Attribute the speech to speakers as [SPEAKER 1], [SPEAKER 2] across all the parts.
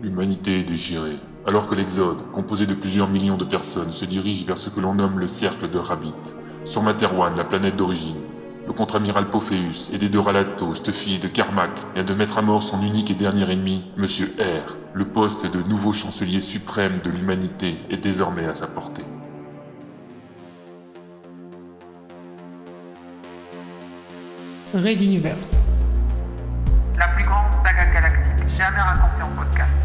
[SPEAKER 1] L'humanité est déchirée, alors que l'Exode, composé de plusieurs millions de personnes, se dirige vers ce que l'on nomme le cercle de Rabbit. Sur Materwan, la planète d'origine, le contre-amiral Pophéus, aidé de Ralato, Stuffy de Carmack, vient de mettre à mort son unique et dernier ennemi, Monsieur R. Le poste de nouveau chancelier suprême de l'humanité est désormais à sa portée.
[SPEAKER 2] Jamais racontée en podcast.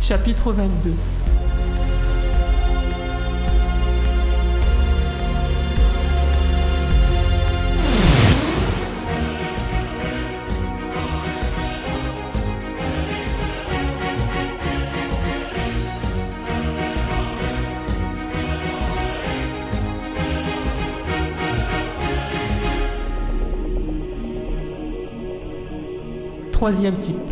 [SPEAKER 3] Chapitre 22. Troisième type.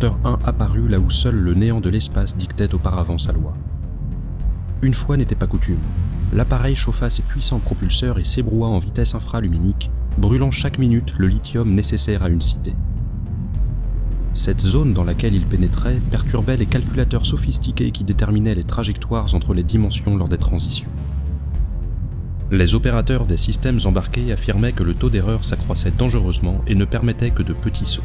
[SPEAKER 4] Transporteur 1 apparut là où seul le néant de l'espace dictait auparavant sa loi. Une fois n'était pas coutume, l'appareil chauffa ses puissants propulseurs et s'ébroua en vitesse infraluminique, brûlant chaque minute le lithium nécessaire à une cité. Cette zone dans laquelle il pénétrait perturbait les calculateurs sophistiqués qui déterminaient les trajectoires entre les dimensions lors des transitions. Les opérateurs des systèmes embarqués affirmaient que le taux d'erreur s'accroissait dangereusement et ne permettait que de petits sauts.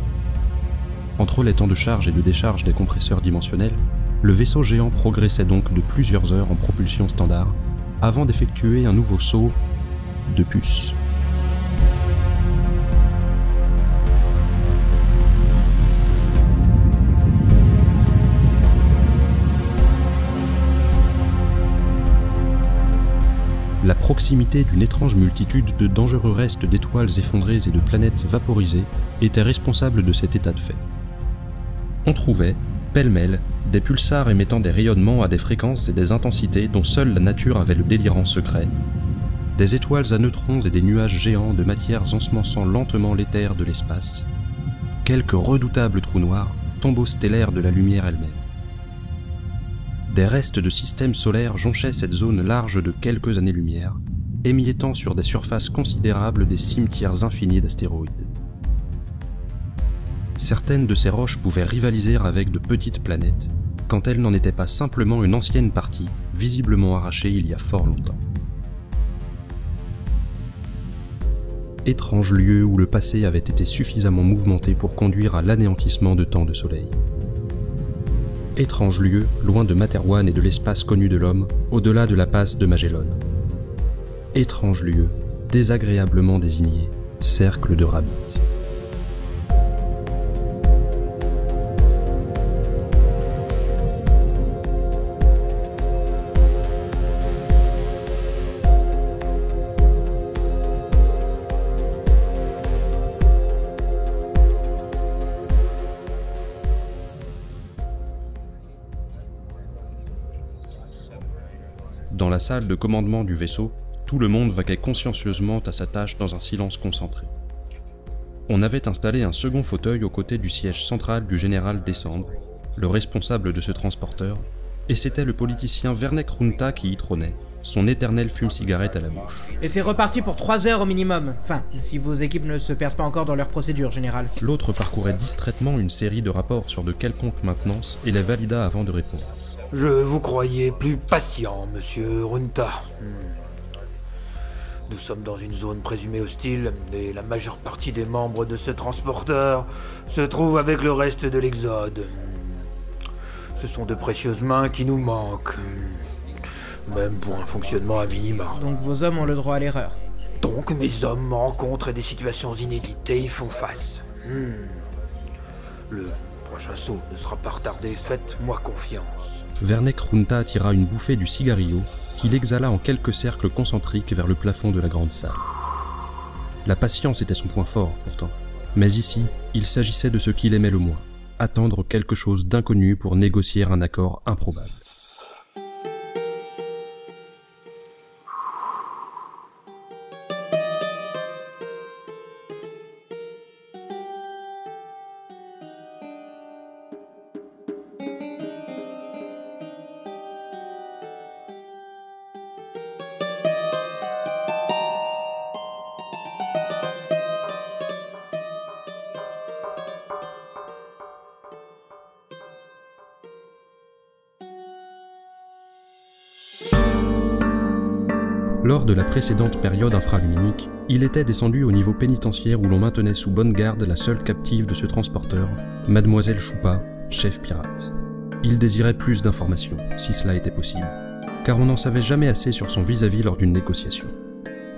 [SPEAKER 4] Entre les temps de charge et de décharge des compresseurs dimensionnels, le vaisseau géant progressait donc de plusieurs heures en propulsion standard avant d'effectuer un nouveau saut de puce. La proximité d'une étrange multitude de dangereux restes d'étoiles effondrées et de planètes vaporisées était responsable de cet état de fait. On trouvait, pêle-mêle, des pulsars émettant des rayonnements à des fréquences et des intensités dont seule la nature avait le délirant secret, des étoiles à neutrons et des nuages géants de matières ensemençant lentement l'éther de l'espace, quelques redoutables trous noirs, tombeaux stellaires de la lumière elle-même. Des restes de systèmes solaires jonchaient cette zone large de quelques années-lumière, émiettant sur des surfaces considérables des cimetières infinis d'astéroïdes. Certaines de ces roches pouvaient rivaliser avec de petites planètes, quand elles n'en étaient pas simplement une ancienne partie, visiblement arrachée il y a fort longtemps. Étrange lieu où le passé avait été suffisamment mouvementé pour conduire à l'anéantissement de tant de soleils. Étrange lieu, loin de Materwan et de l'espace connu de l'homme, au-delà de la passe de Magellan. Étrange lieu, désagréablement désigné, cercle de Rabbit. Dans la salle de commandement du vaisseau, tout le monde vaquait consciencieusement à sa tâche dans un silence concentré. On avait installé un second fauteuil aux côtés du siège central du général Décembre, le responsable de ce transporteur, et c'était le politicien Werner Runta qui y trônait, son éternel fume-cigarette à la bouche.
[SPEAKER 5] Et c'est reparti pour 3 heures au minimum. Enfin, si vos équipes ne se perdent pas encore dans leur procédure générale.
[SPEAKER 4] L'autre parcourait distraitement une série de rapports sur de quelconques maintenances et les valida avant de répondre.
[SPEAKER 6] Je vous croyais plus patient, monsieur Runta. Hmm. Nous sommes dans une zone présumée hostile et la majeure partie des membres de ce transporteur se trouve avec le reste de l'Exode. Hmm. Ce sont de précieuses mains qui nous manquent. Hmm. Même pour un fonctionnement à minima.
[SPEAKER 5] Donc vos hommes ont le droit à l'erreur.
[SPEAKER 6] Donc mes hommes rencontrent des situations inédites et y font face. Le prochain saut ne sera pas retardé, faites-moi confiance.
[SPEAKER 4] Werner Runta tira une bouffée du cigarillo qu'il exhala en quelques cercles concentriques vers le plafond de la grande salle. La patience était son point fort, pourtant. Mais ici, il s'agissait de ce qu'il aimait le moins, attendre quelque chose d'inconnu pour négocier un accord improbable. De la précédente période infraluminique, il était descendu au niveau pénitentiaire où l'on maintenait sous bonne garde la seule captive de ce transporteur, Mademoiselle Choupa, chef pirate. Il désirait plus d'informations, si cela était possible, car on n'en savait jamais assez sur son vis-à-vis lors d'une négociation.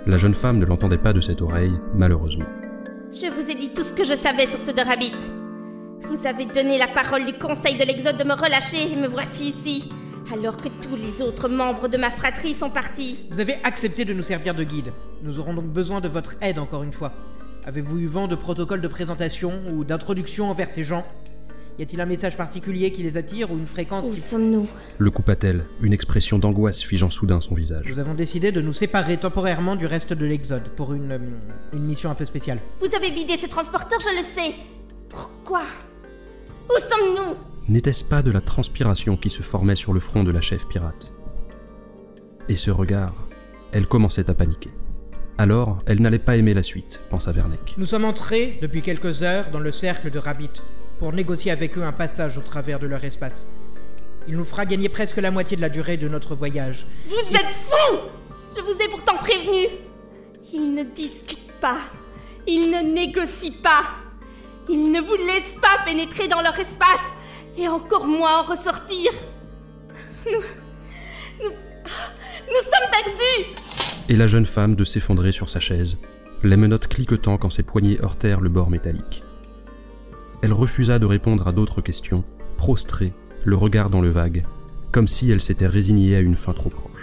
[SPEAKER 4] La jeune femme ne l'entendait pas de cette oreille, malheureusement.
[SPEAKER 7] Je vous ai dit tout ce que je savais sur ce de Rabbit. Vous avez donné la parole du Conseil de l'Exode de me relâcher et me voici ici, alors que tous les autres membres de ma fratrie sont partis.
[SPEAKER 5] Vous avez accepté de nous servir de guide. Nous aurons donc besoin de votre aide encore une fois. Avez-vous eu vent de protocole de présentation ou d'introduction envers ces gens? Y a-t-il un message particulier qui les attire ou une fréquence
[SPEAKER 7] Où
[SPEAKER 5] qui...
[SPEAKER 7] sommes-nous?
[SPEAKER 4] Le coupa-t-elle, une expression d'angoisse figeant soudain son visage.
[SPEAKER 5] Nous avons décidé de nous séparer temporairement du reste de l'Exode pour une, euh, une mission un peu spéciale.
[SPEAKER 7] Vous avez vidé ce transporteur, je le sais. Pourquoi? Où sommes-nous?
[SPEAKER 4] N'était-ce pas de la transpiration qui se formait sur le front de la chef pirate? Et ce regard, elle commençait à paniquer. Alors, elle n'allait pas aimer la suite, pensa Verneck.
[SPEAKER 5] Nous sommes entrés, depuis quelques heures, dans le cercle de Rabbit pour négocier avec eux un passage au travers de leur espace. Il nous fera gagner presque la moitié de la durée de notre voyage.
[SPEAKER 7] Vous êtes fous Je vous ai pourtant prévenu. Ils ne discutent pas. Ils ne négocient pas. Ils ne vous laissent pas pénétrer dans leur espace et encore moins en ressortir. Nous. Nous. Nous sommes perdus
[SPEAKER 4] Et la jeune femme de s'effondrer sur sa chaise, les menottes cliquetant quand ses poignets heurtèrent le bord métallique. Elle refusa de répondre à d'autres questions, prostrée, le regard dans le vague, comme si elle s'était résignée à une fin trop proche.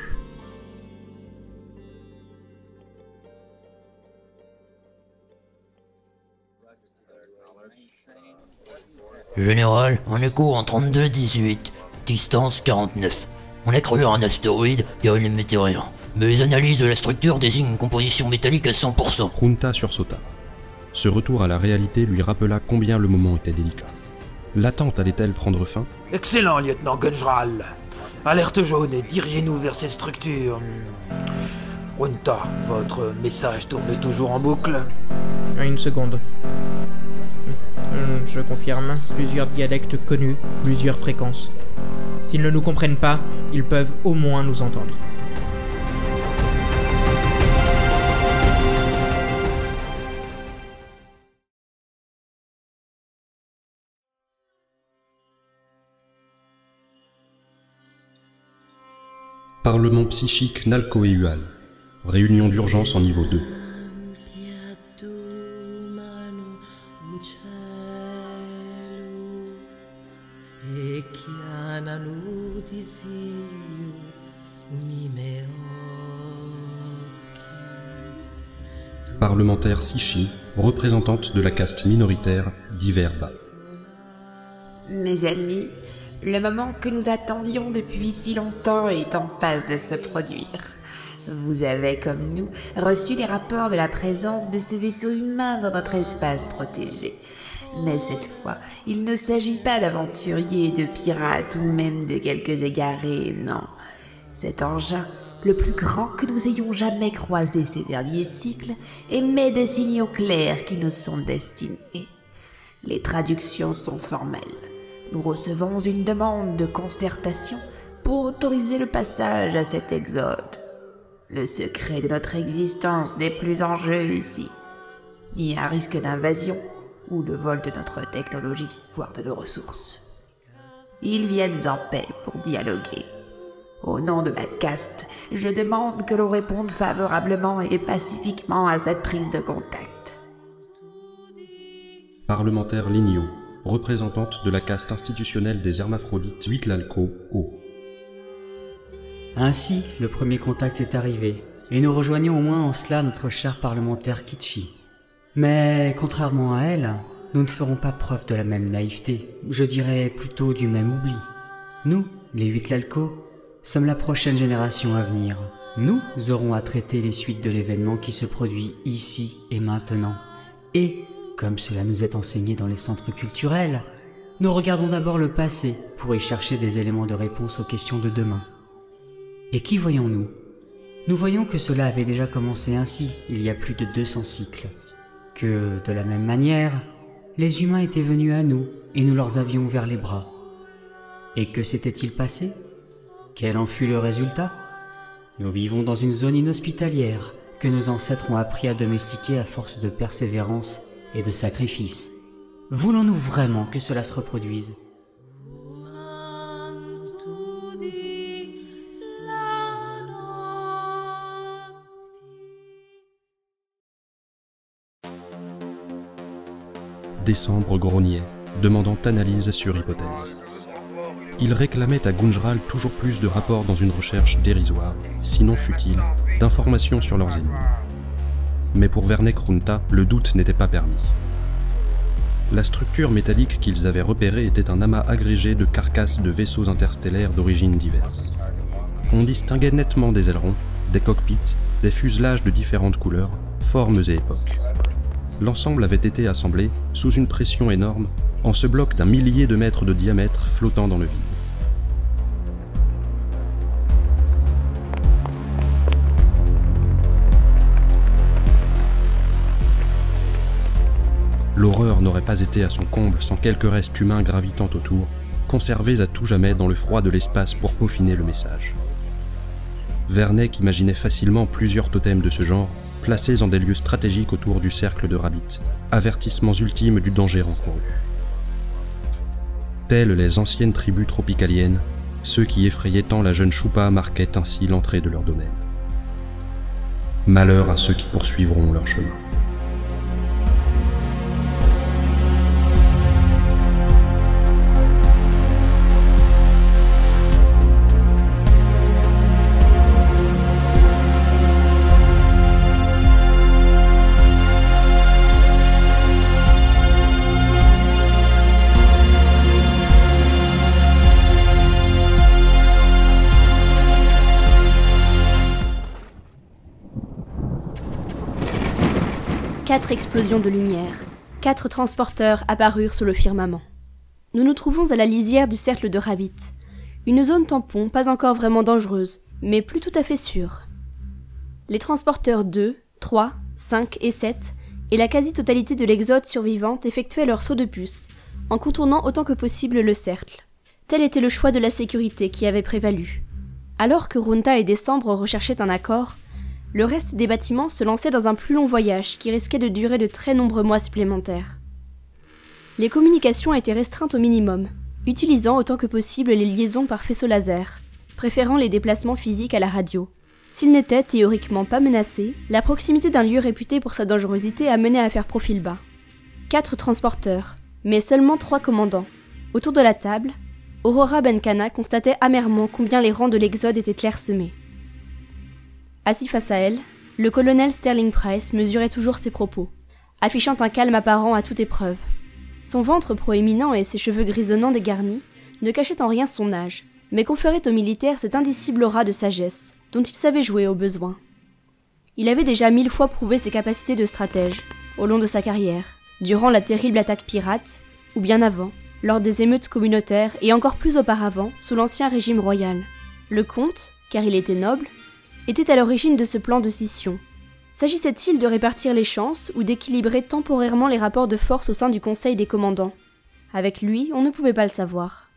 [SPEAKER 8] Général, on est court en 32-18, distance 49. On a cru à un astéroïde car il n'émettait rien. Mais les analyses de la structure désignent une composition métallique à 100%.
[SPEAKER 4] Junta sursauta. Ce retour à la réalité lui rappela combien le moment était délicat. L'attente allait-elle prendre fin?
[SPEAKER 6] Excellent, lieutenant Gunjral. Alerte jaune et dirigez-nous vers ces structures. Runta, votre message tourne toujours en boucle
[SPEAKER 5] Une seconde. Je confirme. Plusieurs dialectes connus, plusieurs fréquences. S'ils ne nous comprennent pas, ils peuvent au moins nous entendre.
[SPEAKER 4] Parlement psychique Nalcoéual. Réunion d'urgence en niveau 2. Parlementaire Sichi, représentante de la caste minoritaire d'Iverba.
[SPEAKER 9] Mes amis, le moment que nous attendions depuis si longtemps est en passe de se produire. Vous avez, comme nous, reçu les rapports de la présence de ce vaisseau humain dans notre espace protégé. Mais cette fois, il ne s'agit pas d'aventuriers, de pirates ou même de quelques égarés, non. Cet engin, le plus grand que nous ayons jamais croisé ces derniers cycles, émet des signaux clairs qui nous sont destinés. Les traductions sont formelles. Nous recevons une demande de concertation pour autoriser le passage à cet exode. Le secret de notre existence n'est plus en jeu ici, ni un risque d'invasion ou le vol de notre technologie, voire de nos ressources. Ils viennent en paix pour dialoguer. Au nom de ma caste, je demande que l'on réponde favorablement et pacifiquement à cette prise de contact.
[SPEAKER 4] Parlementaire Lignot, représentante de la caste institutionnelle des hermaphrodites Huitlalco O.
[SPEAKER 10] Ainsi, le premier contact est arrivé, et nous rejoignons au moins en cela notre cher parlementaire Kitchi. Mais contrairement à elle, nous ne ferons pas preuve de la même naïveté, je dirais plutôt du même oubli. Nous, les huit Lalco, sommes la prochaine génération à venir. Nous aurons à traiter les suites de l'événement qui se produit ici et maintenant. Et, comme cela nous est enseigné dans les centres culturels, nous regardons d'abord le passé pour y chercher des éléments de réponse aux questions de demain. Et qui voyons-nous? Nous voyons que cela avait déjà commencé ainsi, il y a plus de 200 cycles. Que, de la même manière, les humains étaient venus à nous et nous leur avions ouvert les bras. Et que s'était-il passé? Quel en fut le résultat? Nous vivons dans une zone inhospitalière que nos ancêtres ont appris à domestiquer à force de persévérance et de sacrifice. Voulons-nous vraiment que cela se reproduise?
[SPEAKER 4] Décembre grognait, demandant analyse sur hypothèse. Il réclamait à Gunjral toujours plus de rapports dans une recherche dérisoire, sinon futile, d'informations sur leurs ennemis. Mais pour Vernek Runta, le doute n'était pas permis. La structure métallique qu'ils avaient repérée était un amas agrégé de carcasses de vaisseaux interstellaires d'origines diverses. On distinguait nettement des ailerons, des cockpits, des fuselages de différentes couleurs, formes et époques. L'ensemble avait été assemblé, sous une pression énorme, en ce bloc d'un millier de mètres de diamètre flottant dans le vide. L'horreur n'aurait pas été à son comble sans quelques restes humains gravitant autour, conservés à tout jamais dans le froid de l'espace pour peaufiner le message. Verneck imaginait facilement plusieurs totems de ce genre, placés en des lieux stratégiques autour du cercle de Rabbit, avertissements ultimes du danger encouru. Telles les anciennes tribus tropicaliennes, ceux qui effrayaient tant la jeune Choupa marquaient ainsi l'entrée de leur domaine. Malheur à ceux qui poursuivront leur chemin.
[SPEAKER 7] Quatre explosions de lumière, quatre transporteurs apparurent sous le firmament. Nous nous trouvons à la lisière du cercle de Rabbit, une zone tampon pas encore vraiment dangereuse, mais plus tout à fait sûre. Les transporteurs 2, 3, 5 et 7 et la quasi-totalité de l'exode survivante effectuaient leur saut de puce, en contournant autant que possible le cercle. Tel était le choix de la sécurité qui avait prévalu. Alors que Runta et Décembre recherchaient un accord, le reste des bâtiments se lançait dans un plus long voyage qui risquait de durer de très nombreux mois supplémentaires. Les communications étaient restreintes au minimum, utilisant autant que possible les liaisons par faisceau laser, préférant les déplacements physiques à la radio. S'ils n'étaient théoriquement pas menacés, la proximité d'un lieu réputé pour sa dangerosité amenait à faire profil bas. Quatre transporteurs, mais seulement trois commandants. Autour de la table, Aurora Benkana constatait amèrement combien les rangs de l'Exode étaient clairsemés. Assis face à elle, le colonel Sterling Price mesurait toujours ses propos, affichant un calme apparent à toute épreuve. Son ventre proéminent et ses cheveux grisonnants dégarnis ne cachaient en rien son âge, mais conféraient au militaire cette indicible aura de sagesse, dont il savait jouer au besoin. Il avait déjà mille fois prouvé ses capacités de stratège, au long de sa carrière, durant la terrible attaque pirate, ou bien avant, lors des émeutes communautaires et encore plus auparavant, sous l'ancien régime royal. Le comte, car il était noble, était à l'origine de ce plan de scission. S'agissait-il de répartir les chances ou d'équilibrer temporairement les rapports de force au sein du Conseil des commandants? Avec lui, on ne pouvait pas le savoir.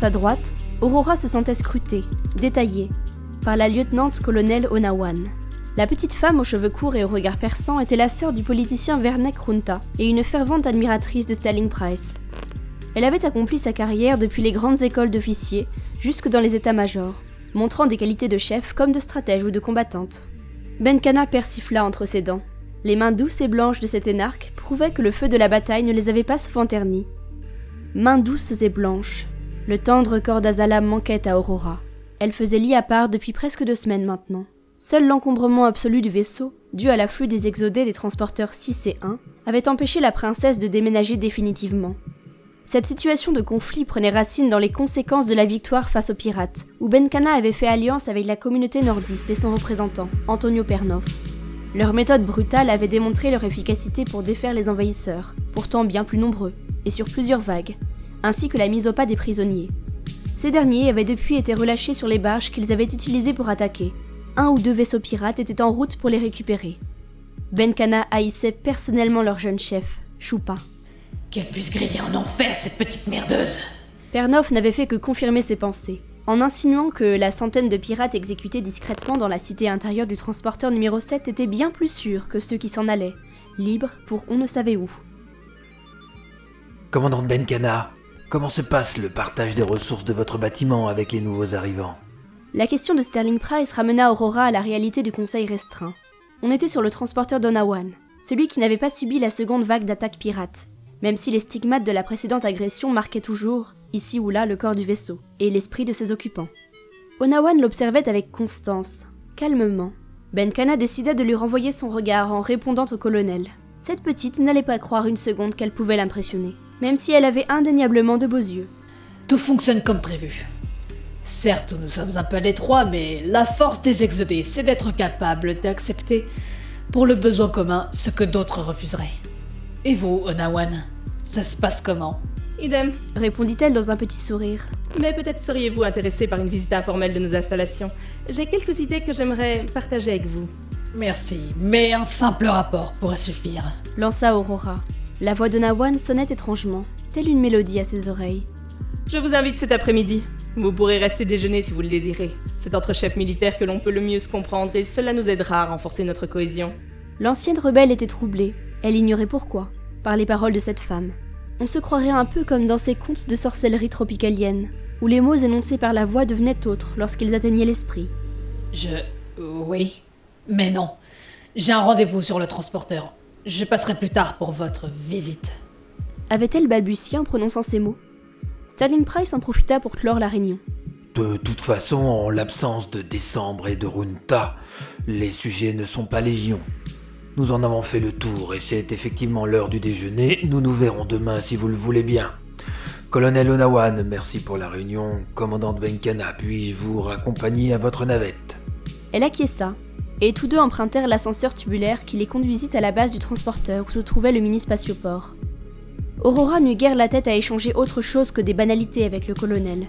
[SPEAKER 7] Sa droite, Aurora se sentait scrutée, détaillée, par la lieutenant-colonel Onawan. La petite femme aux cheveux courts et au regard perçant était la sœur du politicien Vernek Runta et une fervente admiratrice de Sterling Price. Elle avait accompli sa carrière depuis les grandes écoles d'officiers jusque dans les états-majors, montrant des qualités de chef comme de stratège ou de combattante. Benkana persifla entre ses dents. Les mains douces et blanches de cet énarque prouvaient que le feu de la bataille ne les avait pas souvent ternies. Mains douces et blanches. Le tendre corps d'Azala manquait à Aurora. Elle faisait lit à part depuis presque deux semaines maintenant. Seul l'encombrement absolu du vaisseau, dû à l'afflux des exodés des transporteurs 6 et 1, avait empêché la princesse de déménager définitivement. Cette situation de conflit prenait racine dans les conséquences de la victoire face aux pirates, où Benkana avait fait alliance avec la communauté nordiste et son représentant, Antonio Pernov. Leur méthode brutale avait démontré leur efficacité pour défaire les envahisseurs, pourtant bien plus nombreux, et sur plusieurs vagues, ainsi que la mise au pas des prisonniers. Ces derniers avaient depuis été relâchés sur les barges qu'ils avaient utilisées pour attaquer. Un ou deux vaisseaux pirates étaient en route pour les récupérer. Benkana haïssait personnellement leur jeune chef, Choupa.
[SPEAKER 11] Qu'elle puisse griller en enfer, cette petite merdeuse
[SPEAKER 7] Pernov n'avait fait que confirmer ses pensées, en insinuant que la centaine de pirates exécutés discrètement dans la cité intérieure du transporteur numéro 7 était bien plus sûrs que ceux qui s'en allaient, libres pour on ne savait où.
[SPEAKER 6] Commandant Benkana, comment se passe le partage des ressources de votre bâtiment avec les nouveaux arrivants?
[SPEAKER 7] La question de Sterling Price ramena Aurora à la réalité du conseil restreint. On était sur le transporteur Donawan, celui qui n'avait pas subi la seconde vague d'attaques pirates, même si les stigmates de la précédente agression marquaient toujours, ici ou là, le corps du vaisseau, et l'esprit de ses occupants. Onawan l'observait avec constance, calmement. Benkana décida de lui renvoyer son regard en répondant au colonel. Cette petite n'allait pas croire une seconde qu'elle pouvait l'impressionner, même si elle avait indéniablement de beaux yeux.
[SPEAKER 11] Tout fonctionne comme prévu. Certes, nous sommes un peu à l'étroit, mais la force des exodés, c'est d'être capable d'accepter, pour le besoin commun, ce que d'autres refuseraient. Et vous, Onawan Ça se passe comment?
[SPEAKER 7] Idem, répondit-elle dans un petit sourire.
[SPEAKER 12] Mais peut-être seriez-vous intéressé par une visite informelle de nos installations. J'ai quelques idées que j'aimerais partager avec vous.
[SPEAKER 11] Merci, mais un simple rapport pourrait suffire.
[SPEAKER 7] Lança Aurora. La voix de Nawan sonnait étrangement, telle une mélodie à ses oreilles.
[SPEAKER 12] Je vous invite cet après-midi. Vous pourrez rester déjeuner si vous le désirez. C'est entre chefs militaires que l'on peut le mieux se comprendre et cela nous aidera à renforcer notre cohésion.
[SPEAKER 7] L'ancienne rebelle était troublée. Elle ignorait pourquoi, par les paroles de cette femme. On se croirait un peu comme dans ces contes de sorcellerie tropicalienne, où les mots énoncés par la voix devenaient autres lorsqu'ils atteignaient l'esprit.
[SPEAKER 11] Je. Oui. Mais non. J'ai un rendez-vous sur le transporteur. Je passerai plus tard pour votre visite.
[SPEAKER 7] Avait-elle balbutié en prononçant ces mots? Sterling Price en profita pour clore la réunion.
[SPEAKER 6] De toute façon, en l'absence de décembre et de Runta, les sujets ne sont pas légion. Nous en avons fait le tour et c'est effectivement l'heure du déjeuner. Nous nous verrons demain si vous le voulez bien. Colonel Onawan, merci pour la réunion. Commandante Benkana, puis-je vous raccompagner à votre navette?
[SPEAKER 7] Elle acquiesça, et tous deux empruntèrent l'ascenseur tubulaire qui les conduisit à la base du transporteur où se trouvait le mini-spatioport. Aurora n'eut guère la tête à échanger autre chose que des banalités avec le colonel.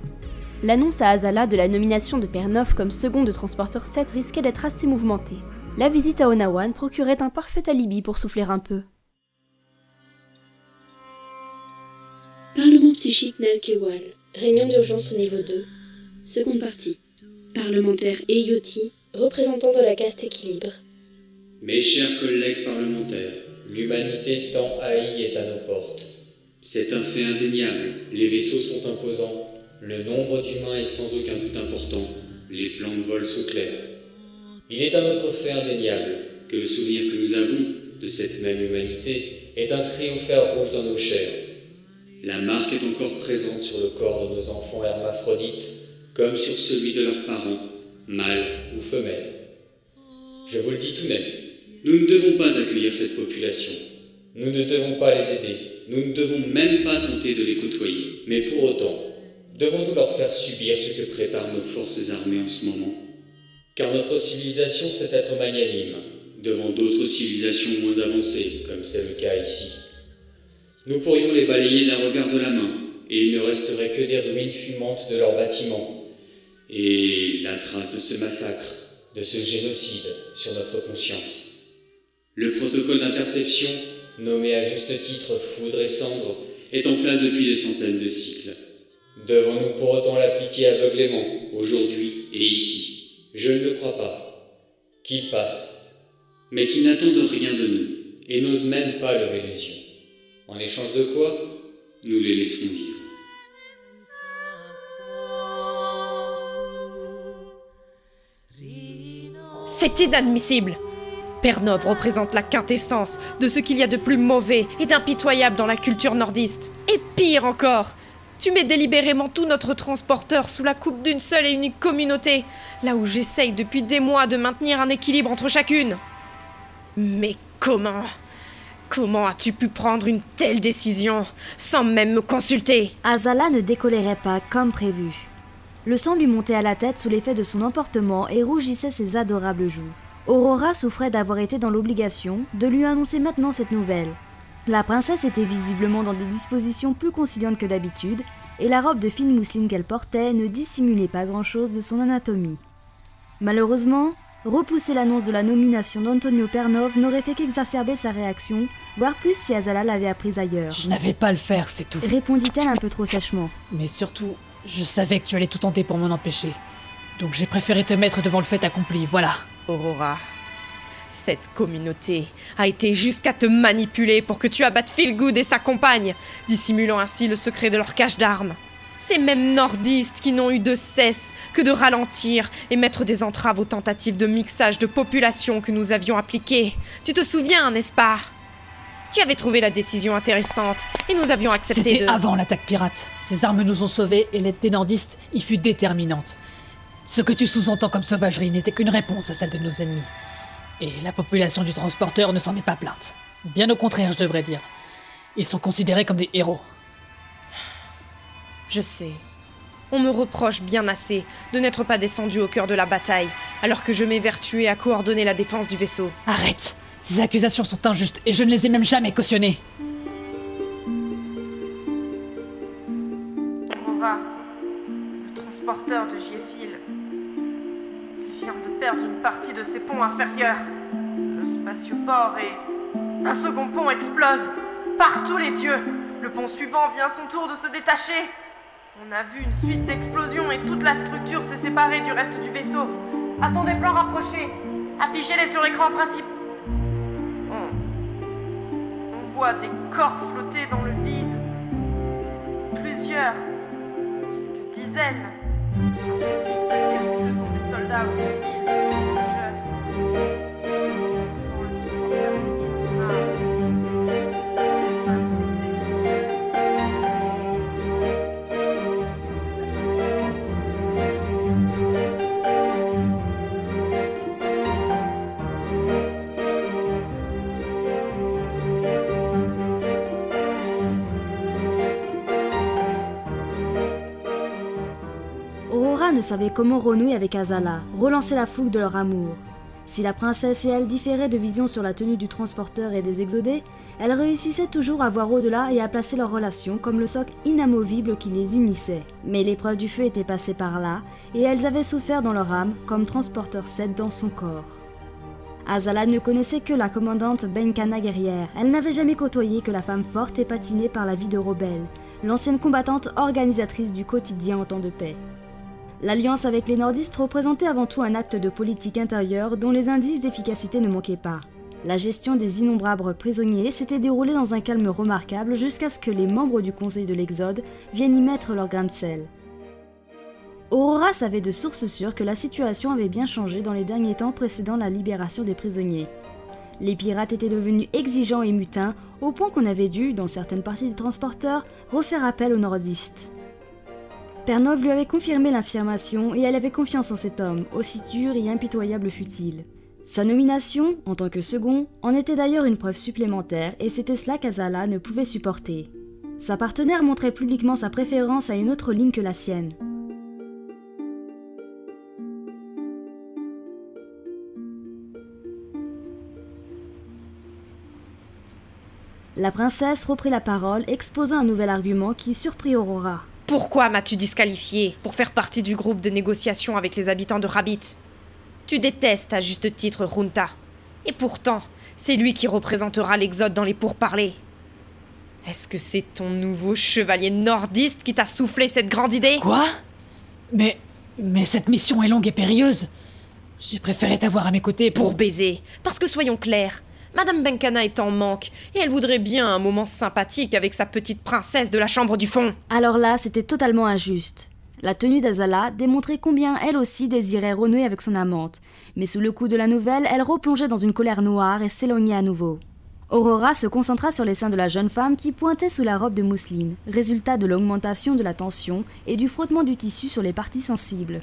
[SPEAKER 7] L'annonce à Azala de la nomination de Pernov comme second de transporteur 7 risquait d'être assez mouvementée. La visite à Onawan procurait un parfait alibi pour souffler un peu.
[SPEAKER 13] Parlement psychique Nalkewal. Réunion d'urgence au niveau 2. Seconde partie. Parlementaire Eyoti, représentant de la caste équilibre.
[SPEAKER 14] Mes chers collègues parlementaires, l'humanité tant haïe est à nos portes. C'est un fait indéniable. Les vaisseaux sont imposants. Le nombre d'humains est sans aucun doute important. Les plans de vol sont clairs. Il est un autre fait indéniable que le souvenir que nous avons de cette même humanité est inscrit au fer rouge dans nos chairs. La marque est encore présente sur le corps de nos enfants hermaphrodites comme sur celui de leurs parents, mâles ou femelles. Je vous le dis tout net, nous ne devons pas accueillir cette population. Nous ne devons pas les aider. Nous ne devons même pas tenter de les côtoyer. Mais pour autant, devons-nous leur faire subir ce que préparent nos forces armées en ce moment? Car notre civilisation sait être magnanime devant d'autres civilisations moins avancées, comme c'est le cas ici. Nous pourrions les balayer d'un revers de la main, et il ne resterait que des ruines fumantes de leurs bâtiments, et la trace de ce massacre, de ce génocide sur notre conscience. Le protocole d'interception, nommé à juste titre Foudre et Cendre, est en place depuis des centaines de cycles. Devons-nous pour autant l'appliquer aveuglément, aujourd'hui et ici? Je ne le crois pas. Qu'il passe, mais qu'il n'attende rien de nous, et n'ose même pas lever les yeux. En échange de quoi Nous les laisserons vivre.
[SPEAKER 15] C'est inadmissible Pernov représente la quintessence de ce qu'il y a de plus mauvais et d'impitoyable dans la culture nordiste. Et pire encore, tu mets délibérément tout notre transporteur sous la coupe d'une seule et unique communauté, là où j'essaye depuis des mois de maintenir un équilibre entre chacune. Mais comment Comment as-tu pu prendre une telle décision sans même me consulter?
[SPEAKER 16] Azala ne décolérait pas comme prévu. Le sang lui montait à la tête sous l'effet de son emportement et rougissait ses adorables joues. Aurora souffrait d'avoir été dans l'obligation de lui annoncer maintenant cette nouvelle. La princesse était visiblement dans des dispositions plus conciliantes que d'habitude, et la robe de fine mousseline qu'elle portait ne dissimulait pas grand-chose de son anatomie. Malheureusement, repousser l'annonce de la nomination d'Antonio Pernov n'aurait fait qu'exacerber sa réaction, voire plus si Azala l'avait apprise ailleurs.
[SPEAKER 11] Je n'avais pas le faire, c'est tout.
[SPEAKER 16] Répondit-elle un peu trop sèchement.
[SPEAKER 11] Mais surtout, je savais que tu allais tout tenter pour m'en empêcher. Donc j'ai préféré te mettre devant le fait accompli, voilà.
[SPEAKER 15] Aurora, cette communauté a été jusqu'à te manipuler pour que tu abattes Feelgood et sa compagne, dissimulant ainsi le secret de leur cache d'armes. Ces mêmes nordistes qui n'ont eu de cesse que de ralentir et mettre des entraves aux tentatives de mixage de population que nous avions appliquées. Tu te souviens, n'est-ce pas? Tu avais trouvé la décision intéressante et nous avions accepté
[SPEAKER 11] C'était
[SPEAKER 15] de...
[SPEAKER 11] avant l'attaque pirate. Ces armes nous ont sauvés et l'aide des nordistes y fut déterminante. Ce que tu sous-entends comme sauvagerie n'était qu'une réponse à celle de nos ennemis. Et la population du transporteur ne s'en est pas plainte. Bien au contraire, je devrais dire. Ils sont considérés comme des héros.
[SPEAKER 15] Je sais. On me reproche bien assez de n'être pas descendu au cœur de la bataille, alors que je m'évertuais à coordonner la défense du vaisseau.
[SPEAKER 11] Arrête Ces accusations sont injustes et je ne les ai même jamais cautionnées.
[SPEAKER 15] Le transporteur de Giefil. Il vient de perdre une partie de ses ponts inférieurs. Le spatioport et. Un second pont explose Par tous les dieux Le pont suivant vient à son tour de se détacher On a vu une suite d'explosions et toute la structure s'est séparée du reste du vaisseau. À-t-on des plans rapprochés Affichez-les sur l'écran principal. On... On voit des corps flotter dans le vide. Plusieurs. Quelques dizaines. Impossible de dire si ce sont des soldats ou des civils.
[SPEAKER 16] Ne savait comment renouer avec Azala, relancer la fougue de leur amour. Si la princesse et elle différaient de vision sur la tenue du transporteur et des exodés, elle réussissait toujours à voir au-delà et à placer leur relation comme le socle inamovible qui les unissait. Mais l'épreuve du feu était passée par là, et elles avaient souffert dans leur âme comme transporteur 7 dans son corps. Azala ne connaissait que la commandante Benkana guerrière. Elle n'avait jamais côtoyé que la femme forte et patinée par la vie de Robel, l'ancienne combattante organisatrice du quotidien en temps de paix. L'alliance avec les nordistes représentait avant tout un acte de politique intérieure dont les indices d'efficacité ne manquaient pas. La gestion des innombrables prisonniers s'était déroulée dans un calme remarquable jusqu'à ce que les membres du Conseil de l'Exode viennent y mettre leur grain de sel. Aurora savait de sources sûres que la situation avait bien changé dans les derniers temps précédant la libération des prisonniers. Les pirates étaient devenus exigeants et mutins, au point qu'on avait dû, dans certaines parties des transporteurs, refaire appel aux nordistes. Pernov lui avait confirmé l'affirmation et elle avait confiance en cet homme, aussi dur et impitoyable fut-il. Sa nomination, en tant que second, en était d'ailleurs une preuve supplémentaire et c'était cela qu'Azala ne pouvait supporter. Sa partenaire montrait publiquement sa préférence à une autre ligne que la sienne. La princesse reprit la parole, exposant un nouvel argument qui surprit Aurora.
[SPEAKER 15] Pourquoi m'as-tu disqualifié pour faire partie du groupe de négociation avec les habitants de Rabbit Tu détestes à juste titre Runta. Et pourtant, c'est lui qui représentera l'Exode dans les pourparlers. Est-ce que c'est ton nouveau chevalier nordiste qui t'a soufflé cette grande idée?
[SPEAKER 11] Quoi? Mais. Mais cette mission est longue et périlleuse. J'ai préféré t'avoir à mes côtés pour.
[SPEAKER 15] Pour baiser. Parce que soyons clairs, Madame Benkana est en manque, et elle voudrait bien un moment sympathique avec sa petite princesse de la chambre du fond.
[SPEAKER 16] Alors là, c'était totalement injuste. La tenue d'Azala démontrait combien elle aussi désirait renouer avec son amante, mais sous le coup de la nouvelle, elle replongeait dans une colère noire et s'éloignait à nouveau. Aurora se concentra sur les seins de la jeune femme qui pointait sous la robe de mousseline, résultat de l'augmentation de la tension et du frottement du tissu sur les parties sensibles.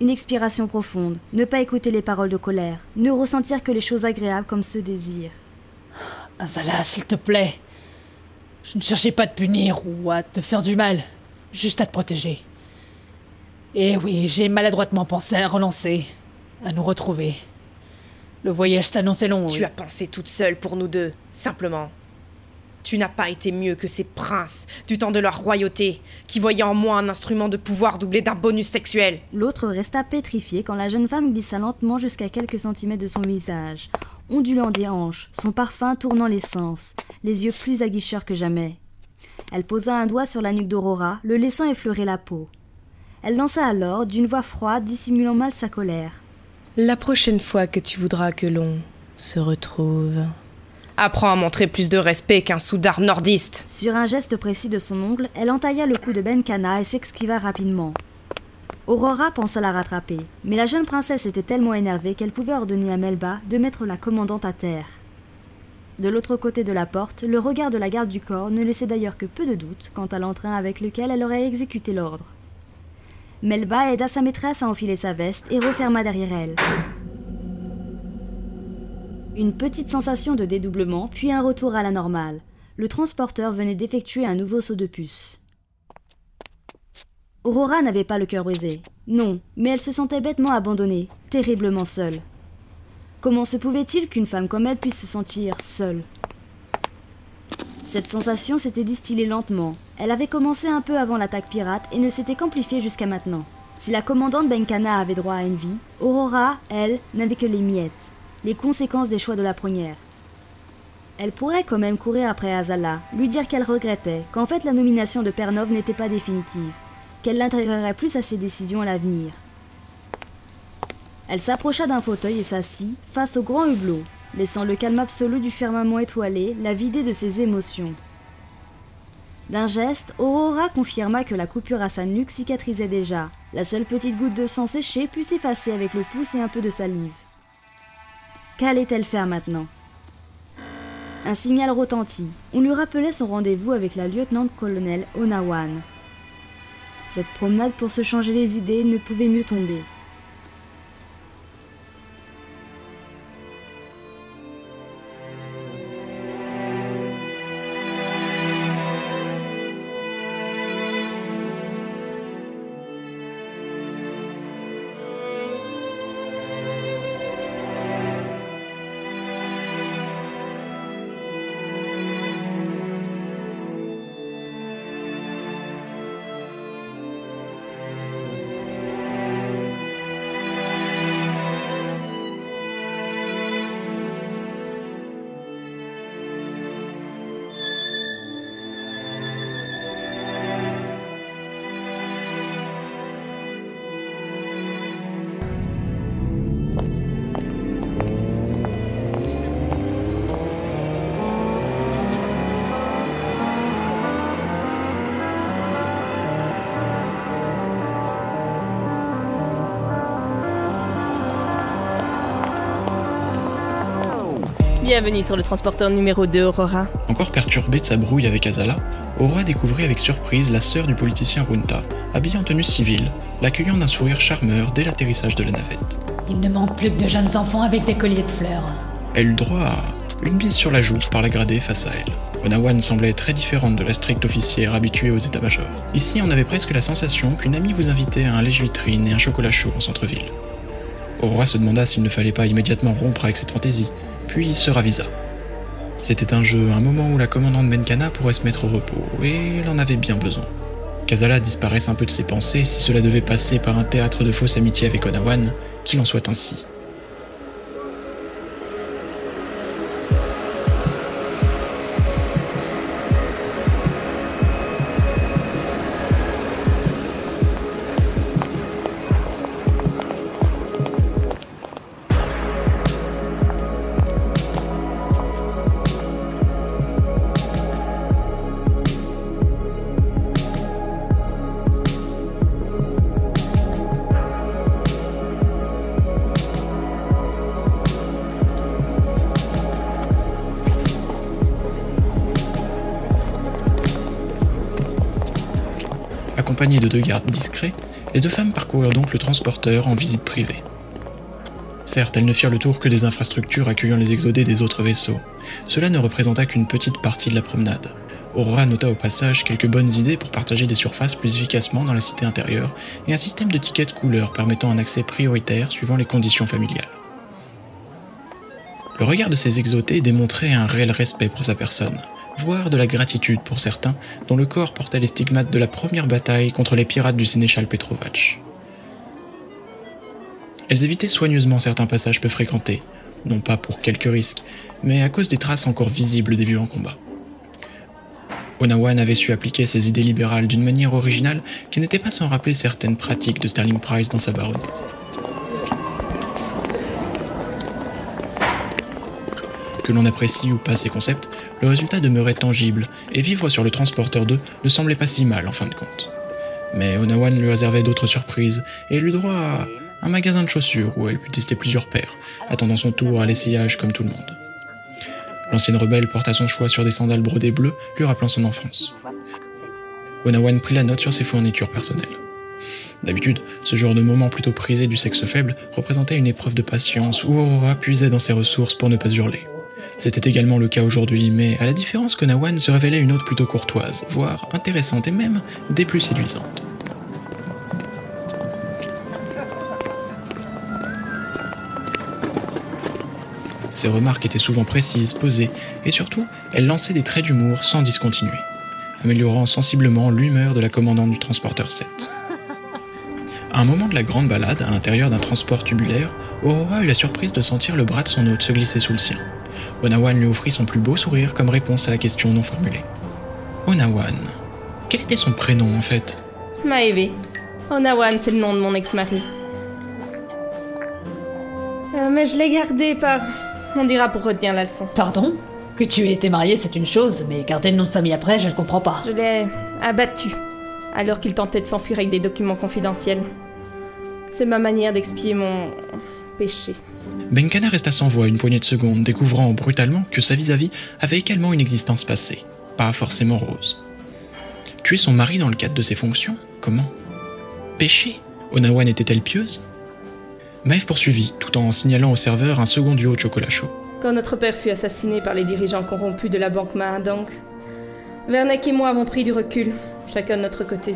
[SPEAKER 16] Une expiration profonde, ne pas écouter les paroles de colère, ne ressentir que les choses agréables comme ce désir.
[SPEAKER 11] Azala, s'il te plaît. Je ne cherchais pas à te punir ou à te faire du mal, juste à te protéger. Et oui, j'ai maladroitement pensé à relancer, à nous retrouver. Le voyage s'annonçait long.
[SPEAKER 17] Tu as pensé toute seule pour nous deux, simplement. Tu n'as pas été mieux que ces princes du temps de leur royauté, qui voyaient en moi un instrument de pouvoir doublé d'un bonus sexuel.
[SPEAKER 16] L'autre resta pétrifié quand la jeune femme glissa lentement jusqu'à quelques centimètres de son visage, ondulant des hanches, son parfum tournant les sens, les yeux plus aguicheurs que jamais. Elle posa un doigt sur la nuque d'Aurora, le laissant effleurer la peau. Elle lança alors, d'une voix froide, dissimulant mal sa colère.
[SPEAKER 17] La prochaine fois que tu voudras que l'on se retrouve, apprends à montrer plus de respect qu'un soudard nordiste.
[SPEAKER 16] Sur un geste précis de son ongle, elle entailla le cou de Benkana et s'esquiva rapidement. Aurora pensa la rattraper, mais la jeune princesse était tellement énervée qu'elle pouvait ordonner à Melba de mettre la commandante à terre. De l'autre côté de la porte, le regard de la garde du corps ne laissait d'ailleurs que peu de doute quant à l'entrain avec lequel elle aurait exécuté l'ordre. Melba aida sa maîtresse à enfiler sa veste et referma derrière elle. Une petite sensation de dédoublement, puis un retour à la normale. Le transporteur venait d'effectuer un nouveau saut de puce. Aurora n'avait pas le cœur brisé. Non, mais elle se sentait bêtement abandonnée, terriblement seule. Comment se pouvait-il qu'une femme comme elle puisse se sentir seule? Cette sensation s'était distillée lentement. Elle avait commencé un peu avant l'attaque pirate et ne s'était qu'amplifiée jusqu'à maintenant. Si la commandante Benkana avait droit à une vie, Aurora, elle, n'avait que les miettes, les conséquences des choix de la première. Elle pourrait quand même courir après Azala, lui dire qu'elle regrettait, qu'en fait la nomination de Pernov n'était pas définitive, qu'elle l'intégrerait plus à ses décisions à l'avenir. Elle s'approcha d'un fauteuil et s'assit face au grand hublot, laissant le calme absolu du firmament étoilé la vider de ses émotions. D'un geste, Aurora confirma que la coupure à sa nuque cicatrisait déjà. La seule petite goutte de sang séché put s'effacer avec le pouce et un peu de salive. Qu'allait-elle faire maintenant Un signal retentit. On lui rappelait son rendez-vous avec la lieutenant-colonel Onawan. Cette promenade pour se changer les idées ne pouvait mieux tomber.
[SPEAKER 12] Bienvenue sur le transporteur numéro 2, Aurora.
[SPEAKER 18] Encore perturbée de sa brouille avec Azala, Aurora découvrit avec surprise la sœur du politicien Runta, habillée en tenue civile, l'accueillant d'un sourire charmeur dès l'atterrissage de la navette.
[SPEAKER 11] Il ne manque plus que de jeunes enfants avec des colliers de fleurs.
[SPEAKER 18] Elle eut droit à une bise sur la joue par la gradée face à elle. Onawan semblait très différente de la stricte officière habituée aux états-majors. Ici, on avait presque la sensation qu'une amie vous invitait à un lèche-vitrine et un chocolat chaud en centre-ville. Aurora se demanda s'il ne fallait pas immédiatement rompre avec cette fantaisie, puis se ravisa. C'était un jeu, un moment où la commandante Benkana pourrait se mettre au repos, et elle en avait bien besoin. Kazala disparaisse un peu de ses pensées si cela devait passer par un théâtre de fausse amitié avec Onawan, qu'il en soit ainsi. Deux gardes discrets, les deux femmes parcoururent donc le transporteur en visite privée. Certes, elles ne firent le tour que des infrastructures accueillant les exodés des autres vaisseaux. Cela ne représenta qu'une petite partie de la promenade. Aurora nota au passage quelques bonnes idées pour partager des surfaces plus efficacement dans la cité intérieure et un système de tickets de couleur permettant un accès prioritaire suivant les conditions familiales. Le regard de ces exotés démontrait un réel respect pour sa personne, voire de la gratitude pour certains dont le corps portait les stigmates de la première bataille contre les pirates du sénéchal Petrovac. Elles évitaient soigneusement certains passages peu fréquentés, non pas pour quelques risques, mais à cause des traces encore visibles des violents combats. Onawan avait su appliquer ses idées libérales d'une manière originale qui n'était pas sans rappeler certaines pratiques de Sterling Price dans sa baronne. Que l'on apprécie ou pas ses concepts, le résultat demeurait tangible, et vivre sur le transporteur 2 ne semblait pas si mal en fin de compte. Mais Onawan lui réservait d'autres surprises, et eut droit à un magasin de chaussures où elle put tester plusieurs paires, attendant son tour à l'essayage comme tout le monde. L'ancienne rebelle porta son choix sur des sandales brodées bleues, lui rappelant son enfance. Onawan prit la note sur ses fournitures personnelles. D'habitude, ce genre de moment plutôt prisé du sexe faible représentait une épreuve de patience où Aurora puisait dans ses ressources pour ne pas hurler. C'était également le cas aujourd'hui, mais à la différence qu'Onawan se révélait une hôte plutôt courtoise, voire intéressante et même des plus séduisantes. Ses remarques étaient souvent précises, posées, et surtout, elle lançait des traits d'humour sans discontinuer, améliorant sensiblement l'humeur de la commandante du transporteur 7. À un moment de la grande balade, à l'intérieur d'un transport tubulaire, Aurora eut la surprise de sentir le bras de son hôte se glisser sous le sien. Onawan lui offrit son plus beau sourire comme réponse à la question non formulée. Onawan. Quel était son prénom en fait?
[SPEAKER 12] Maeve. Onawan, c'est le nom de mon ex-mari. Euh, mais je l'ai gardé par. On dira pour retenir la leçon.
[SPEAKER 11] Pardon? Que tu aies été marié, c'est une chose, mais garder le nom de famille après, je ne comprends pas.
[SPEAKER 12] Je l'ai abattu, alors qu'il tentait de s'enfuir avec des documents confidentiels. C'est ma manière d'expier mon péché.
[SPEAKER 18] Benkana resta sans voix une poignée de secondes, découvrant brutalement que sa vis-à-vis avait également une existence passée, pas forcément rose. Tuer son mari dans le cadre de ses fonctions Comment? Péché Onawan était-elle pieuse? Maeve poursuivit, tout en signalant au serveur un second duo de chocolat chaud.
[SPEAKER 12] Quand notre père fut assassiné par les dirigeants corrompus de la banque Mahadang, Vernek et moi avons pris du recul, chacun de notre côté.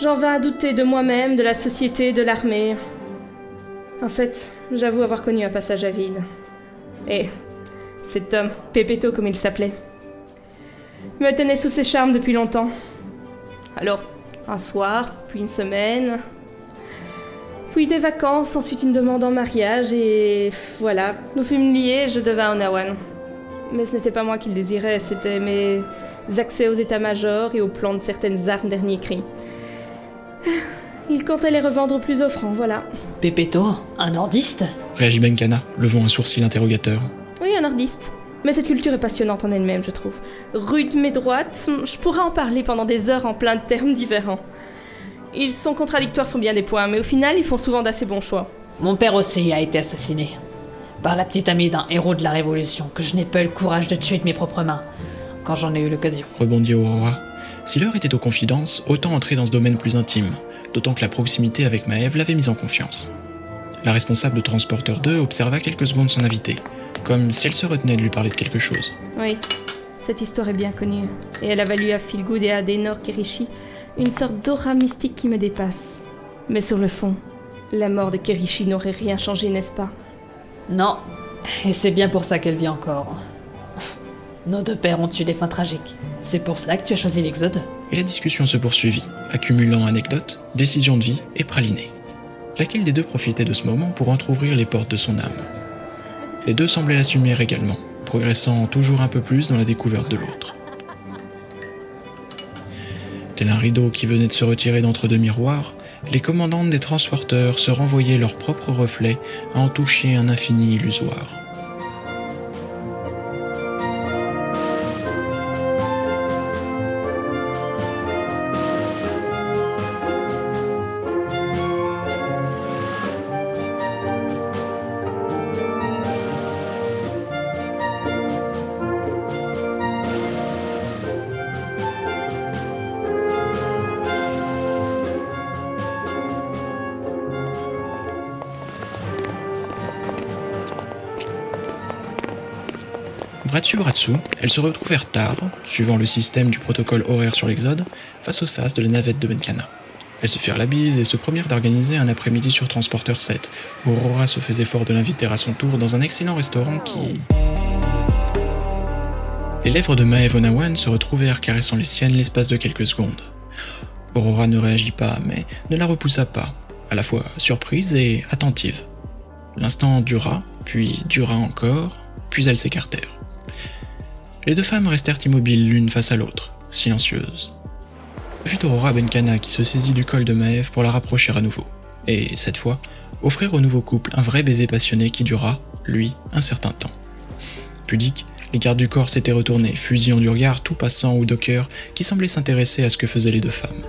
[SPEAKER 12] J'en vins à douter de moi-même, de la société, de l'armée. En fait, j'avoue avoir connu un passage à vide. Et cet homme, Pépéto comme il s'appelait, me tenait sous ses charmes depuis longtemps. Alors, un soir, puis une semaine, puis des vacances, ensuite une demande en mariage, et voilà, nous fûmes liés, je devins Onawan. Mais ce n'était pas moi qui le désirais, c'était mes accès aux états-majors et aux plans de certaines armes dernier cri. Il comptait les revendre plus offrant, voilà.
[SPEAKER 11] Pépéto, un nordiste
[SPEAKER 18] Réagit Benkana, levant un sourcil interrogateur.
[SPEAKER 12] Oui, un nordiste. Mais cette culture est passionnante en elle-même, je trouve. Rude mais droite, je pourrais en parler pendant des heures en plein de termes différents. Ils sont contradictoires sur bien des points, mais au final, ils font souvent d'assez bons choix.
[SPEAKER 11] Mon père aussi a été assassiné. Par la petite amie d'un héros de la Révolution que je n'ai pas eu le courage de tuer de mes propres mains, quand j'en ai eu l'occasion.
[SPEAKER 18] Rebondit Aurora. Si l'heure était aux confidences, autant entrer dans ce domaine plus intime, d'autant que la proximité avec Maëve l'avait mise en confiance. La responsable de Transporteur 2 observa quelques secondes son invité, comme si elle se retenait de lui parler de quelque chose.
[SPEAKER 12] Oui, cette histoire est bien connue, et elle a valu à Philgood et à Adenor Kerishi une sorte d'aura mystique qui me dépasse. Mais sur le fond, la mort de Kerishi n'aurait rien changé, n'est-ce pas?
[SPEAKER 11] Non, et c'est bien pour ça qu'elle vit encore. Nos deux pères ont eu des fins tragiques. C'est pour cela que tu as choisi l'Exode
[SPEAKER 18] Et la discussion se poursuivit, accumulant anecdotes, décisions de vie et pralinés. Laquelle des deux profitait de ce moment pour entr'ouvrir les portes de son âme? Les deux semblaient l'assumer également, progressant toujours un peu plus dans la découverte de l'autre. Tel un rideau qui venait de se retirer d'entre deux miroirs, les commandantes des transporteurs se renvoyaient leurs propres reflets à en toucher un infini illusoire. Elles se retrouvèrent tard, suivant le système du protocole horaire sur l'Exode, face au sas de la navette de Benkana. Elles se firent la bise et se promirent d'organiser un après-midi sur Transporteur 7, où Aurora se faisait fort de l'inviter à son tour dans un excellent restaurant qui... Les lèvres de Maeve Onawan se retrouvèrent caressant les siennes l'espace de quelques secondes. Aurora ne réagit pas, mais ne la repoussa pas, à la fois surprise et attentive. L'instant dura, puis dura encore, puis elles s'écartèrent. Les deux femmes restèrent immobiles l'une face à l'autre, silencieuses. Fut Aurora Benkana qui se saisit du col de Maeve pour la rapprocher à nouveau, et cette fois, offrir au nouveau couple un vrai baiser passionné qui dura, lui, un certain temps. Pudique, les gardes du corps s'étaient retournés, fusillant du regard tout passant ou docker qui semblait s'intéresser à ce que faisaient les deux femmes.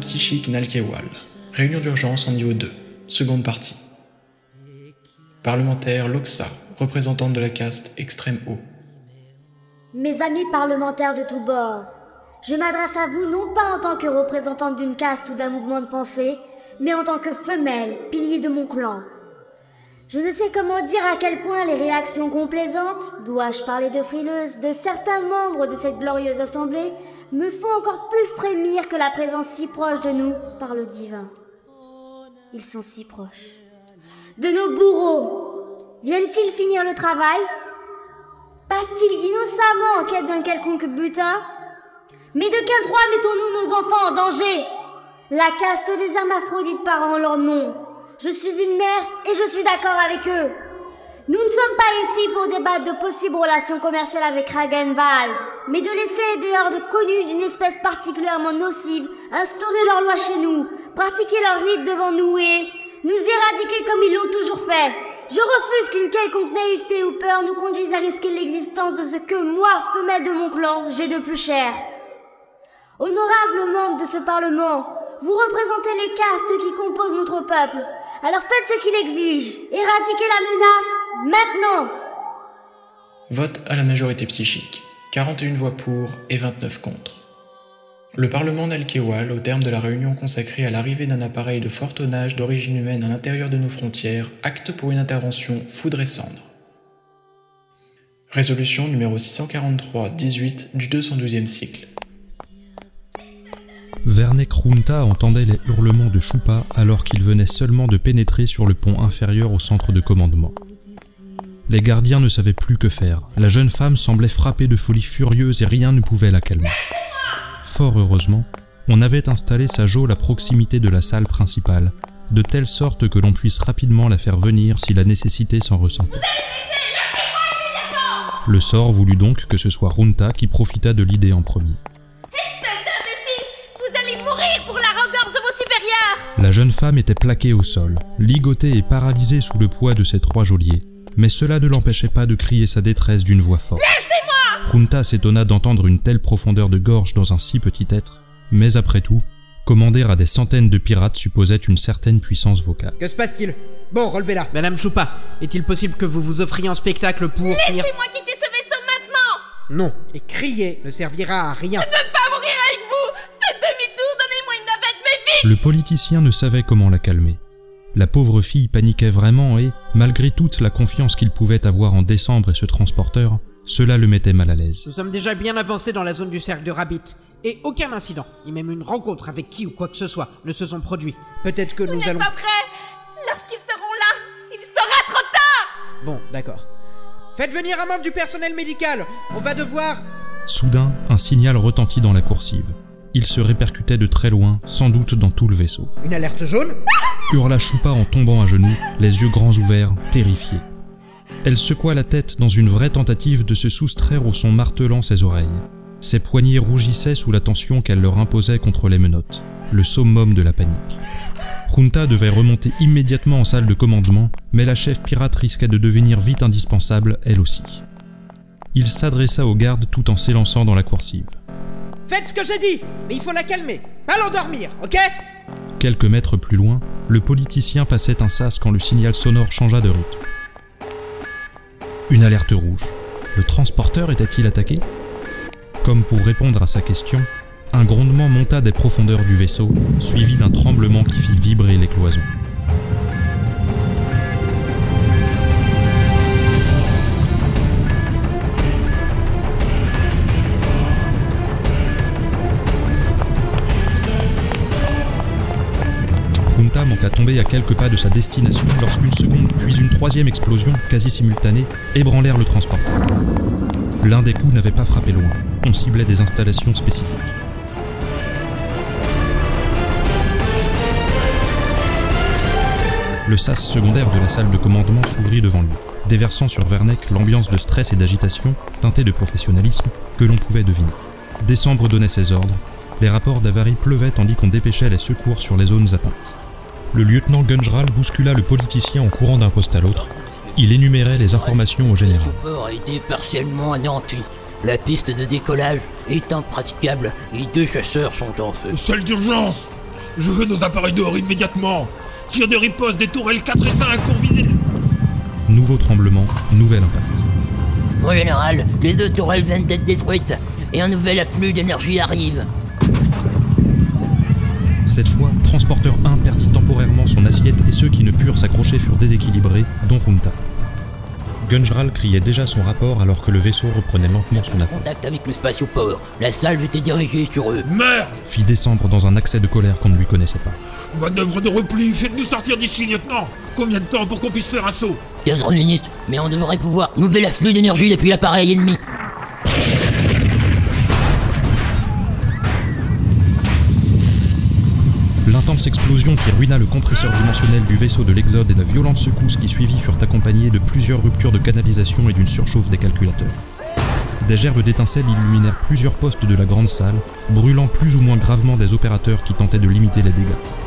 [SPEAKER 18] Psychique Nalkewal. Réunion d'urgence en niveau 2. Seconde partie. Parlementaire Loxa, représentante de la caste extrême haut.
[SPEAKER 19] Mes amis parlementaires de tous bords, je m'adresse à vous non pas en tant que représentante d'une caste ou d'un mouvement de pensée, mais en tant que femelle, pilier de mon clan. Je ne sais comment dire à quel point les réactions complaisantes, dois-je parler de frileuses, de certains membres de cette glorieuse assemblée me font encore plus frémir que la présence si proche de nous par le divin. Ils sont si proches. De nos bourreaux, viennent-ils finir le travail? Passent-ils innocemment en quête d'un quelconque butin? Mais de quel droit mettons-nous nos enfants en danger? La caste des hermaphrodites part en leur nom. Je suis une mère et je suis d'accord avec eux. Nous ne sommes pas ici pour débattre de possibles relations commerciales avec Ragenwald, mais de laisser des hordes connues d'une espèce particulièrement nocive instaurer leurs lois chez nous, pratiquer leurs rites devant nous et nous éradiquer comme ils l'ont toujours fait. Je refuse qu'une quelconque naïveté ou peur nous conduise à risquer l'existence de ce que moi, femelle de mon clan, j'ai de plus cher. Honorables membres de ce Parlement, vous représentez les castes qui composent notre peuple. Alors faites ce qu'il exige. Éradiquez la menace maintenant.
[SPEAKER 18] Vote à la majorité psychique. 41 voix pour et 29 contre. Le Parlement d'Alkewal, au terme de la réunion consacrée à l'arrivée d'un appareil de fort tonnage d'origine humaine à l'intérieur de nos frontières, acte pour une intervention foudre et cendre. Résolution numéro 643-18 du 212e cycle.
[SPEAKER 4] Vernek Runta entendait les hurlements de Choupa alors qu'il venait seulement de pénétrer sur le pont inférieur au centre de commandement. Les gardiens ne savaient plus que faire. La jeune femme semblait frappée de folie furieuse et rien ne pouvait la calmer. Fort heureusement, on avait installé sa geôle à proximité de la salle principale, de telle sorte que l'on puisse rapidement la faire venir si la nécessité s'en ressentait. Le sort voulut donc que ce soit Runta qui profita de l'idée en premier. La jeune femme était plaquée au sol, ligotée et paralysée sous le poids de ses trois geôliers, mais cela ne l'empêchait pas de crier sa détresse d'une voix forte.
[SPEAKER 20] Laissez-moi
[SPEAKER 4] Junta s'étonna d'entendre une telle profondeur de gorge dans un si petit être, mais après tout, commander à des centaines de pirates supposait une certaine puissance vocale.
[SPEAKER 5] Que se passe-t-il? Bon, relevez-la. Madame Choupa, est-il possible que vous vous offriez en spectacle pour finir...
[SPEAKER 20] Laissez-moi quitter ce vaisseau maintenant
[SPEAKER 5] Non, et crier ne servira à rien.
[SPEAKER 20] Je
[SPEAKER 4] Le politicien ne savait comment la calmer. La pauvre fille paniquait vraiment et, malgré toute la confiance qu'il pouvait avoir en décembre et ce transporteur, cela le mettait mal à l'aise.
[SPEAKER 5] Nous sommes déjà bien avancés dans la zone du cercle de Rabbit, et aucun incident, ni même une rencontre avec qui ou quoi que ce soit, ne se sont produits. Peut-être que
[SPEAKER 20] Vous
[SPEAKER 5] nous
[SPEAKER 20] n'êtes
[SPEAKER 5] allons...
[SPEAKER 20] pas prêts Lorsqu'ils seront là, il sera trop tard
[SPEAKER 5] Bon, d'accord. Faites venir un membre du personnel médical On va devoir...
[SPEAKER 4] Soudain, un signal retentit dans la coursive. Il se répercutait de très loin, sans doute dans tout le vaisseau.
[SPEAKER 5] Une alerte jaune?
[SPEAKER 4] Hurla Choupa en tombant à genoux, les yeux grands ouverts, terrifiée. Elle secoua la tête dans une vraie tentative de se soustraire au son martelant ses oreilles. Ses poignets rougissaient sous la tension qu'elle leur imposait contre les menottes, le summum de la panique. Junta devait remonter immédiatement en salle de commandement, mais la chef pirate risquait de devenir vite indispensable, elle aussi. Il s'adressa aux gardes tout en s'élançant dans la coursive.
[SPEAKER 5] Faites ce que j'ai dit Mais il faut la calmer Pas l'endormir, ok?
[SPEAKER 4] Quelques mètres plus loin, le politicien passait un sas quand le signal sonore changea de rythme. Une alerte rouge. Le transporteur était-il attaqué? Comme pour répondre à sa question, un grondement monta des profondeurs du vaisseau, suivi d'un tremblement qui fit vibrer les cloisons. Junta manqua tomber à quelques pas de sa destination lorsqu'une seconde puis une troisième explosion, quasi simultanée, ébranlèrent le transporteur. L'un des coups n'avait pas frappé loin, on ciblait des installations spécifiques. Le sas secondaire de la salle de commandement s'ouvrit devant lui, déversant sur Werneck l'ambiance de stress et d'agitation, teintée de professionnalisme, que l'on pouvait deviner. Décembre donnait ses ordres, les rapports d'avarie pleuvaient tandis qu'on dépêchait les secours sur les zones atteintes. Le lieutenant Gunjral bouscula le politicien en courant d'un poste à l'autre. Il énumérait les informations au général.
[SPEAKER 8] Le port a été partiellement anéanti. La piste de décollage est impraticable et deux chasseurs sont en feu.
[SPEAKER 21] Salle d'urgence Je veux nos appareils dehors immédiatement Tir de riposte des tourelles 4 et 5 pour viser...
[SPEAKER 4] Nouveau tremblement, nouvel impact.
[SPEAKER 8] Mon général, les deux tourelles viennent d'être détruites et un nouvel afflux d'énergie arrive.
[SPEAKER 4] Cette fois, Transporteur 1 perdit temporairement son assiette et ceux qui ne purent s'accrocher furent déséquilibrés, dont Junta. Gunjral criait déjà son rapport alors que le vaisseau reprenait lentement son appel.
[SPEAKER 8] Contact avec le spatioport. La salve était dirigée sur eux.
[SPEAKER 21] Merde
[SPEAKER 4] Fit descendre dans un accès de colère qu'on ne lui connaissait pas.
[SPEAKER 21] Manœuvre de repli, faites-nous sortir d'ici, lieutenant Combien de temps pour qu'on puisse faire un saut?
[SPEAKER 8] 15 minutes, mais on devrait pouvoir. Nouvel afflux d'énergie depuis l'appareil ennemi.
[SPEAKER 4] L'intense explosion qui ruina le compresseur dimensionnel du vaisseau de l'Exode et la violente secousse qui suivit furent accompagnées de plusieurs ruptures de canalisation et d'une surchauffe des calculateurs. Des gerbes d'étincelles illuminèrent plusieurs postes de la grande salle, brûlant plus ou moins gravement des opérateurs qui tentaient de limiter les dégâts.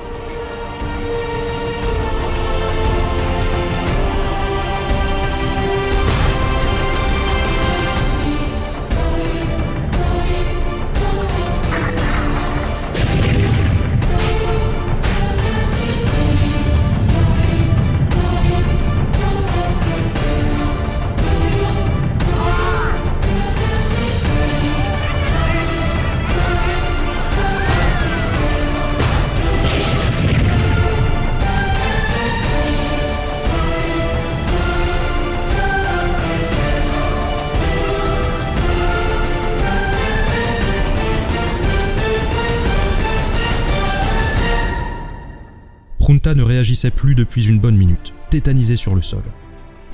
[SPEAKER 4] Réagissait plus depuis une bonne minute, tétanisé sur le sol.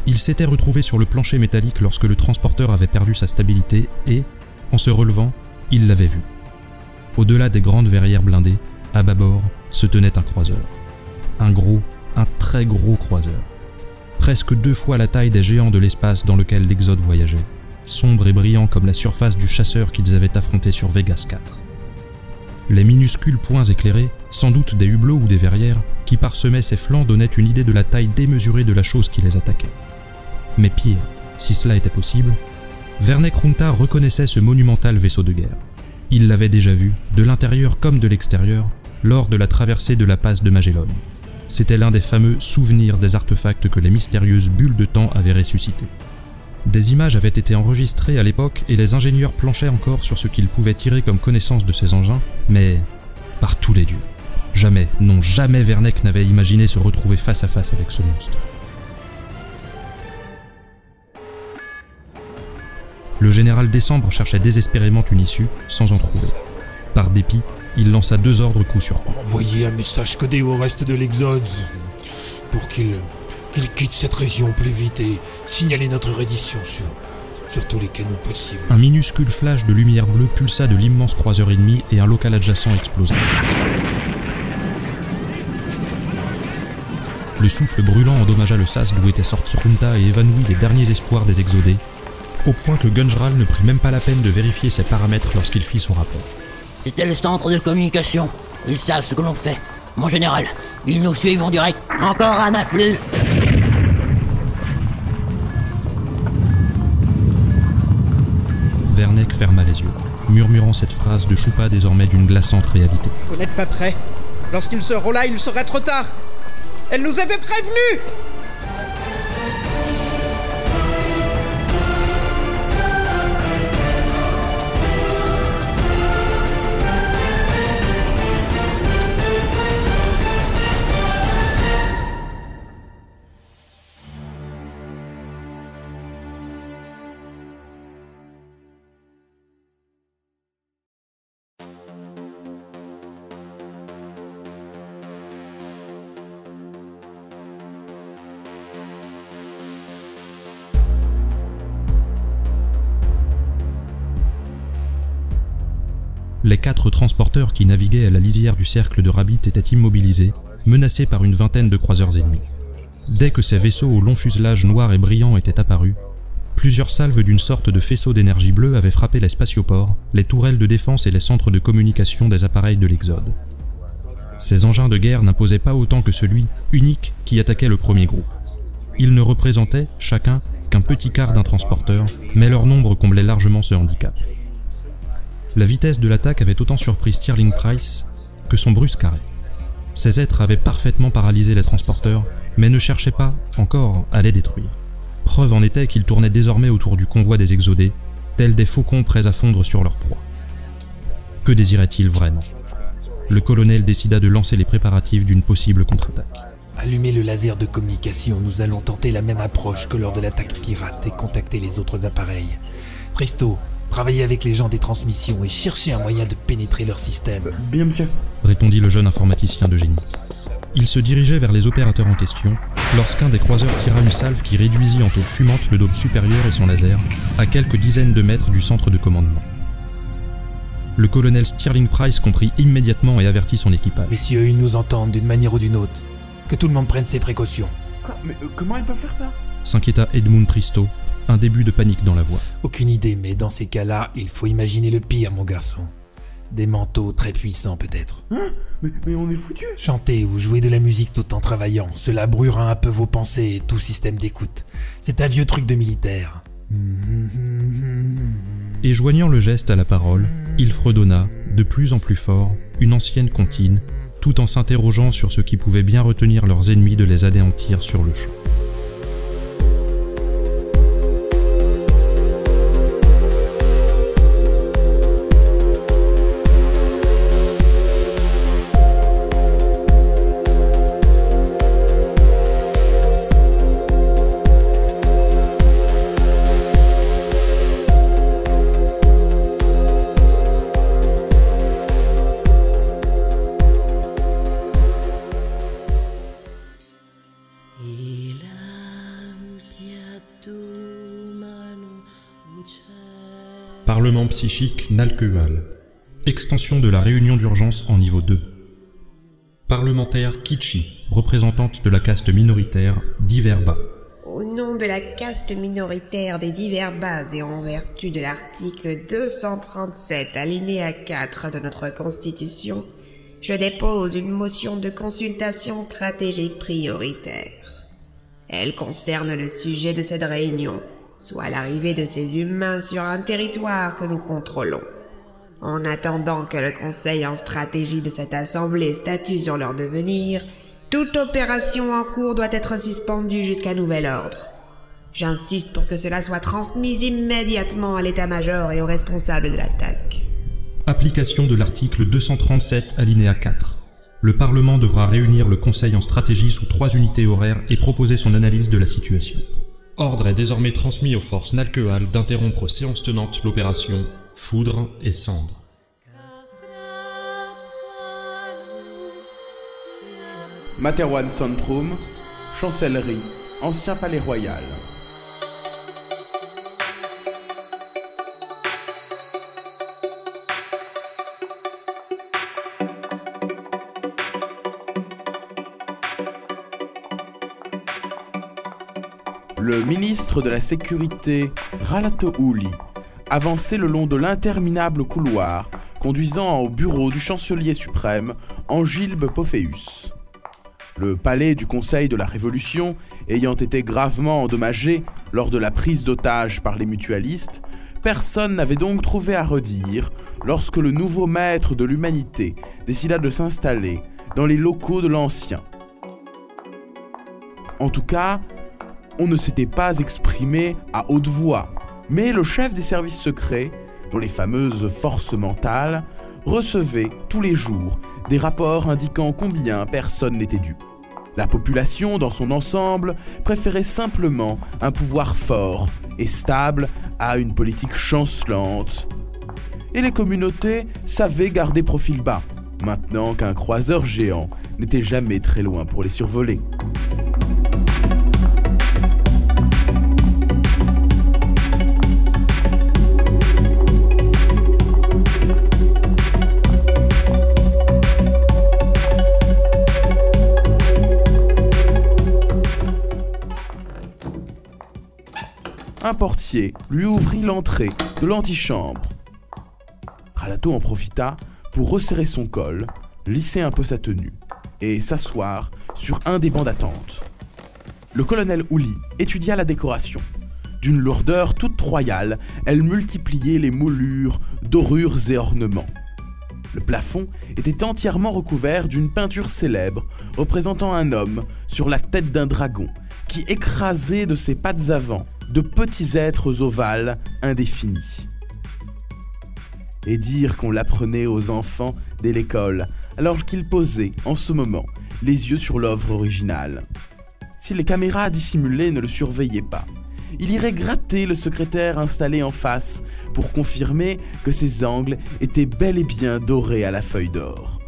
[SPEAKER 4] Il s'était retrouvé sur le plancher métallique lorsque le transporteur avait perdu sa stabilité et, en se relevant, il l'avait vu. Au-delà des grandes verrières blindées, à bâbord, se tenait un croiseur. Un gros, un très gros croiseur. Presque deux fois la taille des géants de l'espace dans lequel l'Exode voyageait, sombre et brillant comme la surface du chasseur qu'ils avaient affronté sur Vegas 4 les minuscules points éclairés, sans doute des hublots ou des verrières, qui parsemaient ses flancs donnaient une idée de la taille démesurée de la chose qui les attaquait. Mais pire, si cela était possible, Werneck Runta reconnaissait ce monumental vaisseau de guerre. Il l'avait déjà vu, de l'intérieur comme de l'extérieur, lors de la traversée de la passe de Magellan. C'était l'un des fameux souvenirs des artefacts que les mystérieuses bulles de temps avaient ressuscités. Des images avaient été enregistrées à l'époque et les ingénieurs planchaient encore sur ce qu'ils pouvaient tirer comme connaissance de ces engins, mais par tous les dieux. Jamais, non jamais Werneck n'avait imaginé se retrouver face à face avec ce monstre. Le général Décembre cherchait désespérément une issue, sans en trouver. Par dépit, il lança deux ordres coup sur coup.
[SPEAKER 21] Envoyez un message codé au reste de l'Exode pour qu'il qu'il quitte cette région plus vite et signaler notre reddition sur, sur tous les canaux possibles.
[SPEAKER 4] Un minuscule flash de lumière bleue pulsa de l'immense croiseur ennemi et un local adjacent explosa. Le souffle brûlant endommagea le sas d'où était sorti Runta et évanouit les derniers espoirs des exodés, au point que Gunjral ne prit même pas la peine de vérifier ses paramètres lorsqu'il fit son rapport.
[SPEAKER 8] C'était le centre de communication. Ils savent ce que l'on fait. Mon général, ils nous suivent en direct. Encore un afflux.
[SPEAKER 4] Werneck ferma les yeux, murmurant cette phrase de Choupa désormais d'une glaçante réalité.
[SPEAKER 5] Vous n'êtes pas prêts. Lorsqu'ils seront là, il sera trop tard. Elle nous avait prévenus
[SPEAKER 4] qui naviguaient à la lisière du cercle de Rabbit étaient immobilisés, menacés par une vingtaine de croiseurs ennemis. Dès que ces vaisseaux au long fuselage noir et brillant étaient apparus, plusieurs salves d'une sorte de faisceau d'énergie bleue avaient frappé les spatioports, les tourelles de défense et les centres de communication des appareils de l'Exode. Ces engins de guerre n'imposaient pas autant que celui, unique, qui attaquait le premier groupe. Ils ne représentaient, chacun, qu'un petit quart d'un transporteur, mais leur nombre comblait largement ce handicap. La vitesse de l'attaque avait autant surpris Stirling Price que son brusque arrêt. Ces êtres avaient parfaitement paralysé les transporteurs, mais ne cherchaient pas, encore, à les détruire. Preuve en était qu'ils tournaient désormais autour du convoi des exodés, tels des faucons prêts à fondre sur leur proie. Que désirait-il vraiment? Le colonel décida de lancer les préparatifs d'une possible contre-attaque.
[SPEAKER 6] Allumez le laser de communication, nous allons tenter la même approche que lors de l'attaque pirate et contacter les autres appareils. Tristo, travaillez avec les gens des transmissions et cherchez un moyen de pénétrer leur système.
[SPEAKER 18] Bien, monsieur.
[SPEAKER 4] répondit le jeune informaticien de génie. Il se dirigeait vers les opérateurs en question lorsqu'un des croiseurs tira une salve qui réduisit en taux fumante le dôme supérieur et son laser à quelques dizaines de mètres du centre de commandement. Le colonel Stirling Price comprit immédiatement et avertit son équipage.
[SPEAKER 6] Messieurs, ils nous entendent d'une manière ou d'une autre. Que tout le monde prenne ses précautions.
[SPEAKER 18] Quoi? Mais euh, comment ils peuvent faire ça?
[SPEAKER 4] S'inquiéta Edmund Tristo, un début de panique dans la voix.
[SPEAKER 6] Aucune idée, mais dans ces cas-là, il faut imaginer le pire, mon garçon. Des manteaux très puissants, peut-être.
[SPEAKER 18] Hein? Mais, mais on est foutus
[SPEAKER 6] Chanter ou jouer de la musique tout en travaillant, cela brûlera un peu vos pensées et tout système d'écoute. C'est un vieux truc de militaire.
[SPEAKER 4] Et joignant le geste à la parole, il fredonna, de plus en plus fort, une ancienne comptine, tout en s'interrogeant sur ce qui pouvait bien retenir leurs ennemis de les anéantir sur le champ. Psychique Nalqueval. Extension de la réunion d'urgence en niveau 2. Parlementaire Kichi, représentante de la caste minoritaire d'Iverba.
[SPEAKER 9] Au nom de la caste minoritaire des divers bases et en vertu de l'article 237 alinéa 4 de notre Constitution, je dépose une motion de consultation stratégique prioritaire. Elle concerne le sujet de cette réunion, soit l'arrivée de ces humains sur un territoire que nous contrôlons. En attendant que le Conseil en stratégie de cette Assemblée statue sur leur devenir, toute opération en cours doit être suspendue jusqu'à nouvel ordre. J'insiste pour que cela soit transmis immédiatement à l'état-major et aux responsables de l'attaque.
[SPEAKER 4] Application de l'article 237 alinéa 4. Le Parlement devra réunir le Conseil en stratégie sous trois unités horaires et proposer son analyse de la situation. Ordre est désormais transmis aux forces Nalqueal d'interrompre séance tenante l'opération Foudre et Cendre.
[SPEAKER 22] Materwan Centrum, Chancellerie, Ancien Palais Royal. Le ministre de la Sécurité, Ralato Ouli, avançait le long de l'interminable couloir conduisant au bureau du chancelier suprême, Angilbe Pophéus. Le palais du Conseil de la Révolution ayant été gravement endommagé lors de la prise d'otage par les mutualistes, personne n'avait donc trouvé à redire lorsque le nouveau maître de l'humanité décida de s'installer dans les locaux de l'ancien. En tout cas, on ne s'était pas exprimé à haute voix, mais le chef des services secrets, dont les fameuses forces mentales, recevait tous les jours des rapports indiquant combien personne n'était dû. La population, dans son ensemble, préférait simplement un pouvoir fort et stable à une politique chancelante. Et les communautés savaient garder profil bas, maintenant qu'un croiseur géant n'était jamais très loin pour les survoler. Portier lui ouvrit l'entrée de l'antichambre. Ralato en profita pour resserrer son col, lisser un peu sa tenue et s'asseoir sur un des bancs d'attente. Le colonel Ouli étudia la décoration. D'une lourdeur toute royale, elle multipliait les moulures, dorures et ornements. Le plafond était entièrement recouvert d'une peinture célèbre représentant un homme sur la tête d'un dragon qui écrasait de ses pattes avant de petits êtres ovales indéfinis. Et dire qu'on l'apprenait aux enfants dès l'école, alors qu'ils posaient, en ce moment, les yeux sur l'œuvre originale. Si les caméras dissimulées ne le surveillaient pas, il irait gratter le secrétaire installé en face pour confirmer que ses angles étaient bel et bien dorés à la feuille d'or.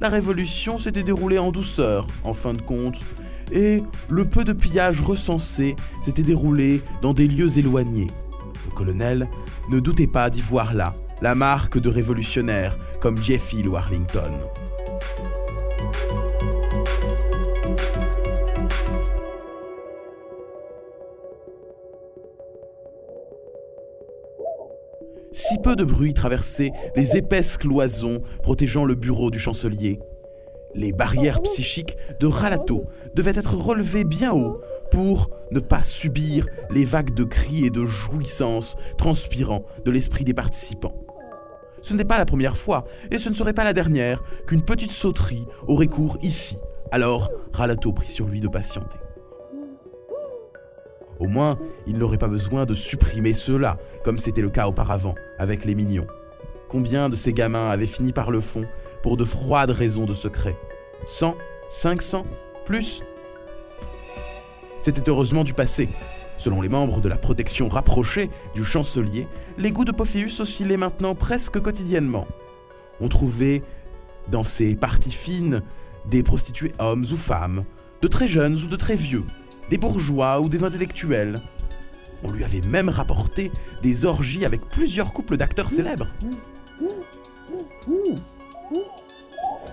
[SPEAKER 22] La révolution s'était déroulée en douceur, en fin de compte, et le peu de pillage recensé s'était déroulé dans des lieux éloignés. Le colonel ne doutait pas d'y voir là la marque de révolutionnaires comme Jeffy ou Arlington. Si peu de bruit traversait les épaisses cloisons protégeant le bureau du chancelier, les barrières psychiques de Ralato devaient être relevées bien haut pour ne pas subir les vagues de cris et de jouissances transpirant de l'esprit des participants. Ce n'est pas la première fois, et ce ne serait pas la dernière, qu'une petite sauterie aurait cours ici. Alors, Ralato prit sur lui de patienter. Au moins, il n'aurait pas besoin de supprimer cela, comme c'était le cas auparavant, avec les mignons. Combien de ces gamins avaient fini par le fond pour de froides raisons de secret 100 500 Plus C'était heureusement du passé. Selon les membres de la protection rapprochée du chancelier, les goûts de Pophéus oscillaient maintenant presque quotidiennement. On trouvait dans ces parties fines des prostituées hommes ou femmes, de très jeunes ou de très vieux, des bourgeois ou des intellectuels. On lui avait même rapporté des orgies avec plusieurs couples d'acteurs célèbres.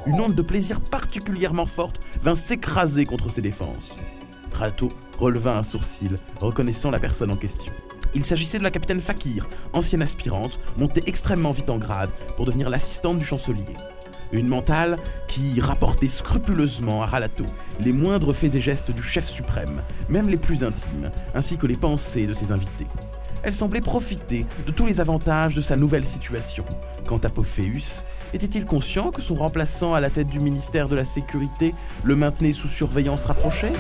[SPEAKER 22] Une onde de plaisir particulièrement forte vint s'écraser contre ses défenses. Rato releva un sourcil, reconnaissant la personne en question. Il s'agissait de la capitaine Fakir, ancienne aspirante, montée extrêmement vite en grade pour devenir l'assistante du chancelier. Une mentale qui rapportait scrupuleusement à Ralato les moindres faits et gestes du chef suprême, même les plus intimes, ainsi que les pensées de ses invités. Elle semblait profiter de tous les avantages de sa nouvelle situation. Quant à Pophéus, était-il conscient que son remplaçant à la tête du ministère de la Sécurité le maintenait sous surveillance rapprochée?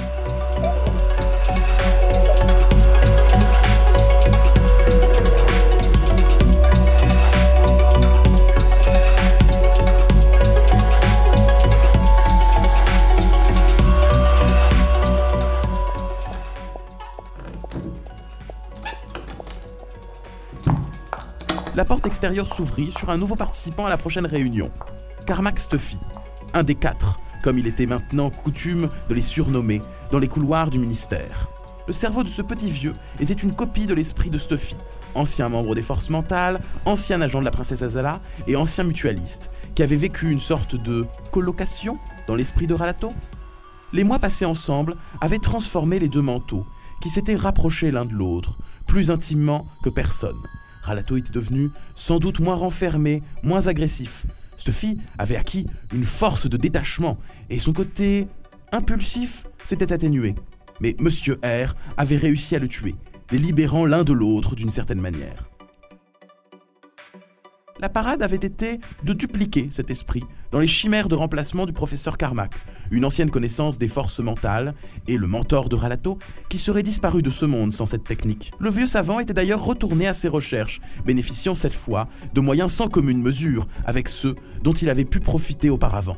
[SPEAKER 22] La porte extérieure s'ouvrit sur un nouveau participant à la prochaine réunion, Carmack Stuffy, un des quatre, comme il était maintenant coutume de les surnommer, dans les couloirs du ministère. Le cerveau de ce petit vieux était une copie de l'esprit de Stuffy, ancien membre des forces mentales, ancien agent de la princesse Azala et ancien mutualiste, qui avait vécu une sorte de colocation dans l'esprit de Ralato. Les mois passés ensemble avaient transformé les deux manteaux, qui s'étaient rapprochés l'un de l'autre, plus intimement que personne. Ralato était devenu sans doute moins renfermé, moins agressif. Stuffy avait acquis une force de détachement et son côté impulsif s'était atténué. Mais Monsieur R avait réussi à le tuer, les libérant l'un de l'autre d'une certaine manière. La parade avait été de dupliquer cet esprit dans les chimères de remplacement du professeur Carmack, une ancienne connaissance des forces mentales, et le mentor de Ralato, qui serait disparu de ce monde sans cette technique. Le vieux savant était d'ailleurs retourné à ses recherches, bénéficiant cette fois de moyens sans commune mesure avec ceux dont il avait pu profiter auparavant.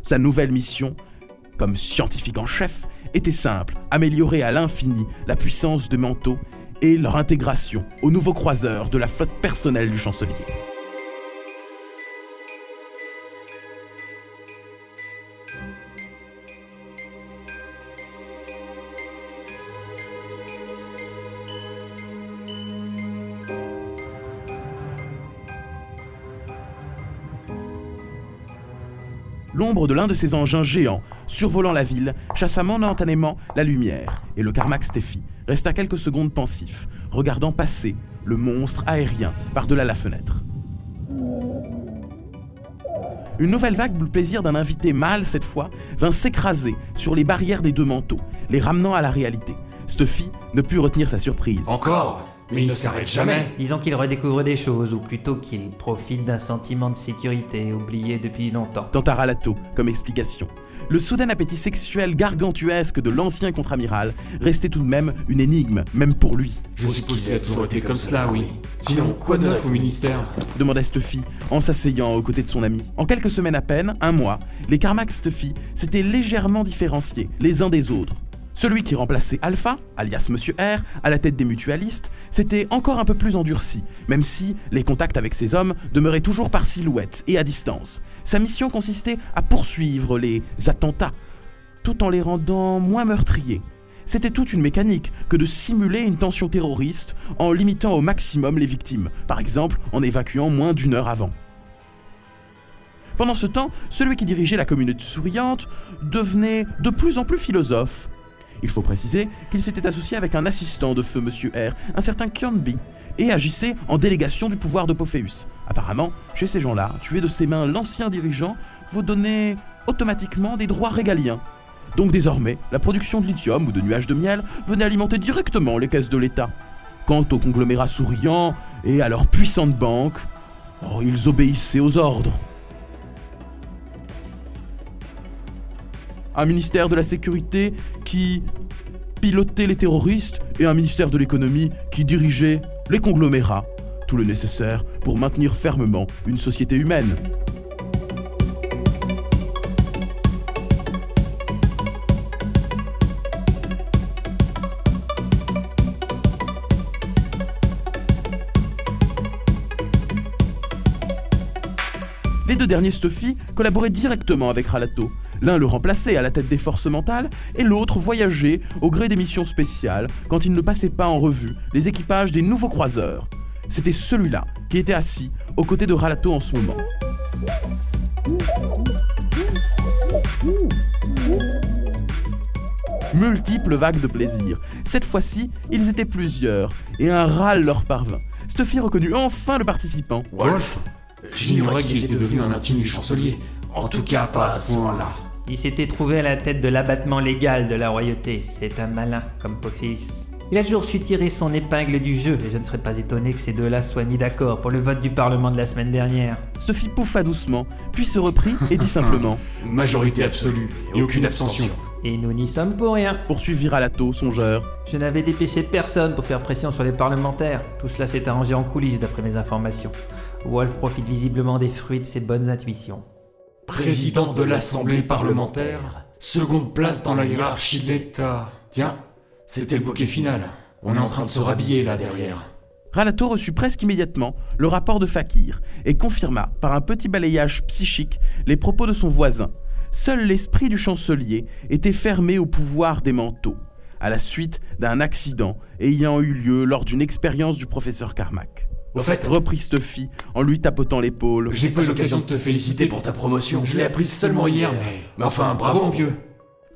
[SPEAKER 22] Sa nouvelle mission, comme scientifique en chef, était simple, améliorer à l'infini la puissance de manteaux et leur intégration aux nouveaux croiseurs de la flotte personnelle du chancelier. L'ombre de l'un de ces engins géants, survolant la ville, chassa momentanément la lumière, et le Carmack Steffi resta quelques secondes pensif, regardant passer le monstre aérien par-delà la fenêtre. Une nouvelle vague du plaisir d'un invité mâle, cette fois, vint s'écraser sur les barrières des deux manteaux, les ramenant à la réalité. Stuffy ne put retenir sa surprise.
[SPEAKER 23] Encore? Mais il ne s'arrête jamais
[SPEAKER 24] Disons qu'il redécouvre des choses, ou plutôt qu'il profite d'un sentiment de sécurité oublié depuis longtemps.
[SPEAKER 22] Tenta Ralato comme explication. Le soudain appétit sexuel gargantuesque de l'ancien contre-amiral restait tout de même une énigme, même pour lui.
[SPEAKER 23] Je suppose qu'il a toujours été comme cela, oui. Sinon, quoi de neuf au ministère?
[SPEAKER 22] Demanda Stuffy en s'asseyant aux côtés de son ami. En quelques semaines à peine, un mois, les Carmack Stuffy s'étaient légèrement différenciés les uns des autres. Celui qui remplaçait Alpha, alias Monsieur R, à la tête des mutualistes, s'était encore un peu plus endurci, même si les contacts avec ces hommes demeuraient toujours par silhouette et à distance. Sa mission consistait à poursuivre les attentats, tout en les rendant moins meurtriers. C'était toute une mécanique que de simuler une tension terroriste en limitant au maximum les victimes, par exemple en évacuant moins d'une heure avant. Pendant ce temps, celui qui dirigeait la communauté souriante devenait de plus en plus philosophe. Il faut préciser qu'il s'était associé avec un assistant de feu Monsieur R, un certain Kionby, et agissait en délégation du pouvoir de Pophéus. Apparemment, chez ces gens-là, tuer de ses mains l'ancien dirigeant vous donnait automatiquement des droits régaliens. Donc désormais, la production de lithium ou de nuages de miel venait alimenter directement les caisses de l'État. Quant aux conglomérats souriants et à leurs puissantes banques, oh, ils obéissaient aux ordres. Un ministère de la sécurité qui pilotait les terroristes et un ministère de l'économie qui dirigeait les conglomérats. Tout le nécessaire pour maintenir fermement une société humaine. Derniers Stuffy collaboraient directement avec Ralato. L'un le remplaçait à la tête des forces mentales et l'autre voyageait au gré des missions spéciales quand il ne passait pas en revue les équipages des nouveaux croiseurs. C'était celui-là qui était assis aux côtés de Ralato en ce moment. Multiples vagues de plaisir. Cette fois-ci, ils étaient plusieurs, et un râle leur parvint. Stuffy reconnut enfin le participant.
[SPEAKER 23] Wolf J'ignorais qu'il était devenu un intime du chancelier. En tout cas, pas à ce point-là.
[SPEAKER 24] Il s'était trouvé à la tête de l'abattement légal de la royauté. C'est un malin comme Pophéus. Il a toujours su tirer son épingle du jeu, et je ne serais pas étonné que ces deux-là soient mis d'accord pour le vote du Parlement de la semaine dernière.
[SPEAKER 22] Stuffy pouffa doucement, puis se reprit et dit simplement
[SPEAKER 23] Majorité absolue et aucune abstention.
[SPEAKER 24] Et nous n'y sommes pour rien.
[SPEAKER 22] Poursuivit Ralato, songeur.
[SPEAKER 24] Je n'avais dépêché personne pour faire pression sur les parlementaires. Tout cela s'est arrangé en coulisses d'après mes informations. Wolf profite visiblement des fruits de ses bonnes intuitions.
[SPEAKER 23] Président de l'Assemblée parlementaire, seconde place dans la hiérarchie de l'État. Tiens, c'était le bouquet final. On est en train de se rhabiller là derrière.
[SPEAKER 22] Ralato reçut presque immédiatement le rapport de Fakir et confirma par un petit balayage psychique les propos de son voisin. Seul l'esprit du chancelier était fermé au pouvoir des manteaux, à la suite d'un accident ayant eu lieu lors d'une expérience du professeur Carmack.
[SPEAKER 23] Au fait,
[SPEAKER 22] reprit Stuffy en lui tapotant l'épaule.
[SPEAKER 23] J'ai pas l'occasion de te féliciter pour ta promotion. Je l'ai apprise seulement hier, mais. Mais enfin, bravo, mon vieux.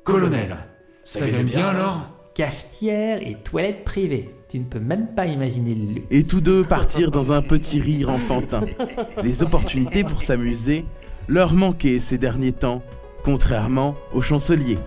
[SPEAKER 23] Colonel, ça irait bien alors
[SPEAKER 24] Cafetière et toilette privée. Tu ne peux même pas imaginer le luxe.
[SPEAKER 22] Et tous deux partirent dans un petit rire enfantin. Les opportunités pour s'amuser leur manquaient ces derniers temps, contrairement au chancelier.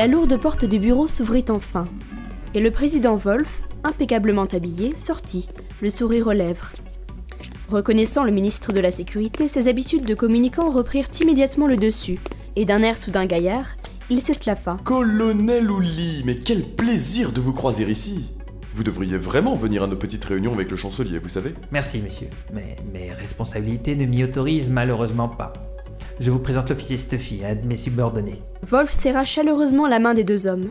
[SPEAKER 7] La lourde porte du bureau s'ouvrit enfin, et le président Wolf, impeccablement habillé, sortit, le sourire aux lèvres. Reconnaissant le ministre de la Sécurité, ses habitudes de communicant reprirent immédiatement le dessus, et d'un air soudain gaillard, il s'esclaffa.
[SPEAKER 25] Colonel Ouli, mais quel plaisir de vous croiser ici Vous devriez vraiment venir à nos petites réunions avec le chancelier, vous savez
[SPEAKER 24] Merci, monsieur, mais mes responsabilités ne m'y autorisent malheureusement pas. Je vous présente l'officier Stuffy, un de mes subordonnés.
[SPEAKER 7] Wolf serra chaleureusement la main des deux hommes.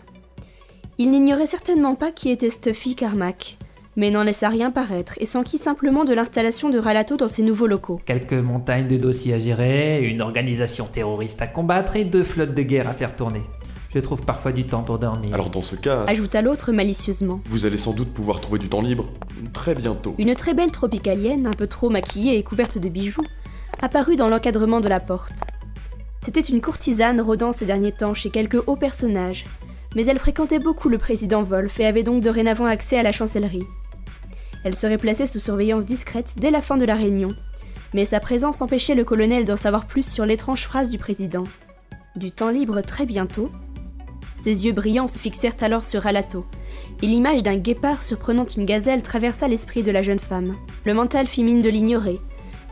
[SPEAKER 7] Il n'ignorait certainement pas qui était Stuffy Carmack, mais n'en laissa rien paraître et s'enquit simplement de l'installation de Ralato dans ses nouveaux locaux.
[SPEAKER 24] Quelques montagnes de dossiers à gérer, une organisation terroriste à combattre et deux flottes de guerre à faire tourner. Je trouve parfois du temps pour dormir.
[SPEAKER 25] Alors dans ce cas,
[SPEAKER 7] Ajouta l'autre malicieusement.
[SPEAKER 25] vous allez sans doute pouvoir trouver du temps libre très bientôt.
[SPEAKER 7] Une très belle tropicalienne, un peu trop maquillée et couverte de bijoux, apparut dans l'encadrement de la porte. C'était une courtisane rôdant ces derniers temps chez quelques hauts personnages, mais elle fréquentait beaucoup le président Wolf et avait donc dorénavant accès à la chancellerie. Elle serait placée sous surveillance discrète dès la fin de la réunion, mais sa présence empêchait le colonel d'en savoir plus sur l'étrange phrase du président. Du temps libre très bientôt Ses yeux brillants se fixèrent alors sur Alato, et l'image d'un guépard surprenant une gazelle traversa l'esprit de la jeune femme. Le mental fit mine de l'ignorer,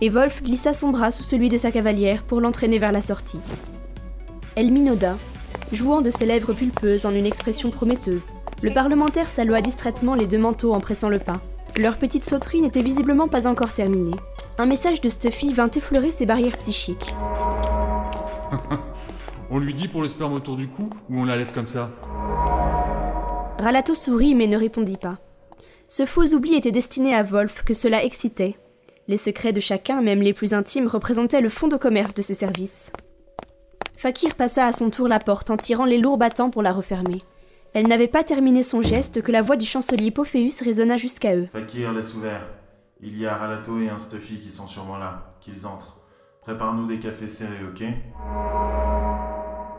[SPEAKER 7] et Wolf glissa son bras sous celui de sa cavalière pour l'entraîner vers la sortie. Elle minauda, jouant de ses lèvres pulpeuses en une expression prometteuse. Le parlementaire salua distraitement les deux manteaux en pressant le pas. Leur petite sauterie n'était visiblement pas encore terminée. Un message de Stuffy vint effleurer ses barrières psychiques.
[SPEAKER 23] on lui dit pour le sperme autour du cou ou on la laisse comme ça?
[SPEAKER 7] Ralato sourit mais ne répondit pas. Ce faux oubli était destiné à Wolf que cela excitait. Les secrets de chacun, même les plus intimes, représentaient le fond de commerce de ses services. Fakir passa à son tour la porte en tirant les lourds battants pour la refermer. Elle n'avait pas terminé son geste que la voix du chancelier Pophéus résonna jusqu'à eux.
[SPEAKER 26] Fakir laisse ouvert. Il y a Ralato et un Stuffy qui sont sûrement là. Qu'ils entrent. Prépare-nous des cafés serrés, ok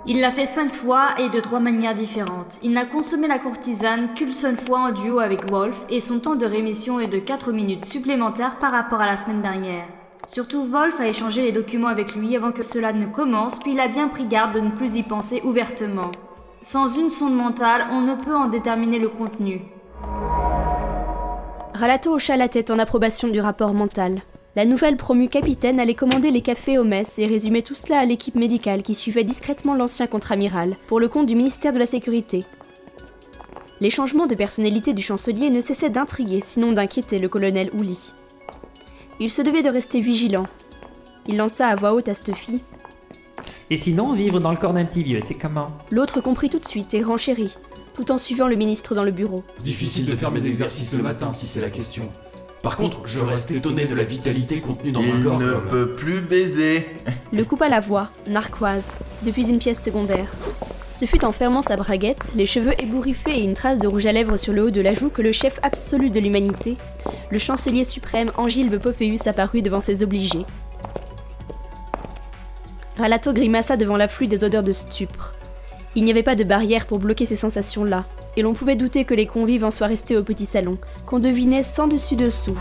[SPEAKER 16] Il l'a fait cinq fois et de trois manières différentes. Il n'a consommé la courtisane qu'une seule fois en duo avec Wolf et son temps de rémission est de 4 minutes supplémentaires par rapport à la semaine dernière. Surtout, Wolf a échangé les documents avec lui avant que cela ne commence, puis il a bien pris garde de ne plus y penser ouvertement. Sans une sonde mentale, on ne peut en déterminer le contenu.
[SPEAKER 7] Ralato hocha la tête en approbation du rapport mental. La nouvelle promue capitaine allait commander les cafés aux messes et résumer tout cela à l'équipe médicale qui suivait discrètement l'ancien contre-amiral, pour le compte du ministère de la Sécurité. Les changements de personnalité du chancelier ne cessaient d'intriguer, sinon d'inquiéter le colonel Ouli. Il se devait de rester vigilant. Il lança à voix haute à Stuffy.
[SPEAKER 24] Et sinon, vivre dans le corps d'un petit vieux, c'est comment?
[SPEAKER 7] L'autre comprit tout de suite et renchérit, tout en suivant le ministre dans le bureau.
[SPEAKER 23] Difficile de faire mes exercices le matin si c'est la question. Par contre, je reste étonné de la vitalité contenue dans un
[SPEAKER 26] Il
[SPEAKER 23] corps
[SPEAKER 26] ne
[SPEAKER 23] comme...
[SPEAKER 26] peut plus baiser.
[SPEAKER 7] Le coupa la voix, narquoise, depuis une pièce secondaire. Ce fut en fermant sa braguette, les cheveux ébouriffés et une trace de rouge à lèvres sur le haut de la joue que le chef absolu de l'humanité, le chancelier suprême Angilbe Pophéus apparut devant ses obligés. Ralato grimaça devant l'afflux des odeurs de stupre. Il n'y avait pas de barrière pour bloquer ces sensations-là, et l'on pouvait douter que les convives en soient restés au petit salon, qu'on devinait sans dessus-dessous.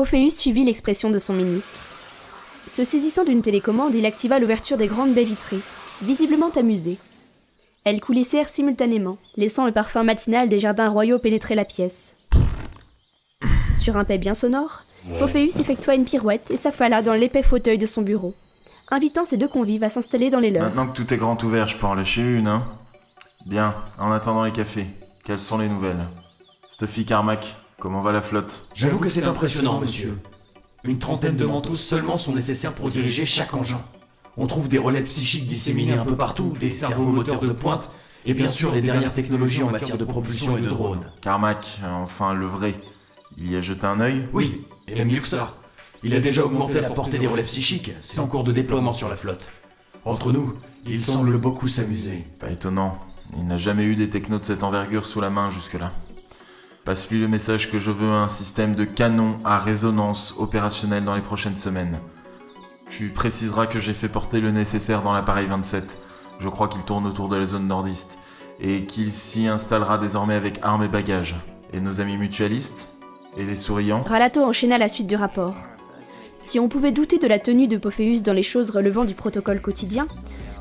[SPEAKER 7] Pophéus suivit l'expression de son ministre. Se saisissant d'une télécommande, il activa l'ouverture des grandes baies vitrées, visiblement amusé. Elles coulissèrent simultanément, laissant le parfum matinal des jardins royaux pénétrer la pièce. Sur un paix bien sonore, Pophéus effectua une pirouette et s'affala dans l'épais fauteuil de son bureau, invitant ses deux convives à s'installer dans les leurs.
[SPEAKER 26] Maintenant que tout est grand ouvert, je peux en lâcher une, hein? Bien, en attendant les cafés, quelles sont les nouvelles? Stuffy Carmack, comment va la flotte?
[SPEAKER 23] J'avoue que c'est impressionnant, monsieur. Une trentaine de manteaux seulement sont nécessaires pour diriger chaque engin. On trouve des relais psychiques disséminés un peu partout, des cerveaux moteurs de pointe, et bien sûr les dernières technologies en matière de propulsion et de drones.
[SPEAKER 26] Carmack, enfin le vrai. Il y a jeté un œil?
[SPEAKER 23] Oui, et même mieux que ça. Il a déjà augmenté la portée des relais psychiques, c'est en cours de déploiement sur la flotte. Entre nous, il semble beaucoup s'amuser.
[SPEAKER 26] Pas étonnant. Il n'a jamais eu des technos de cette envergure sous la main jusque-là. Passe-lui le message que je veux un système de canon à résonance opérationnel dans les prochaines semaines. Tu préciseras que j'ai fait porter le nécessaire dans l'appareil 27. Je crois qu'il tourne autour de la zone nordiste. Et qu'il s'y installera désormais avec armes et bagages. Et nos amis mutualistes Et les souriants?
[SPEAKER 7] Ralato enchaîna la suite du rapport. Si on pouvait douter de la tenue de Pophéus dans les choses relevant du protocole quotidien,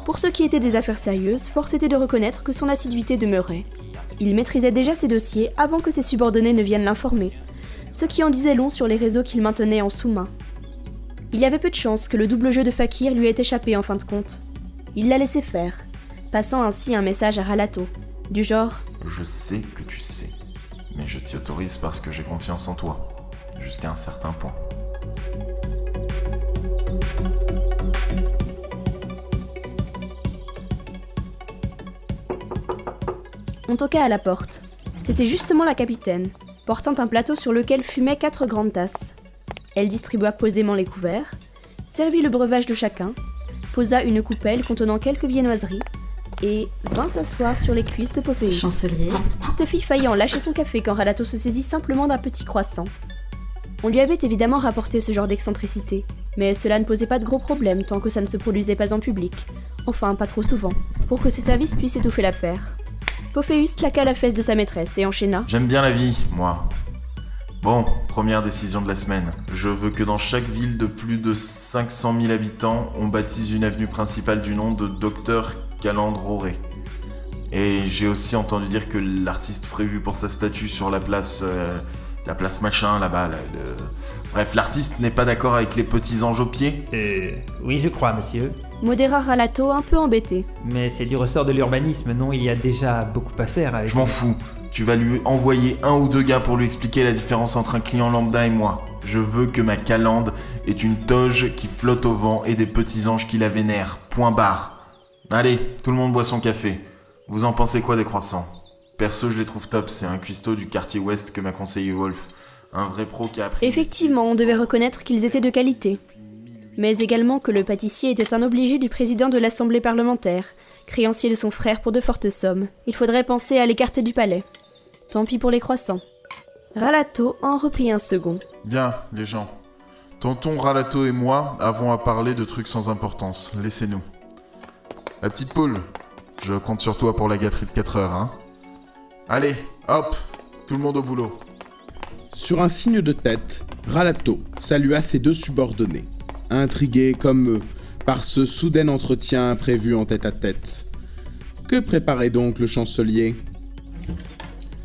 [SPEAKER 7] pour ce qui était des affaires sérieuses, force était de reconnaître que son assiduité demeurait. Il maîtrisait déjà ses dossiers avant que ses subordonnés ne viennent l'informer, ce qui en disait long sur les réseaux qu'il maintenait en sous-main. Il y avait peu de chance que le double jeu de Fakir lui ait échappé en fin de compte. Il l'a laissé faire, passant ainsi un message à Ralato, du genre
[SPEAKER 26] Je sais que tu sais, mais je t'y autorise parce que j'ai confiance en toi, jusqu'à un certain point.
[SPEAKER 7] On toqua à la porte. C'était justement la capitaine, portant un plateau sur lequel fumaient quatre grandes tasses. Elle distribua posément les couverts, servit le breuvage de chacun, posa une coupelle contenant quelques viennoiseries et vint s'asseoir sur les cuisses de Popéus.
[SPEAKER 16] Chancelier.
[SPEAKER 7] Stuffy faillit en lâcher son café quand Ralato se saisit simplement d'un petit croissant. On lui avait évidemment rapporté ce genre d'excentricité, mais cela ne posait pas de gros problèmes tant que ça ne se produisait pas en public, enfin pas trop souvent, pour que ses services puissent étouffer l'affaire. Pophéus claqua la fesse de sa maîtresse et enchaîna.
[SPEAKER 26] J'aime bien la vie, moi. Bon, première décision de la semaine. Je veux que dans chaque ville de plus de 500 000 habitants, on baptise une avenue principale du nom de Docteur Calandre Auré. Et j'ai aussi entendu dire que l'artiste prévu pour sa statue sur la place... euh, la place machin là-bas, là, le- Bref, l'artiste n'est pas d'accord avec les petits anges aux pieds
[SPEAKER 24] Euh. Oui, je crois, monsieur.
[SPEAKER 7] Modéra Ralato un peu embêté.
[SPEAKER 24] Mais c'est du ressort de l'urbanisme, non? Il y a déjà beaucoup à faire avec.
[SPEAKER 26] Je m'en fous. Tu vas lui envoyer un ou deux gars pour lui expliquer la différence entre un client lambda et moi. Je veux que ma calande ait une toge qui flotte au vent et des petits anges qui la vénèrent. Point barre. Allez, tout le monde boit son café. Vous en pensez quoi des croissants? Perso, je les trouve top. C'est un cuistot du quartier ouest que m'a conseillé Wolf. Un vrai pro qui a appris.
[SPEAKER 7] Effectivement, on devait reconnaître qu'ils étaient de qualité. Mais également que le pâtissier était un obligé du président de l'Assemblée parlementaire, créancier de son frère pour de fortes sommes. Il faudrait penser à l'écarter du palais. Tant pis pour les croissants. Ralato en reprit un second.
[SPEAKER 26] Bien, les gens. Tonton Ralato et moi avons à parler de trucs sans importance. Laissez-nous. La petite poule, je compte sur toi pour la gâterie de 4 heures, hein Allez, hop, tout le monde au boulot.
[SPEAKER 22] Sur un signe de tête, Ralato salua ses deux subordonnés, intrigués comme eux par ce soudain entretien prévu en tête à tête. Que préparait donc le chancelier?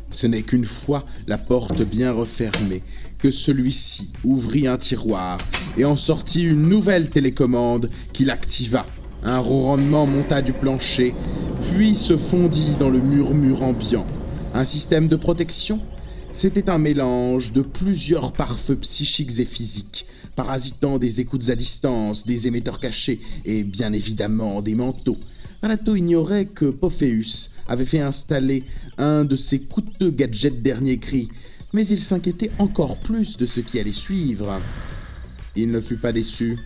[SPEAKER 22] Ce n'est qu'une fois la porte bien refermée que celui-ci ouvrit un tiroir et en sortit une nouvelle télécommande qu'il activa. Un ronronnement monta du plancher, puis se fondit dans le murmure ambiant. Un système de protection? C'était un mélange de plusieurs pare-feux psychiques et physiques, parasitant des écoutes à distance, des émetteurs cachés et bien évidemment des manteaux. Ralato ignorait que Pophéus avait fait installer un de ses coûteux gadgets dernier cri, mais il s'inquiétait encore plus de ce qui allait suivre. Il ne fut pas déçu.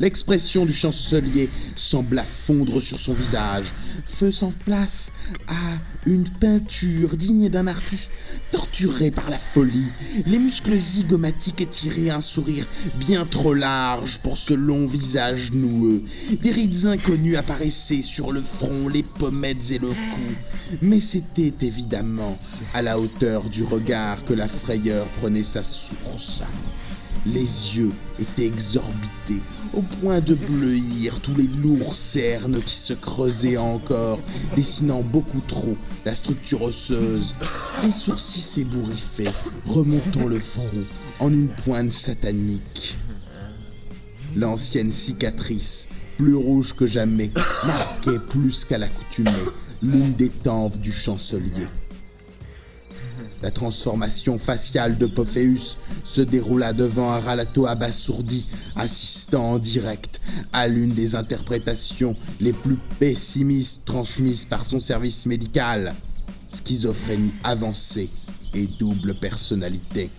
[SPEAKER 22] L'expression du chancelier sembla fondre sur son visage, faisant place à une peinture digne d'un artiste torturé par la folie. Les muscles zygomatiques étiraient un sourire bien trop large pour ce long visage noueux. Des rides inconnues apparaissaient sur le front, les pommettes et le cou. Mais c'était évidemment à la hauteur du regard que la frayeur prenait sa source. Les yeux étaient exorbités, au point de bleuir tous les lourds cernes qui se creusaient encore, dessinant beaucoup trop la structure osseuse. Les sourcils s'ébouriffaient, remontant le front en une pointe satanique. L'ancienne cicatrice, plus rouge que jamais, marquait plus qu'à l'accoutumée l'une des tempes du chancelier. La transformation faciale de Pophéus se déroula devant un Ralato abasourdi, assistant en direct à l'une des interprétations les plus pessimistes transmises par son service médical. Schizophrénie avancée et double personnalité.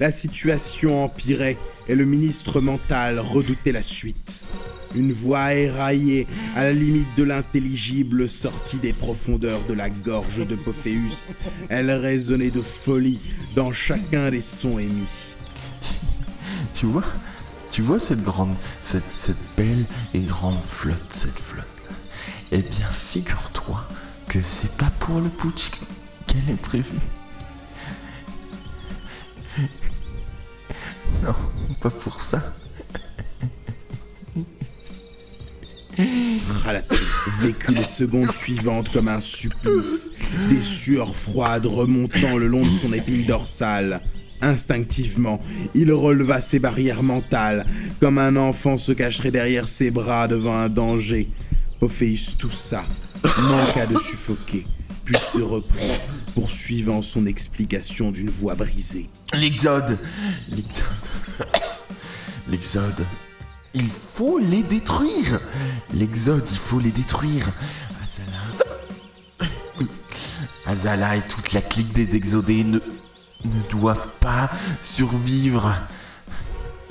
[SPEAKER 22] La situation empirait et le ministre mental redoutait la suite. Une voix éraillée, à la limite de l'intelligible, sortit des profondeurs de la gorge de Pophéus. Elle résonnait de folie dans chacun des sons émis.
[SPEAKER 26] Tu vois Tu vois cette grande, cette, cette belle et grande flotte, cette flotte Eh bien, figure-toi que c'est pas pour le putsch qu'elle est prévue. Non, pas pour ça.
[SPEAKER 22] Ralato vécut les secondes suivantes comme un supplice, des sueurs froides remontant le long de son épine dorsale. Instinctivement, il releva ses barrières mentales, comme un enfant se cacherait derrière ses bras devant un danger. Pophéus toussa, manqua de suffoquer, puis se reprit, poursuivant son explication d'une voix brisée.
[SPEAKER 26] L'Exode L'Exode L'Exode Il faut les détruire L'Exode, il faut les détruire Azala... Azala et toute la clique des exodés ne, ne doivent pas survivre.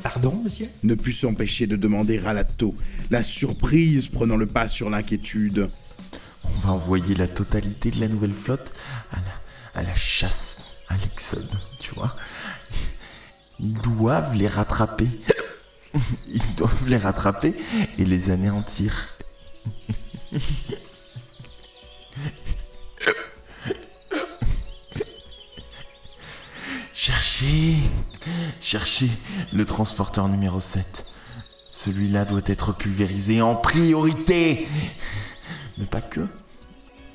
[SPEAKER 24] Pardon, monsieur?
[SPEAKER 22] Ne put s'empêcher de demander à Lato, la surprise prenant le pas sur l'inquiétude.
[SPEAKER 26] On va envoyer la totalité de la nouvelle flotte à la, à la chasse, à l'Exode, tu vois. Ils doivent les rattraper. Ils doivent les rattraper et les anéantir. Cherchez, cherchez le transporteur numéro 7. Celui-là doit être pulvérisé en priorité. Mais pas que.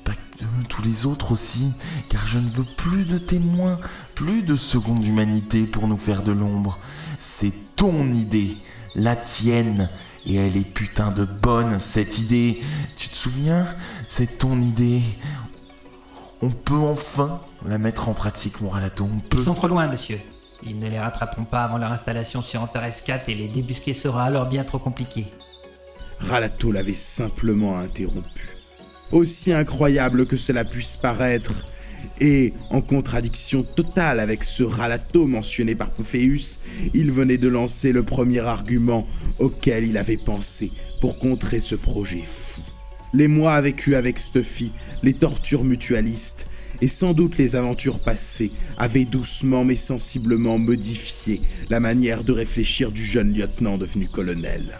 [SPEAKER 26] Pas que tous les autres aussi, car je ne veux plus de témoins, plus de seconde humanité pour nous faire de l'ombre. C'est ton idée, la tienne, et elle est putain de bonne, cette idée. Tu te souviens? C'est ton idée. On peut enfin la mettre en pratique, mon Ralato. On peut.
[SPEAKER 24] Ils sont trop loin, monsieur. Ils ne les rattraperont pas avant leur installation sur Antares 4 et les débusquer sera alors bien trop compliqué.
[SPEAKER 22] Ralato l'avait simplement interrompu. Aussi incroyable que cela puisse paraître, et en contradiction totale avec ce Ralato mentionné par Pophéus, il venait de lancer le premier argument auquel il avait pensé pour contrer ce projet fou. Les mois vécus avec Stuffy, les tortures mutualistes, et sans doute les aventures passées avaient doucement mais sensiblement modifié la manière de réfléchir du jeune lieutenant devenu colonel.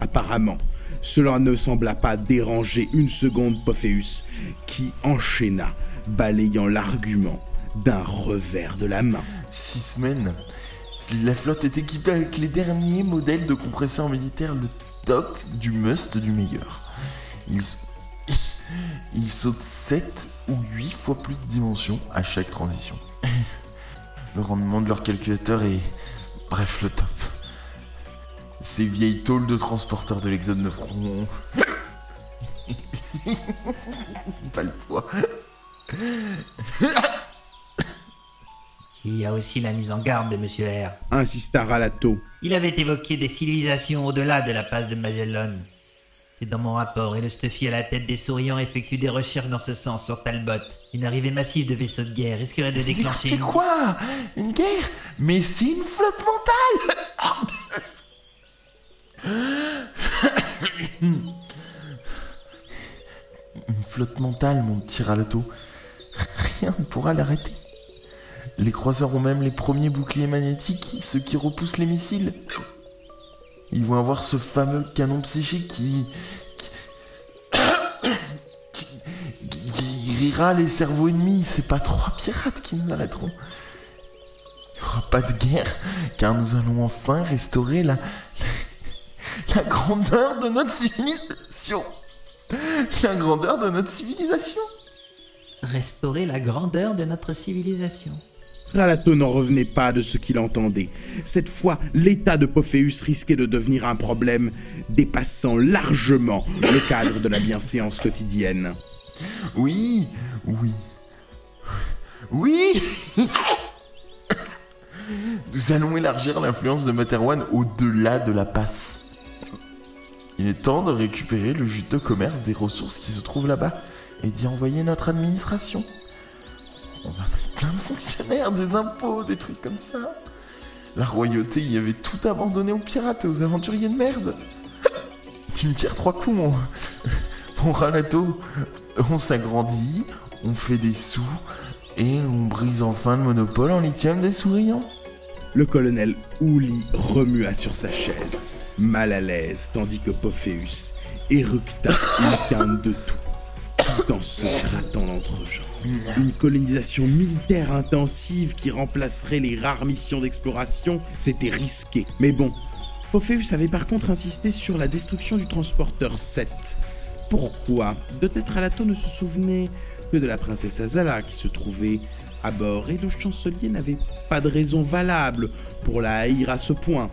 [SPEAKER 22] Apparemment, cela ne sembla pas déranger une seconde Pophéus, qui enchaîna, balayant l'argument d'un revers de la main.
[SPEAKER 26] Six semaines. La flotte est équipée avec les derniers modèles de compresseurs militaires, le top du must du meilleur. Ils, ils sautent 7 ou 8 fois plus de dimensions à chaque transition. Le rendement de leur calculateur est... Bref, le top. Ces vieilles tôles de transporteurs de l'Exode ne feront... Pas le poids.
[SPEAKER 24] Il y a aussi la mise en garde de Monsieur R.
[SPEAKER 22] Insista Ralato.
[SPEAKER 24] Il avait évoqué des civilisations au-delà de la passe de Magellan. C'est dans mon rapport, et le Stuffy à la tête des souriants effectue des recherches dans ce sens sur Talbot. Une arrivée massive de vaisseaux de guerre risquerait de déclencher...
[SPEAKER 26] C'est quoi? Une guerre? Mais c'est une flotte mentale Une flotte mentale, mon petit Ralato. Rien ne pourra l'arrêter. Les croiseurs ont même les premiers boucliers magnétiques, ceux qui repoussent les missiles. Ils vont avoir ce fameux canon psychique qui. qui. qui, qui rira les cerveaux ennemis. C'est pas trois pirates qui nous arrêteront. Il n'y aura pas de guerre, car nous allons enfin restaurer la, la grandeur de notre civilisation. La grandeur de notre civilisation.
[SPEAKER 24] Restaurer la grandeur de notre civilisation.
[SPEAKER 22] Ralato n'en revenait pas de ce qu'il entendait. Cette fois, l'état de Pophéus risquait de devenir un problème dépassant largement le cadre de la bienséance quotidienne.
[SPEAKER 26] Oui, oui. Oui Nous allons élargir l'influence de Materwan au-delà de la passe. Il est temps de récupérer le juteux commerce des ressources qui se trouvent là-bas et d'y envoyer notre administration. On va mettre plein de fonctionnaires, des impôts, des trucs comme ça. La royauté y avait tout abandonné aux pirates et aux aventuriers de merde. Tu me tires trois coups, mon. Mon Ralato. On s'agrandit, on fait des sous, et on brise enfin le monopole en lithium des souriants.
[SPEAKER 22] Le colonel Ouli remua sur sa chaise, mal à l'aise, tandis que Pophéus éructa une de tout, tout en se grattant l'entrejambe. Une colonisation militaire intensive qui remplacerait les rares missions d'exploration, c'était risqué. Mais bon, Pophéus avait par contre insisté sur la destruction du transporteur 7. Pourquoi? Peut-être Alato ne se souvenait que de la princesse Azala qui se trouvait à bord et le chancelier n'avait pas de raison valable pour la haïr à ce point.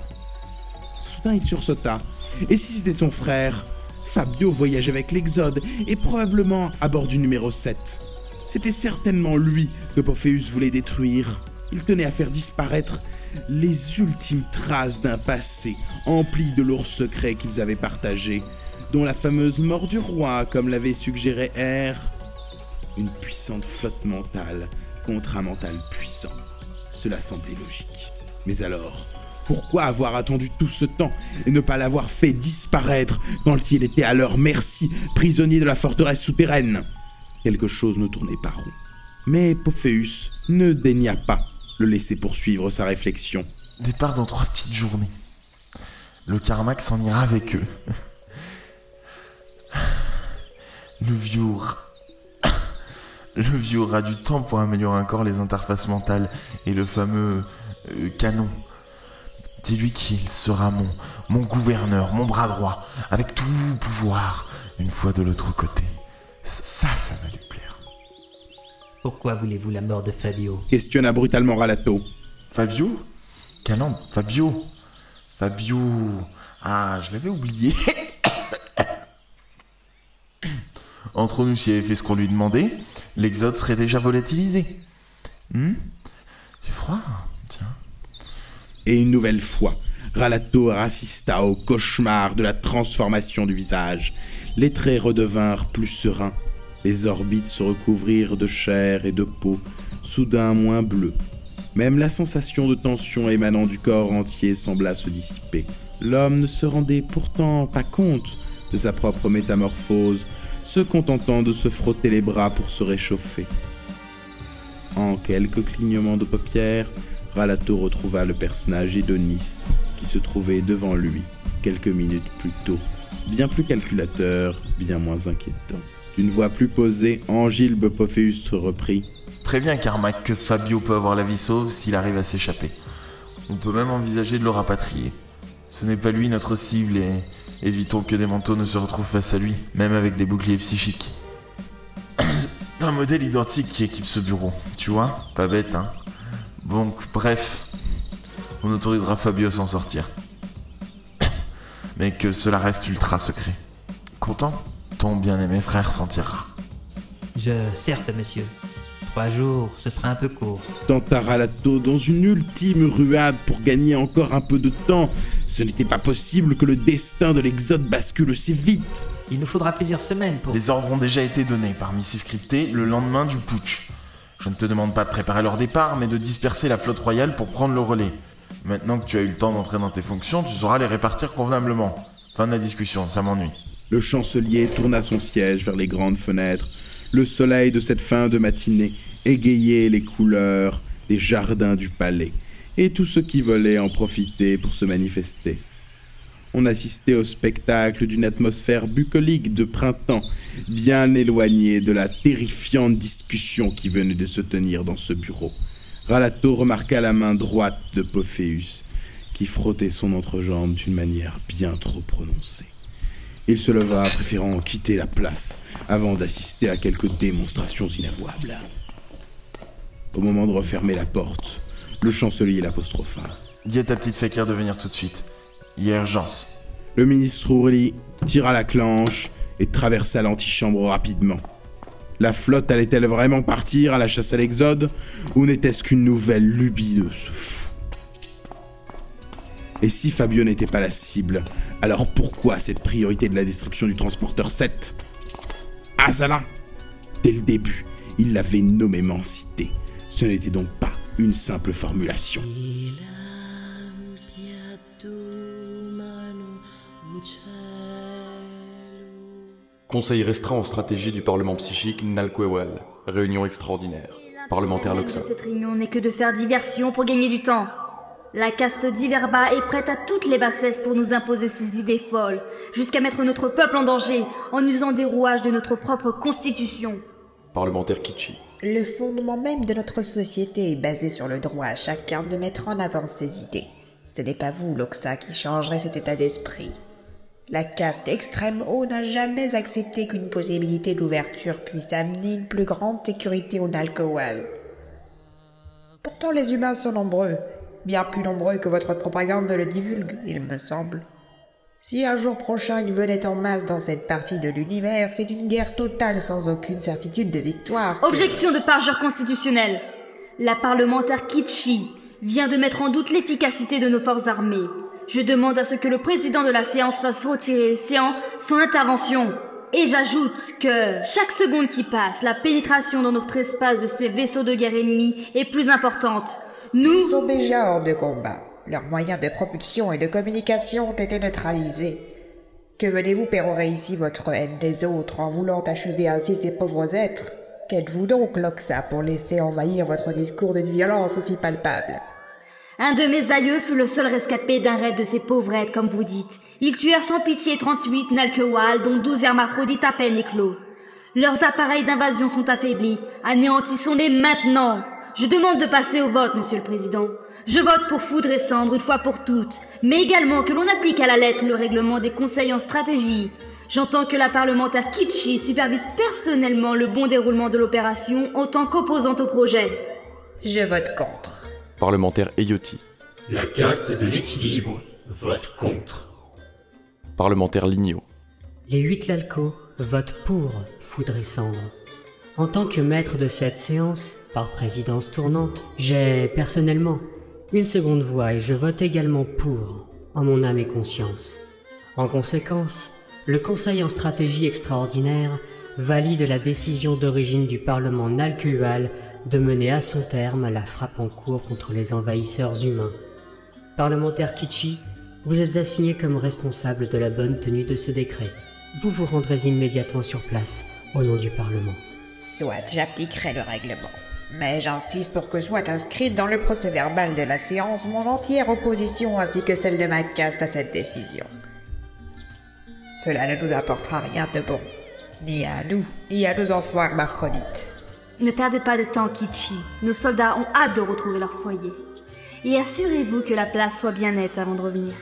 [SPEAKER 22] Soudain il sursauta. Et si c'était son frère? Fabio voyageait avec l'Exode et probablement à bord du numéro 7. C'était certainement lui que Pophéus voulait détruire. Il tenait à faire disparaître les ultimes traces d'un passé empli de lourds secrets qu'ils avaient partagés, dont la fameuse mort du roi, comme l'avait suggéré R. Une puissante flotte mentale contre un mental puissant. Cela semblait logique. Mais alors, pourquoi avoir attendu tout ce temps et ne pas l'avoir fait disparaître quand il était à leur merci, prisonnier de la forteresse souterraine Quelque chose ne tournait pas rond. Mais Pophéus ne daigna pas le laisser poursuivre sa réflexion.
[SPEAKER 26] Départ dans trois petites journées. Le Carmack s'en ira avec eux. Le vieux... Aura du temps pour améliorer encore les interfaces mentales et le fameux euh, canon. Dis-lui qu'il sera mon, mon gouverneur, mon bras droit, avec tout pouvoir, une fois de l'autre côté. Ça, ça va lui plaire.
[SPEAKER 24] Pourquoi voulez-vous la mort de Fabio?
[SPEAKER 22] Questionna brutalement Ralato.
[SPEAKER 26] Fabio? Canon, Fabio? Fabio. Ah, je l'avais oublié. Entre nous, s'il avait fait ce qu'on lui demandait, l'exode serait déjà volatilisé. Hmm? J'ai froid.
[SPEAKER 22] Et une nouvelle fois, Ralato assista au cauchemar de la transformation du visage. Les traits redevinrent plus sereins, les orbites se recouvrirent de chair et de peau, soudain moins bleues. Même la sensation de tension émanant du corps entier sembla se dissiper. L'homme ne se rendait pourtant pas compte de sa propre métamorphose, se contentant de se frotter les bras pour se réchauffer. En quelques clignements de paupières, Ralato retrouva le personnage Edonis qui se trouvait devant lui quelques minutes plus tôt, bien plus calculateur, bien moins inquiétant. D'une voix plus posée, Angilbe Pophéus reprit.
[SPEAKER 26] Préviens Carmack que Fabio peut avoir la vie sauve s'il arrive à s'échapper. On peut même envisager de le rapatrier. Ce n'est pas lui notre cible et évitons que des manteaux ne se retrouvent face à lui, même avec des boucliers psychiques. un modèle identique qui équipe ce bureau, tu vois Pas bête, hein? Donc, bref, on autorisera Fabio à s'en sortir. Mais que cela reste ultra secret. Content Ton bien-aimé frère s'en tirera.
[SPEAKER 24] Je, certes, monsieur. Trois jours, ce sera un peu court.
[SPEAKER 22] Tenta Ralato dans une ultime ruade pour gagner encore un peu de temps. Ce n'était pas possible que le destin de l'Exode bascule si vite.
[SPEAKER 24] Il nous faudra plusieurs semaines pour...
[SPEAKER 26] Les ordres ont déjà été donnés par missive cryptée le lendemain du putsch. Je ne te demande pas de préparer leur départ, mais de disperser la flotte royale pour prendre le relais. Maintenant que tu as eu le temps d'entrer dans tes fonctions, tu sauras les répartir convenablement. Fin de la discussion, ça m'ennuie.
[SPEAKER 22] Le chancelier tourna son siège vers les grandes fenêtres. Le soleil de cette fin de matinée égayait les couleurs des jardins du palais, et tous ceux qui voulaient en profiter pour se manifester. On assistait au spectacle d'une atmosphère bucolique de printemps, bien éloignée de la terrifiante discussion qui venait de se tenir dans ce bureau. Ralato remarqua la main droite de Pophéus, qui frottait son entrejambe d'une manière bien trop prononcée. Il se leva, préférant quitter la place avant d'assister à quelques démonstrations inavouables. Au moment de refermer la porte, le chancelier l'apostropha.
[SPEAKER 26] Dis à ta petite fakir de venir tout de suite. Il y a urgence.
[SPEAKER 22] Le ministre Ourli tira la clenche et traversa l'antichambre rapidement. La flotte allait-elle vraiment partir à la chasse à l'exode ou n'était-ce qu'une nouvelle lubie de ce fou? Et si Fabio n'était pas la cible, alors pourquoi cette priorité de la destruction du transporteur 7 Azala Dès le début, il l'avait nommément cité. Ce n'était donc pas une simple formulation.
[SPEAKER 25] Conseil restreint en stratégie du Parlement psychique Nalquewal. Réunion extraordinaire. Parlementaire Loxa.
[SPEAKER 16] cette réunion n'est que de faire diversion pour gagner du temps. La caste d'Iverba est prête à toutes les bassesses pour nous imposer ses idées folles, jusqu'à mettre notre peuple en danger en usant des rouages de notre propre constitution.
[SPEAKER 25] Parlementaire Kichi.
[SPEAKER 27] Le fondement même de notre société est basé sur le droit à chacun de mettre en avant ses idées. Ce n'est pas vous, Loxa, qui changerez cet état d'esprit. La caste extrême haut n'a jamais accepté qu'une possibilité d'ouverture puisse amener une plus grande sécurité au Nalkowal. Pourtant, les humains sont nombreux, bien plus nombreux que votre propagande le divulgue, il me semble. Si un jour prochain ils venaient en masse dans cette partie de l'univers, c'est une guerre totale sans aucune certitude de victoire.
[SPEAKER 16] Objection de parjure constitutionnelle. La parlementaire Kichi vient de mettre en doute l'efficacité de nos forces armées. Je demande à ce que le président de la séance fasse retirer séant son intervention. Et j'ajoute que chaque seconde qui passe, la pénétration dans notre espace de ces vaisseaux de guerre ennemis est plus importante. Nous
[SPEAKER 27] Ils sont déjà hors de combat. Leurs moyens de propulsion et de communication ont été neutralisés. Que venez-vous pérorer ici votre haine des autres en voulant achever ainsi ces pauvres êtres? Qu'êtes-vous donc, Loxa, pour laisser envahir votre discours d'une violence aussi palpable?
[SPEAKER 16] Un de mes aïeux fut le seul rescapé d'un raid de ces pauvrettes, comme vous dites. Ils tuèrent sans pitié 38 Nalkewal, dont 12 hermaphrodites à peine éclos. Leurs appareils d'invasion sont affaiblis. Anéantissons-les maintenant. Je demande de passer au vote, Monsieur le Président. Je vote pour foudre et cendre une fois pour toutes, mais également que l'on applique à la lettre le règlement des conseils en stratégie. J'entends que la parlementaire Kichi supervise personnellement le bon déroulement de l'opération en tant qu'opposante au projet.
[SPEAKER 27] Je vote contre.
[SPEAKER 25] Parlementaire Eyoti.
[SPEAKER 28] La caste de l'équilibre vote contre.
[SPEAKER 25] Parlementaire Lignot.
[SPEAKER 10] Les huit Lalco votent pour Foudre et Cendre. En tant que maître de cette séance, par présidence tournante, j'ai personnellement une seconde voix et je vote également pour, en mon âme et conscience. En conséquence, le Conseil en stratégie extraordinaire valide la décision d'origine du Parlement Nalkual de mener à son terme la frappe en cours contre les envahisseurs humains. Parlementaire Kichi, vous êtes assigné comme responsable de la bonne tenue de ce décret. Vous vous rendrez immédiatement sur place, au nom du Parlement.
[SPEAKER 27] Soit j'appliquerai le règlement. Mais j'insiste pour que soit inscrite dans le procès verbal de la séance mon entière opposition ainsi que celle de ma caste à cette décision. Cela ne nous apportera rien de bon, ni à nous, ni à nos enfants hermaphrodites.
[SPEAKER 16] Ne perdez pas de temps, Kichi. Nos soldats ont hâte de retrouver leur foyer. Et assurez-vous que la place soit bien nette avant de revenir.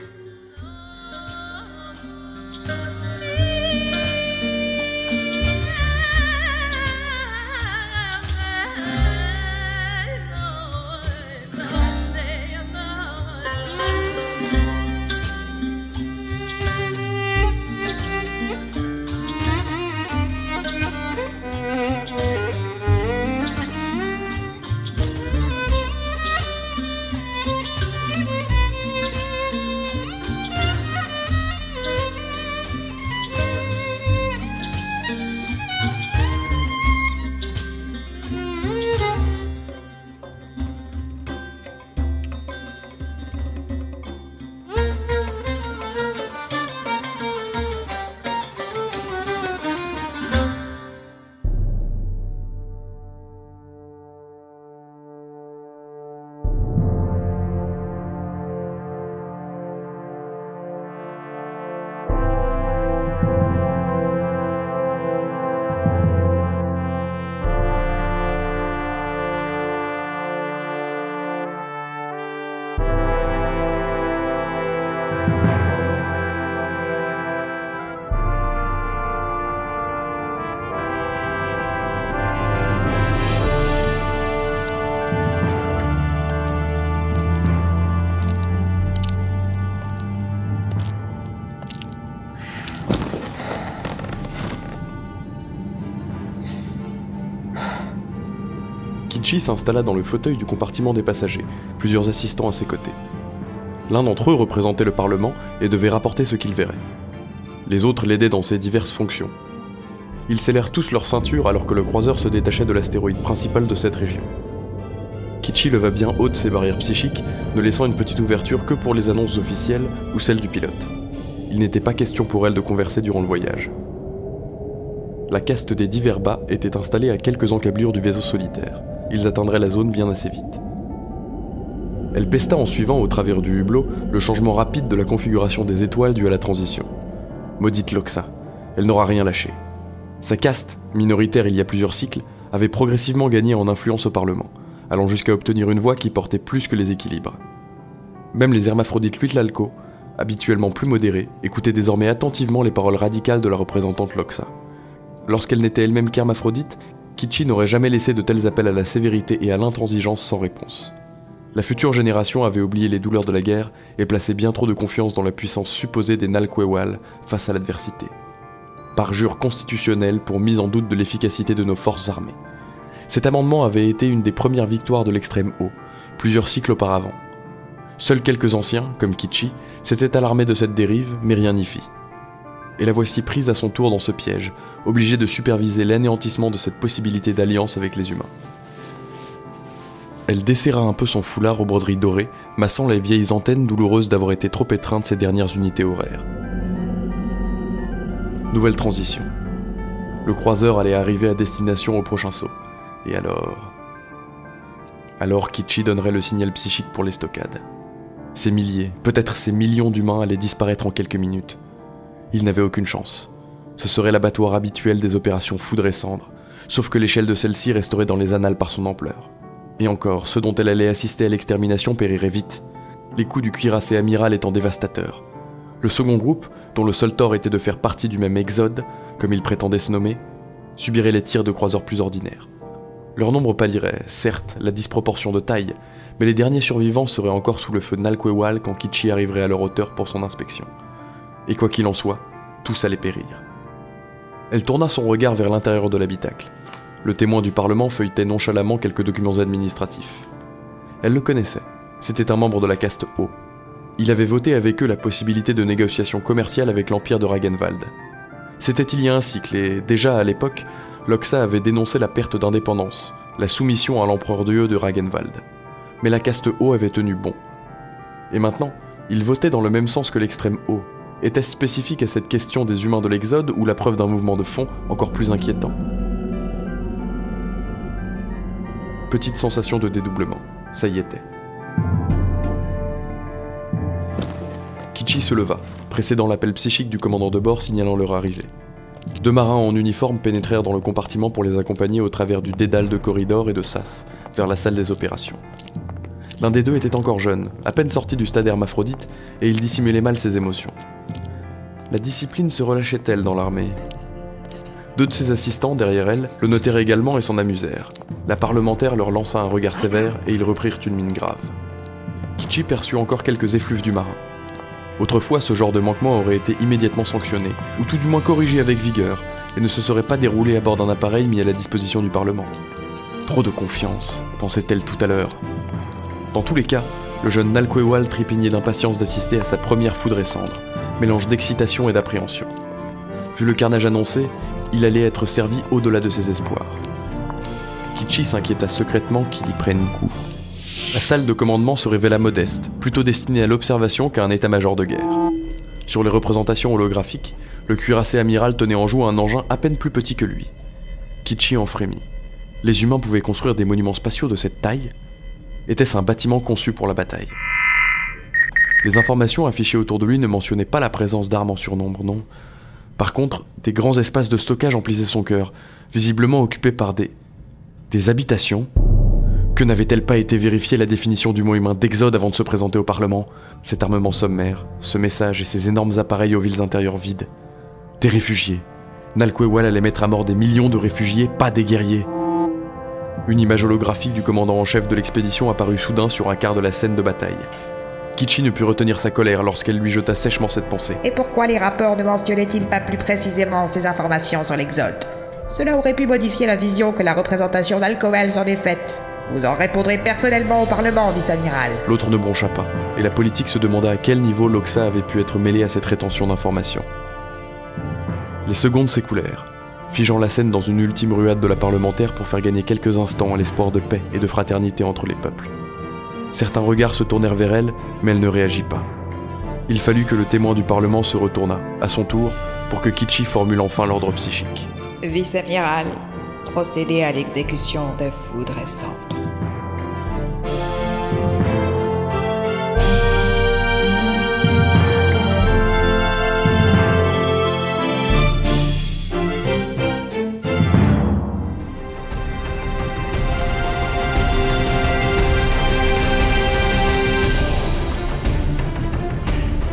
[SPEAKER 25] Kichi s'installa dans le fauteuil du compartiment des passagers, plusieurs assistants à ses côtés. L'un d'entre eux représentait le Parlement et devait rapporter ce qu'il verrait. Les autres l'aidaient dans ses diverses fonctions. Ils scellèrent tous leur ceinture alors que le croiseur se détachait de l'astéroïde principal de cette région. Kichi leva bien haute ses barrières psychiques, ne laissant une petite ouverture que pour les annonces officielles ou celles du pilote. Il n'était pas question pour elle de converser durant le voyage. la caste des Diverba était installée à quelques encablures du vaisseau solitaire. Ils atteindraient la zone bien assez vite. Elle pesta en suivant au travers du hublot le changement rapide de la configuration des étoiles dû à la transition. Maudite Loxa, elle n'aura rien lâché. Sa caste, minoritaire il y a plusieurs cycles, avait progressivement gagné en influence au Parlement, allant jusqu'à obtenir une voix qui portait plus que les équilibres. Même les hermaphrodites Luitlalco, habituellement plus modérés, écoutaient désormais attentivement les paroles radicales de la représentante Loxa. Lorsqu'elle n'était elle-même qu'hermaphrodite, Kichi n'aurait jamais laissé de tels appels à la sévérité et à l'intransigeance sans réponse. La future génération avait oublié les douleurs de la guerre et placé bien trop de confiance dans la puissance supposée des Nalquewal face à l'adversité. Parjure constitutionnelle pour mise en doute de l'efficacité de nos forces armées. Cet amendement avait été une des premières victoires de l'extrême haut, plusieurs cycles auparavant. Seuls quelques anciens, comme Kichi, s'étaient alarmés de cette dérive, mais rien n'y fit. Et la voici prise à son tour dans ce piège, obligée de superviser l'anéantissement de cette possibilité d'alliance avec les humains. Elle desserra un peu son foulard aux broderies dorées, massant les vieilles antennes douloureuses d'avoir été trop étreintes ces dernières unités horaires. Nouvelle transition. Le croiseur allait arriver à destination au prochain saut. Et alors... Alors Kichi donnerait le signal psychique pour les stockades. Ces milliers, peut-être ces millions d'humains allaient disparaître en quelques minutes. Il n'avait aucune chance. Ce serait l'abattoir habituel des opérations foudre et cendre, sauf que l'échelle de celle-ci resterait dans les annales par son ampleur. Et encore, ceux dont elle allait assister à l'extermination périraient vite, les coups du cuirassé amiral étant dévastateurs. Le second groupe, dont le seul tort était de faire partie du même exode, comme il prétendait se nommer, subirait les tirs de croiseurs plus ordinaires. Leur nombre pâlirait, certes, la disproportion de taille, mais les derniers survivants seraient encore sous le feu de Nalquewal quand Kichi arriverait à leur hauteur pour son inspection. Et quoi qu'il en soit, tous allaient périr. Elle tourna son regard vers l'intérieur de l'habitacle. Le témoin du Parlement feuilletait nonchalamment quelques documents administratifs. Elle le connaissait. C'était un membre de la caste haut. Il avait voté avec eux la possibilité de négociations commerciales avec l'empire de Ragenwald. C'était il y a un cycle et, déjà à l'époque, Loxa avait dénoncé la perte d'indépendance, la soumission à l'empereur dieu de Ragenwald. Mais la caste haut avait tenu bon. Et maintenant, il votait dans le même sens que l'extrême haut. Était-ce spécifique à cette question des humains de l'Exode ou la preuve d'un mouvement de fond encore plus inquiétant Petite sensation de dédoublement. Ça y était. Kichi se leva, précédant l'appel psychique du commandant de bord signalant leur arrivée. Deux marins en uniforme pénétrèrent dans le compartiment pour les accompagner au travers du dédale de corridors et de sas, vers la salle des opérations. L'un des deux était encore jeune, à peine sorti du stade hermaphrodite, et il dissimulait mal ses émotions. La discipline se relâchait-elle dans l'armée? Deux de ses assistants, derrière elle, le notèrent également et s'en amusèrent. La parlementaire leur lança un regard sévère et ils reprirent une mine grave. Kichi perçut encore quelques effluves du marin. Autrefois, ce genre de manquement aurait été immédiatement sanctionné, ou tout du moins corrigé avec vigueur, et ne se serait pas déroulé à bord d'un appareil mis à la disposition du Parlement. Trop de confiance, pensait-elle tout à l'heure. Dans tous les cas, le jeune Nalquewal trépignait d'impatience d'assister à sa première foudre et cendre, mélange d'excitation et d'appréhension. Vu le carnage annoncé, il allait être servi au-delà de ses espoirs. Kichi s'inquiéta secrètement qu'il y prenne goût. La salle de commandement se révéla modeste, plutôt destinée à l'observation qu'à un état-major de guerre. Sur les représentations holographiques, le cuirassé amiral tenait en joue un engin à peine plus petit que lui. Kichi en frémit. Les humains pouvaient construire des monuments spatiaux de cette taille Était-ce un bâtiment conçu pour la bataille Les informations affichées autour de lui ne mentionnaient pas la présence d'armes en surnombre, non, par contre, des grands espaces de stockage emplissaient son cœur, visiblement occupés par des... des habitations. Que n'avait-elle pas été vérifiée la définition du mot humain d'exode avant de se présenter au Parlement? Cet armement sommaire, ce message et ces énormes appareils aux villes intérieures vides. Des réfugiés. Nalquewal allait mettre à mort des millions de réfugiés, pas des guerriers. Une image holographique du commandant en chef de l'expédition apparut soudain sur un quart de la scène de bataille. Kichi ne put retenir sa colère lorsqu'elle lui jeta sèchement cette pensée.
[SPEAKER 9] Et pourquoi les rapports ne mentionnaient-ils pas plus précisément ces informations sur l'Exode? Cela aurait pu modifier la vision que la représentation d'Alcoel s'en est faite. Vous en répondrez personnellement au Parlement, vice-amiral.
[SPEAKER 25] L'autre ne broncha pas, et la politique se demanda à quel niveau l'Oxa avait pu être mêlé à cette rétention d'informations. Les secondes s'écoulèrent, figeant la scène dans une ultime ruade de la parlementaire pour faire gagner quelques instants à l'espoir de paix et de fraternité entre les peuples. Certains regards se tournèrent vers elle, mais elle ne réagit pas. Il fallut que le témoin du Parlement se retournât, à son tour, pour que Kichi formule enfin l'ordre psychique.
[SPEAKER 9] Vice-amiral, procédez à l'exécution de foudre et.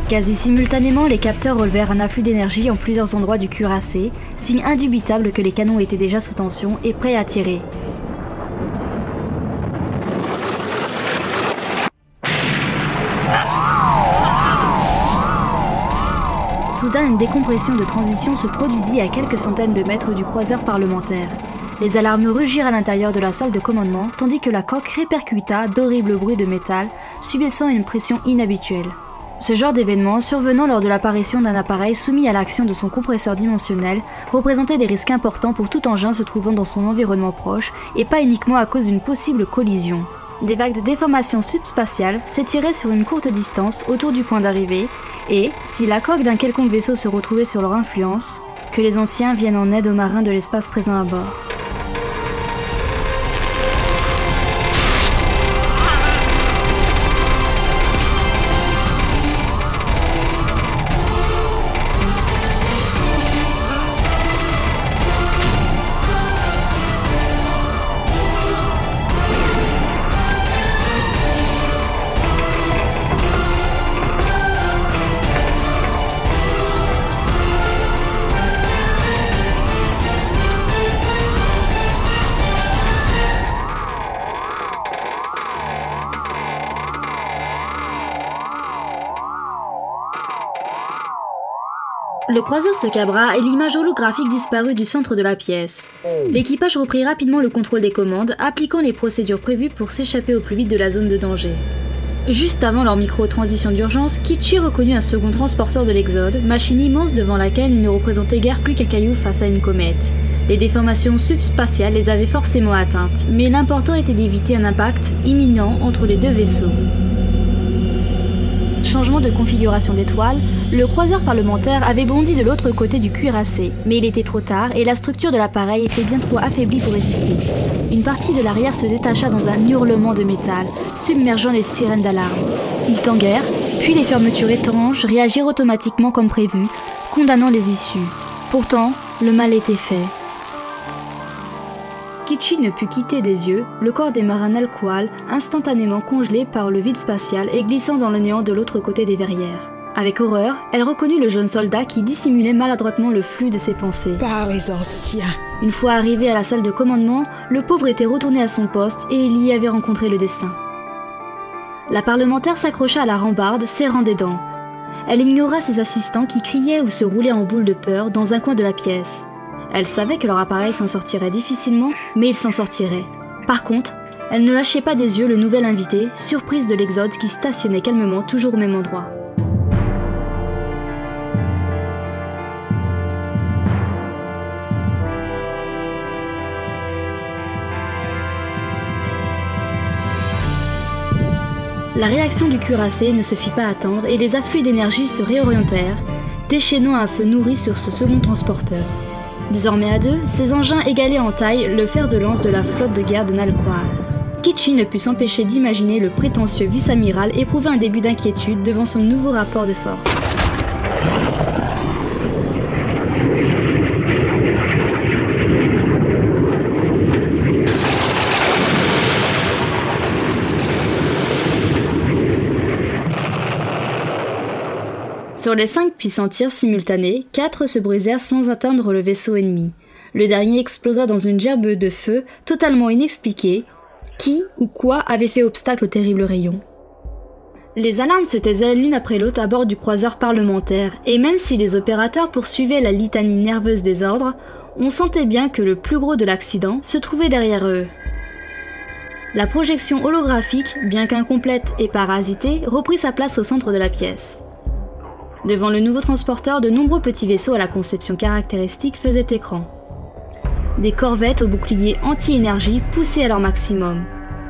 [SPEAKER 16] Quasi simultanément, les capteurs relevèrent un afflux d'énergie en plusieurs endroits du cuirassé, signe indubitable que les canons étaient déjà sous tension et prêts à tirer. Soudain, une décompression de transition se produisit à quelques centaines de mètres du croiseur parlementaire. Les alarmes rugirent à l'intérieur de la salle de commandement, tandis que la coque répercuta d'horribles bruits de métal, subissant une pression inhabituelle. Ce genre d'événement, survenant lors de l'apparition d'un appareil soumis à l'action de son compresseur dimensionnel, représentait des risques importants pour tout engin se trouvant dans son environnement proche, et pas uniquement à cause d'une possible collision. Des vagues de déformation subspatiale s'étiraient sur une courte distance autour du point d'arrivée, et, si la coque d'un quelconque vaisseau se retrouvait sur leur influence, que les anciens viennent en aide aux marins de l'espace présent à bord. Le croiseur se cabra et l'image holographique disparut du centre de la pièce. L'équipage reprit rapidement le contrôle des commandes, appliquant les procédures prévues pour s'échapper au plus vite de la zone de danger. Juste avant leur micro-transition d'urgence, Kichi reconnut un second transporteur de l'Exode, machine immense devant laquelle il ne représentait guère plus qu'un caillou face à une comète. Les déformations subspatiales les avaient forcément atteintes, mais l'important était d'éviter un impact imminent entre les deux vaisseaux. Changement de configuration d'étoile, le croiseur parlementaire avait bondi de l'autre côté du cuirassé, mais il était trop tard et la structure de l'appareil était bien trop affaiblie pour résister. Une partie de l'arrière se détacha dans un hurlement de métal, submergeant les sirènes d'alarme. Ils tanguèrent, puis les fermetures étranges réagirent automatiquement comme prévu, condamnant les issues. Pourtant, le mal était fait. Kichi ne put quitter des yeux le corps des marins Nalqual, instantanément congelé par le vide spatial et glissant dans le néant de l'autre côté des verrières. Avec horreur, elle reconnut le jeune soldat qui dissimulait maladroitement le flux de ses pensées.
[SPEAKER 9] Par les anciens.
[SPEAKER 16] Une fois arrivé à la salle de commandement, le pauvre était retourné à son poste et il y avait rencontré le dessin. La parlementaire s'accrocha à la rambarde, serrant des dents. Elle ignora ses assistants qui criaient ou se roulaient en boule de peur dans un coin de la pièce. Elle savait que leur appareil s'en sortirait difficilement, mais il s'en sortirait. Par contre, elle ne lâchait pas des yeux le nouvel invité, surprise de l'Exode qui stationnait calmement toujours au même endroit. La réaction du cuirassé ne se fit pas attendre et les afflux d'énergie se réorientèrent, déchaînant un feu nourri sur ce second transporteur. Désormais à deux, ces engins égalaient en taille le fer de lance de la flotte de guerre de Nalqual. Kichi ne put s'empêcher d'imaginer le prétentieux vice-amiral éprouver un début d'inquiétude devant son nouveau rapport de force. Sur les cinq puissants tirs simultanés, quatre se brisèrent sans atteindre le vaisseau ennemi. Le dernier explosa dans une gerbe de feu totalement inexpliquée. Qui ou quoi avait fait obstacle au terrible rayon? Les alarmes se taisaient l'une après l'autre à bord du croiseur parlementaire, et même si les opérateurs poursuivaient la litanie nerveuse des ordres, on sentait bien que le plus gros de l'accident se trouvait derrière eux. La projection holographique, bien qu'incomplète et parasitée, reprit sa place au centre de la pièce. Devant le nouveau transporteur, de nombreux petits vaisseaux à la conception caractéristique faisaient écran. Des corvettes au bouclier anti-énergie poussaient à leur maximum.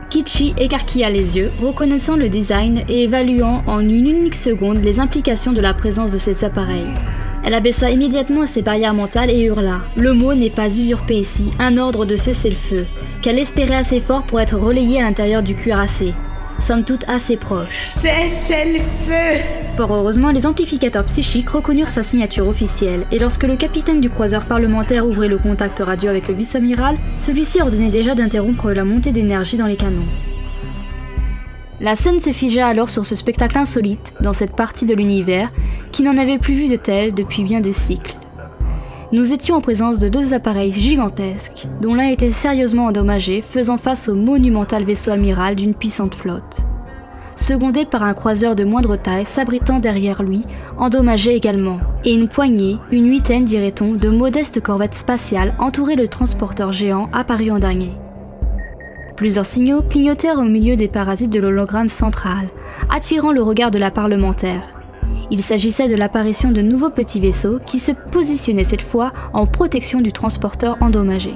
[SPEAKER 16] Kichi écarquilla les yeux, reconnaissant le design et évaluant en une unique seconde les implications de la présence de ces appareils. Elle abaissa immédiatement ses barrières mentales et hurla. Le mot n'est pas usurpé ici, un ordre de cesser le feu, qu'elle espérait assez fort pour être relayée à l'intérieur du cuirassé. Somme toute assez proche.
[SPEAKER 9] Cessez le feu
[SPEAKER 16] Fort heureusement, les amplificateurs psychiques reconnurent sa signature officielle, et lorsque le capitaine du croiseur parlementaire ouvrait le contact radio avec le vice-amiral, celui-ci ordonnait déjà d'interrompre la montée d'énergie dans les canons. La scène se figea alors sur ce spectacle insolite, dans cette partie de l'univers, qui n'en avait plus vu de tel depuis bien des cycles. Nous étions en présence de deux appareils gigantesques, dont l'un était sérieusement endommagé, faisant face au monumental vaisseau amiral d'une puissante flotte. Secondé par un croiseur de moindre taille s'abritant derrière lui, endommagé également, et une poignée, une huitaine dirait-on, de modestes corvettes spatiales entouraient le transporteur géant apparu en dernier. Plusieurs signaux clignotèrent au milieu des parasites de l'hologramme central, attirant le regard de la parlementaire. Il s'agissait de l'apparition de nouveaux petits vaisseaux qui se positionnaient cette fois en protection du transporteur endommagé.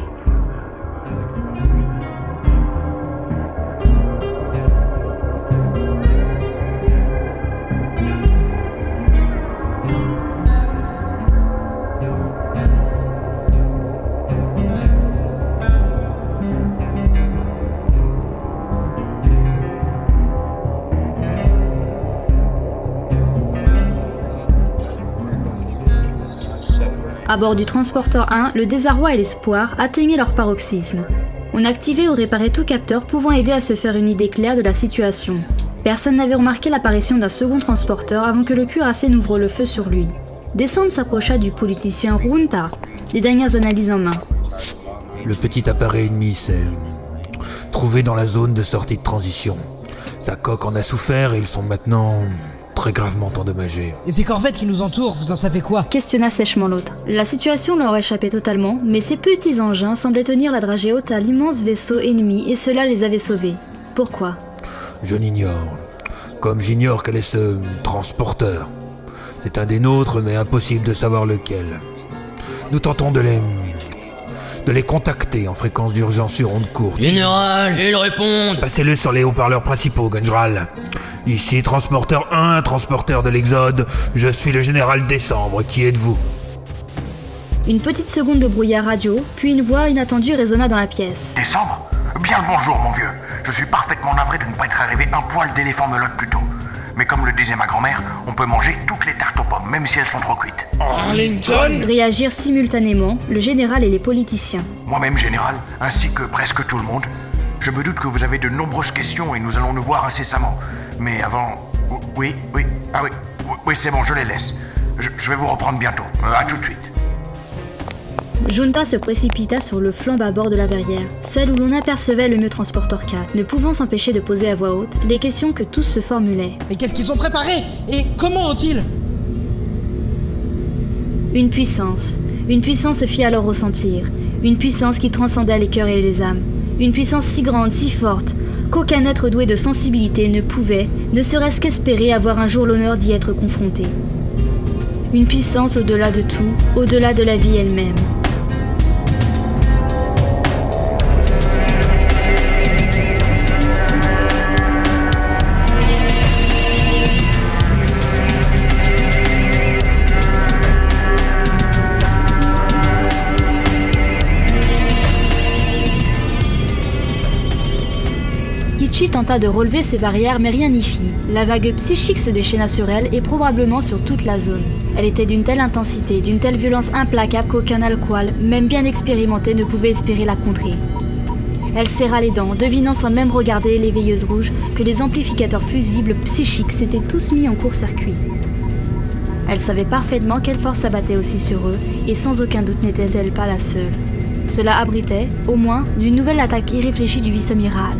[SPEAKER 16] À bord du transporteur 1, le désarroi et l'espoir atteignaient leur paroxysme. On activait ou réparait tout capteur pouvant aider à se faire une idée claire de la situation. Personne n'avait remarqué l'apparition d'un second transporteur avant que le cuirassé n'ouvre le feu sur lui. Décembre s'approcha du politicien Runta, les dernières analyses en main.
[SPEAKER 6] Le petit appareil ennemi s'est trouvé dans la zone de sortie de transition. Sa coque en a souffert et ils sont maintenant très gravement endommagés.
[SPEAKER 20] Et ces corvettes qui nous entourent, vous en savez quoi?
[SPEAKER 16] Questionna sèchement l'autre. La situation leur échappait totalement, mais ces petits engins semblaient tenir la dragée haute à l'immense vaisseau ennemi et cela les avait sauvés. Pourquoi?
[SPEAKER 6] Je l'ignore. Comme j'ignore quel est ce transporteur. C'est un des nôtres, mais impossible de savoir lequel. Nous tentons de les. De les contacter en fréquence d'urgence sur onde courte.
[SPEAKER 8] Général, ils répondent
[SPEAKER 6] Passez-le sur les haut-parleurs principaux, Gunjral. Ici, transporteur 1, transporteur de l'Exode. Je suis le général Décembre. Qui êtes-vous?
[SPEAKER 16] Une petite seconde de brouillard radio, puis une voix inattendue résonna dans la pièce.
[SPEAKER 29] Décembre Bien le bonjour, mon vieux. Je suis parfaitement navré de ne pas être arrivé un poil d'éléphant melotte plus tôt. Mais comme le disait ma grand-mère, on peut manger toutes les tartes aux pommes, même si elles sont trop cuites.
[SPEAKER 16] Arlington Réagirent simultanément le général et les politiciens.
[SPEAKER 29] Moi-même, général, ainsi que presque tout le monde, je me doute que vous avez de nombreuses questions et nous allons nous voir incessamment. Mais avant... Oui, oui, ah oui, oui, c'est bon, je les laisse. Je, je vais vous reprendre bientôt. Euh, à tout de suite.
[SPEAKER 16] Junta se précipita sur le flanc bâbord de la verrière, celle où l'on apercevait le mieux transporteur 4, ne pouvant s'empêcher de poser à voix haute les questions que tous se formulaient.
[SPEAKER 20] Mais qu'est-ce qu'ils ont préparé? Et comment ont-ils?
[SPEAKER 16] Une puissance. Une puissance se fit alors ressentir. Une puissance qui transcendait les cœurs et les âmes. Une puissance si grande, si forte, qu'aucun être doué de sensibilité ne pouvait, ne serait-ce qu'espérer avoir un jour l'honneur d'y être confronté. Une puissance au-delà de tout, au-delà de la vie elle-même. Tenta de relever ses barrières mais rien n'y fit. La vague psychique se déchaîna sur elle et probablement sur toute la zone. Elle était d'une telle intensité, d'une telle violence implacable qu'aucun alcool, même bien expérimenté, ne pouvait espérer la contrer. Elle serra les dents, devinant sans même regarder les veilleuses rouges que les amplificateurs fusibles psychiques s'étaient tous mis en court-circuit. Elle savait parfaitement quelle force s'abattait aussi sur eux, et sans aucun doute n'était-elle pas la seule. Cela abritait, au moins, d'une nouvelle attaque irréfléchie du vice-amiral.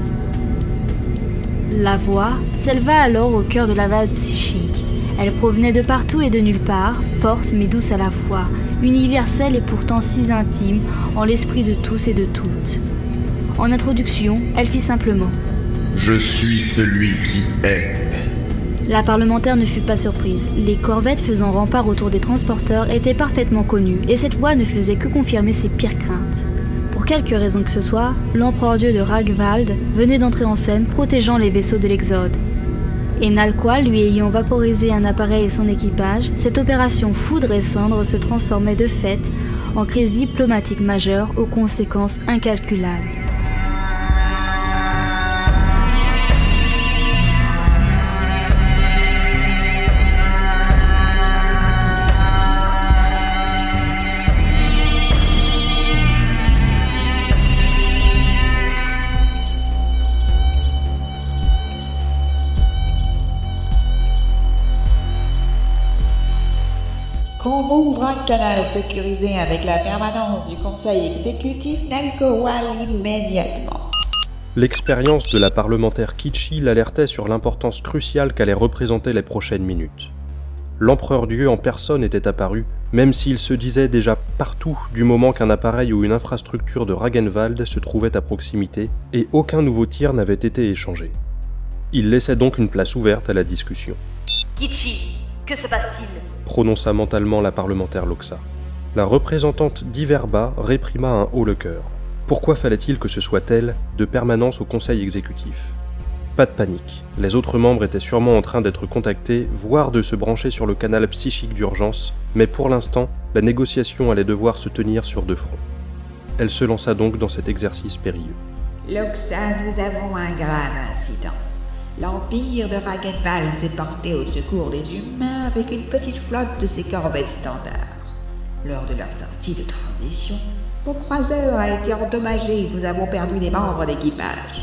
[SPEAKER 16] La voix s'éleva alors au cœur de la vague psychique. Elle provenait de partout et de nulle part, forte mais douce à la fois, universelle et pourtant si intime en l'esprit de tous et de toutes. En introduction, elle fit simplement
[SPEAKER 30] Je suis celui qui est.
[SPEAKER 16] La parlementaire ne fut pas surprise. Les corvettes faisant rempart autour des transporteurs étaient parfaitement connues, et cette voix ne faisait que confirmer ses pires craintes. Quelque raison que ce soit, l'empereur dieu de Ragvald venait d'entrer en scène protégeant les vaisseaux de l'Exode. Et Nalqual lui ayant vaporisé un appareil et son équipage, cette opération Foudre et Cendre se transformait de fait en crise diplomatique majeure aux conséquences incalculables.
[SPEAKER 27] Un canal sécurisé avec la permanence du conseil exécutif Nalkowal immédiatement.
[SPEAKER 4] L'expérience de la parlementaire Kichi l'alertait sur l'importance cruciale qu'allaient représenter les prochaines minutes. L'empereur Dieu en personne était apparu, même s'il se disait déjà partout du moment qu'un appareil ou une infrastructure de Ragenwald se trouvait à proximité, et aucun nouveau tir n'avait été échangé. Il laissait donc une place ouverte à la discussion.
[SPEAKER 31] Kichi, que se passe-t-il?
[SPEAKER 4] Prononça mentalement la parlementaire Loxa. La représentante d'Iverba réprima un haut le cœur. Pourquoi fallait-il que ce soit elle, de permanence au conseil exécutif? Pas de panique, les autres membres étaient sûrement en train d'être contactés, voire de se brancher sur le canal psychique d'urgence, mais pour l'instant, la négociation allait devoir se tenir sur deux fronts. Elle se lança donc dans cet exercice périlleux.
[SPEAKER 27] Loxa, nous avons un grave incident. L'Empire de Ragenwald s'est porté au secours des humains avec une petite flotte de ses corvettes standards. Lors de leur sortie de transition, mon croiseur a été endommagé et nous avons perdu des membres d'équipage.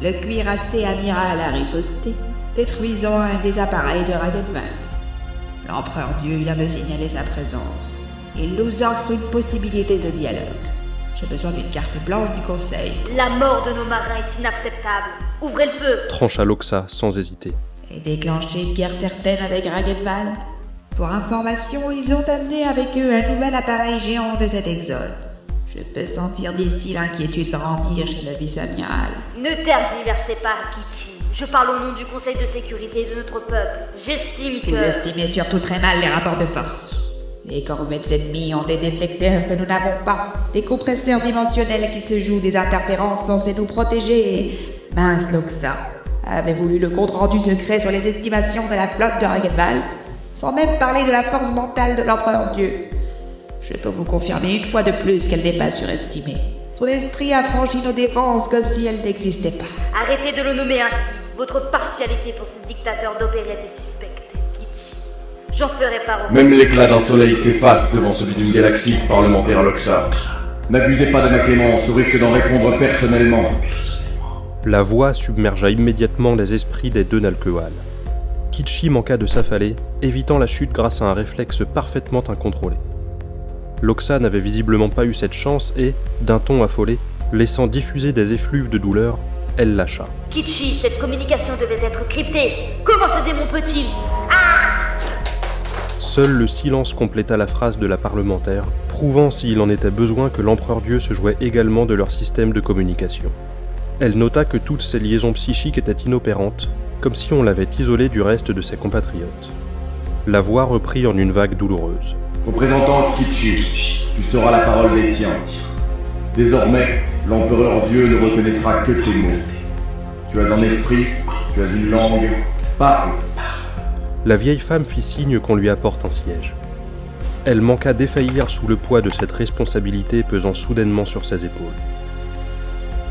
[SPEAKER 27] Le cuirassé amiral a riposté, détruisant un des appareils de Ragenwald. L'empereur Dieu vient de signaler sa présence. Il nous offre une possibilité de dialogue. J'ai besoin d'une carte blanche du conseil.
[SPEAKER 31] La mort de nos marins est inacceptable. Ouvrez le feu
[SPEAKER 4] Trancha Loxa sans hésiter.
[SPEAKER 27] Et déclencher une guerre certaine avec Ragenwald. Pour information, ils ont amené avec eux un nouvel appareil géant de cet exode. Je peux sentir d'ici l'inquiétude grandir chez le vice-amiral.
[SPEAKER 31] Ne tergiversez pas, Kichi. Je parle au nom du Conseil de sécurité de notre peuple. J'estime que...
[SPEAKER 27] Vous estimez surtout très mal les rapports de force. Les corvettes ennemies ont des déflecteurs que nous n'avons pas, des compresseurs dimensionnels qui se jouent des interférences censées nous protéger. Mince Loxa, avez-vous lu le compte-rendu secret sur les estimations de la flotte de Ragenwald Sans même parler de la force mentale de l'empereur Dieu. Je peux vous confirmer une fois de plus qu'elle n'est pas surestimée. Son esprit a franchi nos défenses comme si elle n'existait pas.
[SPEAKER 31] Arrêtez de le nommer ainsi. Votre partialité pour ce dictateur d'opérette est suspecte. J'en ferai part au
[SPEAKER 30] Même l'éclat d'un soleil s'efface devant celui d'une galaxie, parlementaire Loxa. N'abusez pas de ma clémence au risque d'en répondre personnellement.
[SPEAKER 4] La voix submergea immédiatement les esprits des deux Nalkewal. Kichi manqua de s'affaler, évitant la chute grâce à un réflexe parfaitement incontrôlé. Loxa n'avait visiblement pas eu cette chance et, d'un ton affolé, laissant diffuser des effluves de douleur, elle lâcha.
[SPEAKER 31] Kichi, cette communication devait être cryptée. Comment ce démon peut-il? Ah
[SPEAKER 4] Seul le silence compléta la phrase de la parlementaire, prouvant s'il en était besoin que l'empereur Dieu se jouait également de leur système de communication. Elle nota que toutes ces liaisons psychiques étaient inopérantes, comme si on l'avait isolé du reste de ses compatriotes. La voix reprit en une vague douloureuse.
[SPEAKER 30] Représentante Kichi, tu seras la parole des tiens. Désormais, l'empereur Dieu ne reconnaîtra que tes mots. Tu as un esprit, tu as une langue, parle.
[SPEAKER 4] La vieille femme fit signe qu'on lui apporte un siège. Elle manqua défaillir sous le poids de cette responsabilité pesant soudainement sur ses épaules.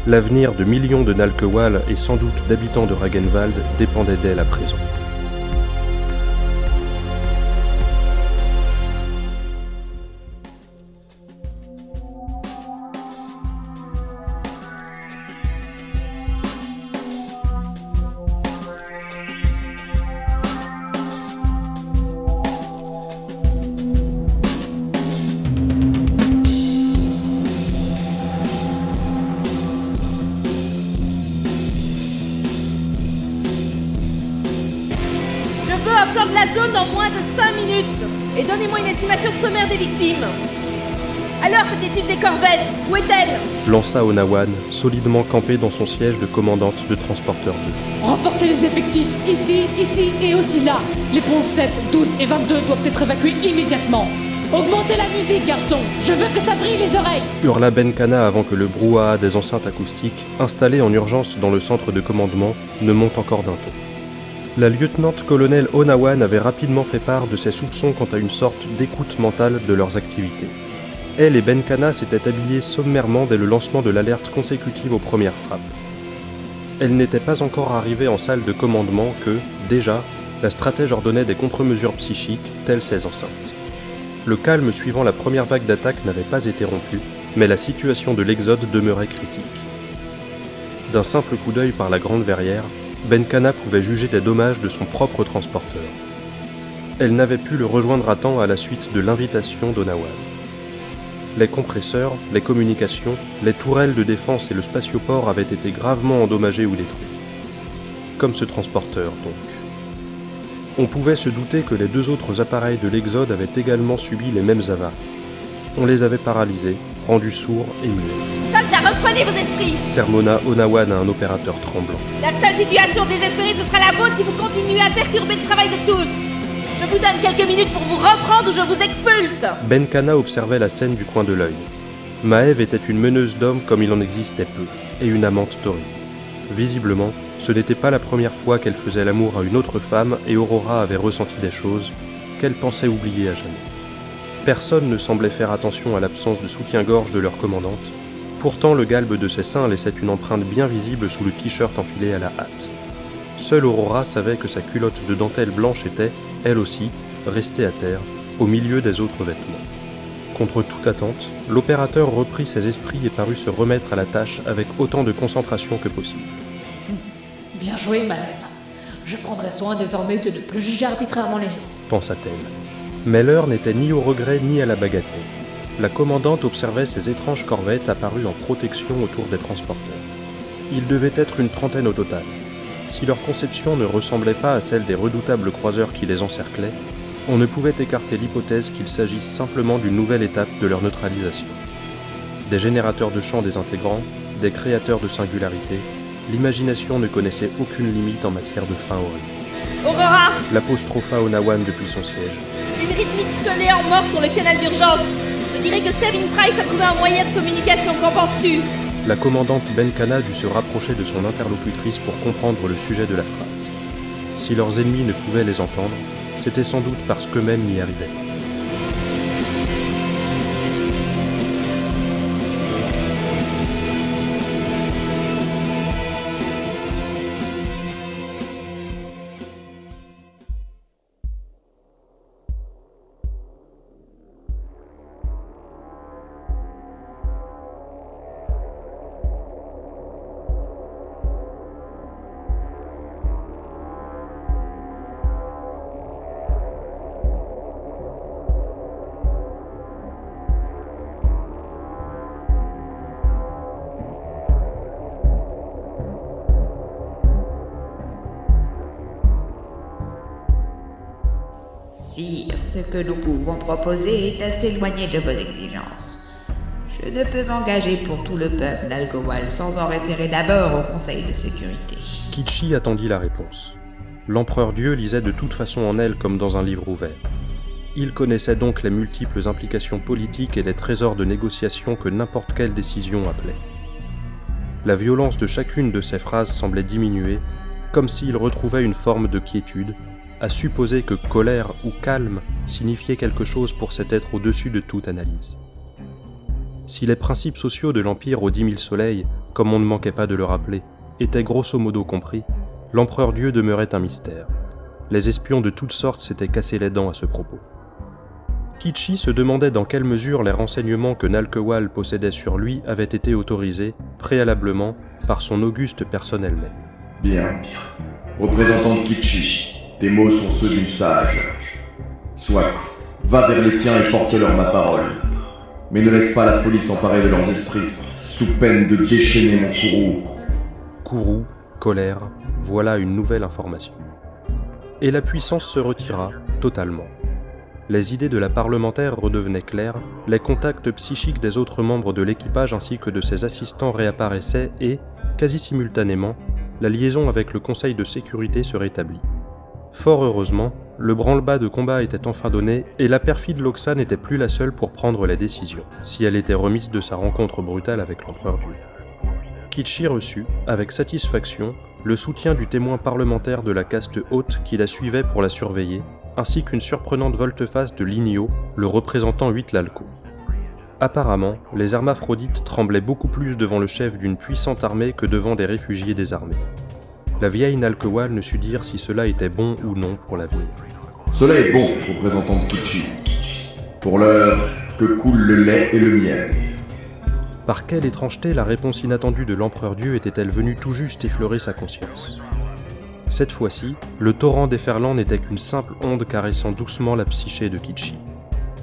[SPEAKER 4] L'avenir de millions de Nalkewal et sans doute d'habitants de Ragenwald dépendait d'elle à présent. Onawan, solidement campé dans son siège de commandante de transporteur 2.
[SPEAKER 11] Renforcez les effectifs, ici, ici et aussi là. Les ponts 7, 12 et 22 doivent être évacués immédiatement. Augmentez la musique, garçon Je veux que ça brille les oreilles
[SPEAKER 4] Hurla Benkana avant que le brouhaha des enceintes acoustiques, installées en urgence dans le centre de commandement, ne monte encore d'un ton. La lieutenant-colonel Onawan avait rapidement fait part de ses soupçons quant à une sorte d'écoute mentale de leurs activités. Elle et Benkana s'étaient habillés sommairement dès le lancement de l'alerte consécutive aux premières frappes. Elle n'était pas encore arrivée en salle de commandement que, déjà, la stratège ordonnait des contre-mesures psychiques, telles ses enceintes. Le calme suivant la première vague d'attaque n'avait pas été rompu, mais la situation de l'Exode demeurait critique. D'un simple coup d'œil par la grande verrière, Benkana pouvait juger des dommages de son propre transporteur. Elle n'avait pu le rejoindre à temps à la suite de l'invitation d'Onawan. Les compresseurs, les communications, les tourelles de défense et le spatioport avaient été gravement endommagés ou détruits. Comme ce transporteur, donc. On pouvait se douter que les deux autres appareils de l'Exode avaient également subi les mêmes avaries. On les avait paralysés, rendus sourds et muets.
[SPEAKER 7] Soldats, reprenez vos esprits
[SPEAKER 4] Sermona Onawan à un opérateur tremblant.
[SPEAKER 7] La seule situation désespérée, ce sera la vôtre si vous continuez à perturber le travail de tous Je vous donne quelques minutes pour vous reprendre ou je vous expulse
[SPEAKER 4] Benkana observait la scène du coin de l'œil. Maëv était une meneuse d'hommes comme il en existait peu, et une amante torride. Visiblement, ce n'était pas la première fois qu'elle faisait l'amour à une autre femme et Aurora avait ressenti des choses qu'elle pensait oublier à jamais. Personne ne semblait faire attention à l'absence de soutien-gorge de leur commandante, pourtant le galbe de ses seins laissait une empreinte bien visible sous le t-shirt enfilé à la hâte. Seule Aurora savait que sa culotte de dentelle blanche était, elle aussi, restée à terre, au milieu des autres vêtements. Contre toute attente, l'opérateur reprit ses esprits et parut se remettre à la tâche avec autant de concentration que possible.
[SPEAKER 11] Bien joué, Maëv. Je prendrai soin désormais de ne plus juger arbitrairement les gens.
[SPEAKER 4] pensa-t-elle. Mais l'heure n'était ni au regret ni à la bagatelle. La commandante observait ces étranges corvettes apparues en protection autour des transporteurs. Il devait être une trentaine au total. Si leur conception ne ressemblait pas à celle des redoutables croiseurs qui les encerclaient, on ne pouvait écarter l'hypothèse qu'il s'agisse simplement d'une nouvelle étape de leur neutralisation. Des générateurs de champs désintégrants, des créateurs de singularité, l'imagination ne connaissait aucune limite en matière de fin horrible.
[SPEAKER 7] Aurora
[SPEAKER 4] L'apostropha Onawan depuis son siège.
[SPEAKER 7] Une rythmique collée en mort sur le canal d'urgence Je dirais que Sterling Price a trouvé un moyen de communication, qu'en penses-tu?
[SPEAKER 4] La commandante Benkana dut se rapprocher de son interlocutrice pour comprendre le sujet de la phrase. Si leurs ennemis ne pouvaient les entendre, c'était sans doute parce qu'eux-mêmes n'y arrivaient
[SPEAKER 27] est assez éloigné de vos exigences. Je ne peux m'engager pour tout le peuple d'Algowal sans en référer d'abord au Conseil de sécurité.
[SPEAKER 4] Kichi attendit la réponse. L'empereur Dieu lisait de toute façon en elle comme dans un livre ouvert. Il connaissait donc les multiples implications politiques et les trésors de négociation que n'importe quelle décision appelait. La violence de chacune de ces phrases semblait diminuer, comme s'il retrouvait une forme de quiétude, à supposer que colère ou calme signifiait quelque chose pour cet être au-dessus de toute analyse. Si les principes sociaux de l'Empire aux dix mille soleils, comme on ne manquait pas de le rappeler, étaient grosso modo compris, l'empereur Dieu demeurait un mystère. Les espions de toutes sortes s'étaient cassés les dents à ce propos. Kichi se demandait dans quelle mesure les renseignements que Nalkewal possédait sur lui avaient été autorisés, préalablement, par son auguste personne elle-même.
[SPEAKER 30] Bien. Représentant de Kichi, tes mots sont ceux d'une sage. Soit, va vers les tiens et porte-leur ma parole. Mais ne laisse pas la folie s'emparer de leurs esprits, sous peine de déchaîner mon courroux.
[SPEAKER 4] Kourou, colère, voilà une nouvelle information. Et la puissance se retira, totalement. Les idées de la parlementaire redevenaient claires, les contacts psychiques des autres membres de l'équipage ainsi que de ses assistants réapparaissaient et, quasi simultanément, la liaison avec le Conseil de sécurité se rétablit. Fort heureusement, le branle-bas de combat était enfin donné et la perfide Loxa n'était plus la seule pour prendre la décision, si elle était remise de sa rencontre brutale avec l'empereur Dieu. Kichi reçut, avec satisfaction, le soutien du témoin parlementaire de la caste haute qui la suivait pour la surveiller, ainsi qu'une surprenante volte-face de Lignio, le représentant 8 Lalco. Apparemment, les hermaphrodites tremblaient beaucoup plus devant le chef d'une puissante armée que devant des réfugiés désarmés. La vieille Nalkewal ne sut dire si cela était bon ou non pour l'avenir.
[SPEAKER 25] Cela est bon, représentant de Kichi. Pour l'heure, que coule le lait et le miel.
[SPEAKER 4] Par quelle étrangeté la réponse inattendue de l'empereur Dieu était-elle venue tout juste effleurer sa conscience? Cette fois-ci, le torrent déferlant n'était qu'une simple onde caressant doucement la psyché de Kichi.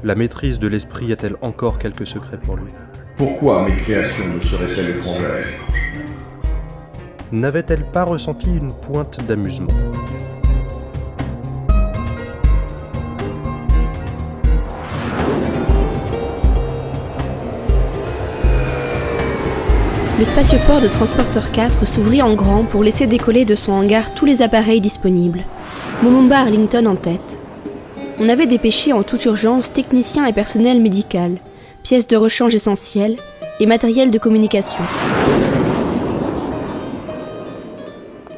[SPEAKER 4] La maîtrise de l'esprit a-t-elle encore quelques secrets pour lui?
[SPEAKER 25] Pourquoi mes créations me seraient-elles étrangères?
[SPEAKER 4] N'avait-elle pas ressenti une pointe d'amusement
[SPEAKER 7] Le spatioport de Transporteur 4 s'ouvrit en grand pour laisser décoller de son hangar tous les appareils disponibles. Momomba Arlington en tête. On avait dépêché en toute urgence techniciens et personnel médical, pièces de rechange essentielles et matériel de communication.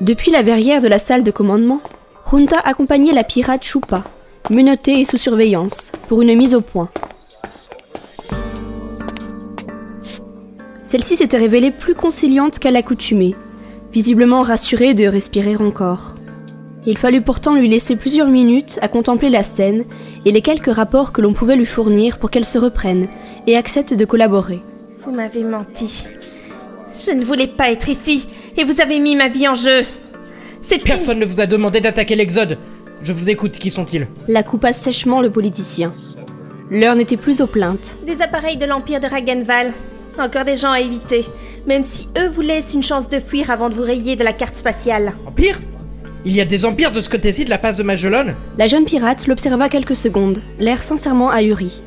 [SPEAKER 7] Depuis la verrière de la salle de commandement, Junta accompagnait la pirate Chupa, menottée et sous surveillance, pour une mise au point. Celle-ci s'était révélée plus conciliante qu'à l'accoutumée, visiblement rassurée de respirer encore. Il fallut pourtant lui laisser plusieurs minutes à contempler la scène et les quelques rapports que l'on pouvait lui fournir pour qu'elle se reprenne et accepte de collaborer.
[SPEAKER 20] Vous m'avez menti. Je ne voulais pas être ici et vous avez mis ma vie en jeu. C'est
[SPEAKER 5] Personne ne vous a demandé d'attaquer l'Exode. Je vous écoute, qui sont-ils?
[SPEAKER 7] La coupa sèchement le politicien. L'heure n'était plus aux plaintes.
[SPEAKER 20] Des appareils de l'Empire de Ragenval. Encore des gens à éviter, même si eux vous laissent une chance de fuir avant de vous rayer de la carte spatiale.
[SPEAKER 5] Empire? Il y a des empires de ce côté-ci de la passe de Magellan?
[SPEAKER 7] La jeune pirate l'observa quelques secondes, l'air sincèrement ahuri.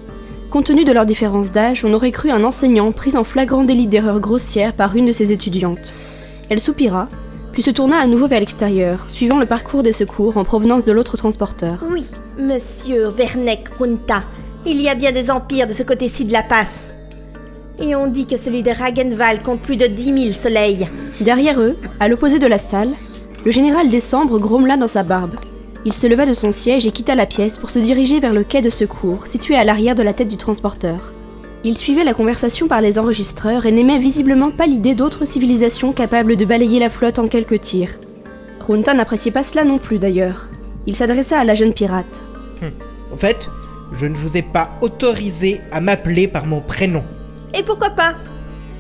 [SPEAKER 7] Compte tenu de leur différence d'âge, on aurait cru un enseignant pris en flagrant délit d'erreur grossière par une de ses étudiantes. Elle soupira, puis se tourna à nouveau vers l'extérieur, suivant le parcours des secours en provenance de l'autre transporteur.
[SPEAKER 20] Oui, monsieur Vernek Runta, il y a bien des empires de ce côté-ci de la passe. Et on dit que celui de Ragenval compte plus de 10 000 soleils.
[SPEAKER 7] Derrière eux, à l'opposé de la salle, le général Décembre grommela dans sa barbe. Il se leva de son siège et quitta la pièce pour se diriger vers le quai de secours, situé à l'arrière de la tête du transporteur. Il suivait la conversation par les enregistreurs et n'aimait visiblement pas l'idée d'autres civilisations capables de balayer la flotte en quelques tirs. Runta n'appréciait pas cela non plus d'ailleurs. Il s'adressa à la jeune pirate.
[SPEAKER 5] En fait, je ne vous ai pas autorisé à m'appeler par mon prénom.
[SPEAKER 20] Et pourquoi pas?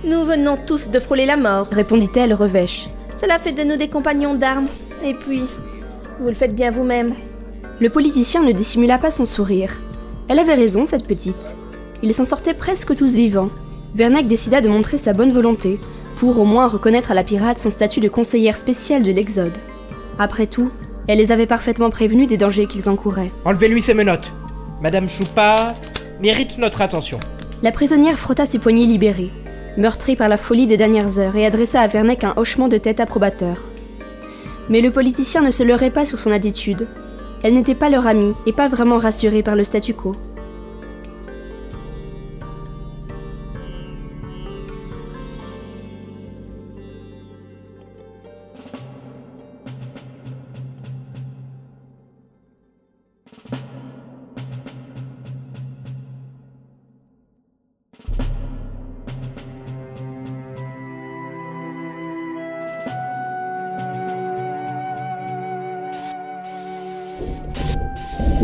[SPEAKER 20] Nous venons tous de frôler la mort,
[SPEAKER 7] répondit-elle revêche.
[SPEAKER 20] Cela fait de nous des compagnons d'armes. Et puis, vous le faites bien vous-même.
[SPEAKER 7] Le politicien ne dissimula pas son sourire. Elle avait raison, cette petite. Ils s'en sortaient presque tous vivants. Vernac décida de montrer sa bonne volonté, pour au moins reconnaître à la pirate son statut de conseillère spéciale de l'Exode. Après tout, elle les avait parfaitement prévenus des dangers qu'ils encouraient.
[SPEAKER 5] Enlevez-lui ses menottes. Madame Choupa mérite notre attention.
[SPEAKER 7] La prisonnière frotta ses poignets libérés, meurtrie par la folie des dernières heures, et adressa à Vernec un hochement de tête approbateur. Mais le politicien ne se leurrait pas sur son attitude. Elle n'était pas leur amie et pas vraiment rassurée par le statu quo.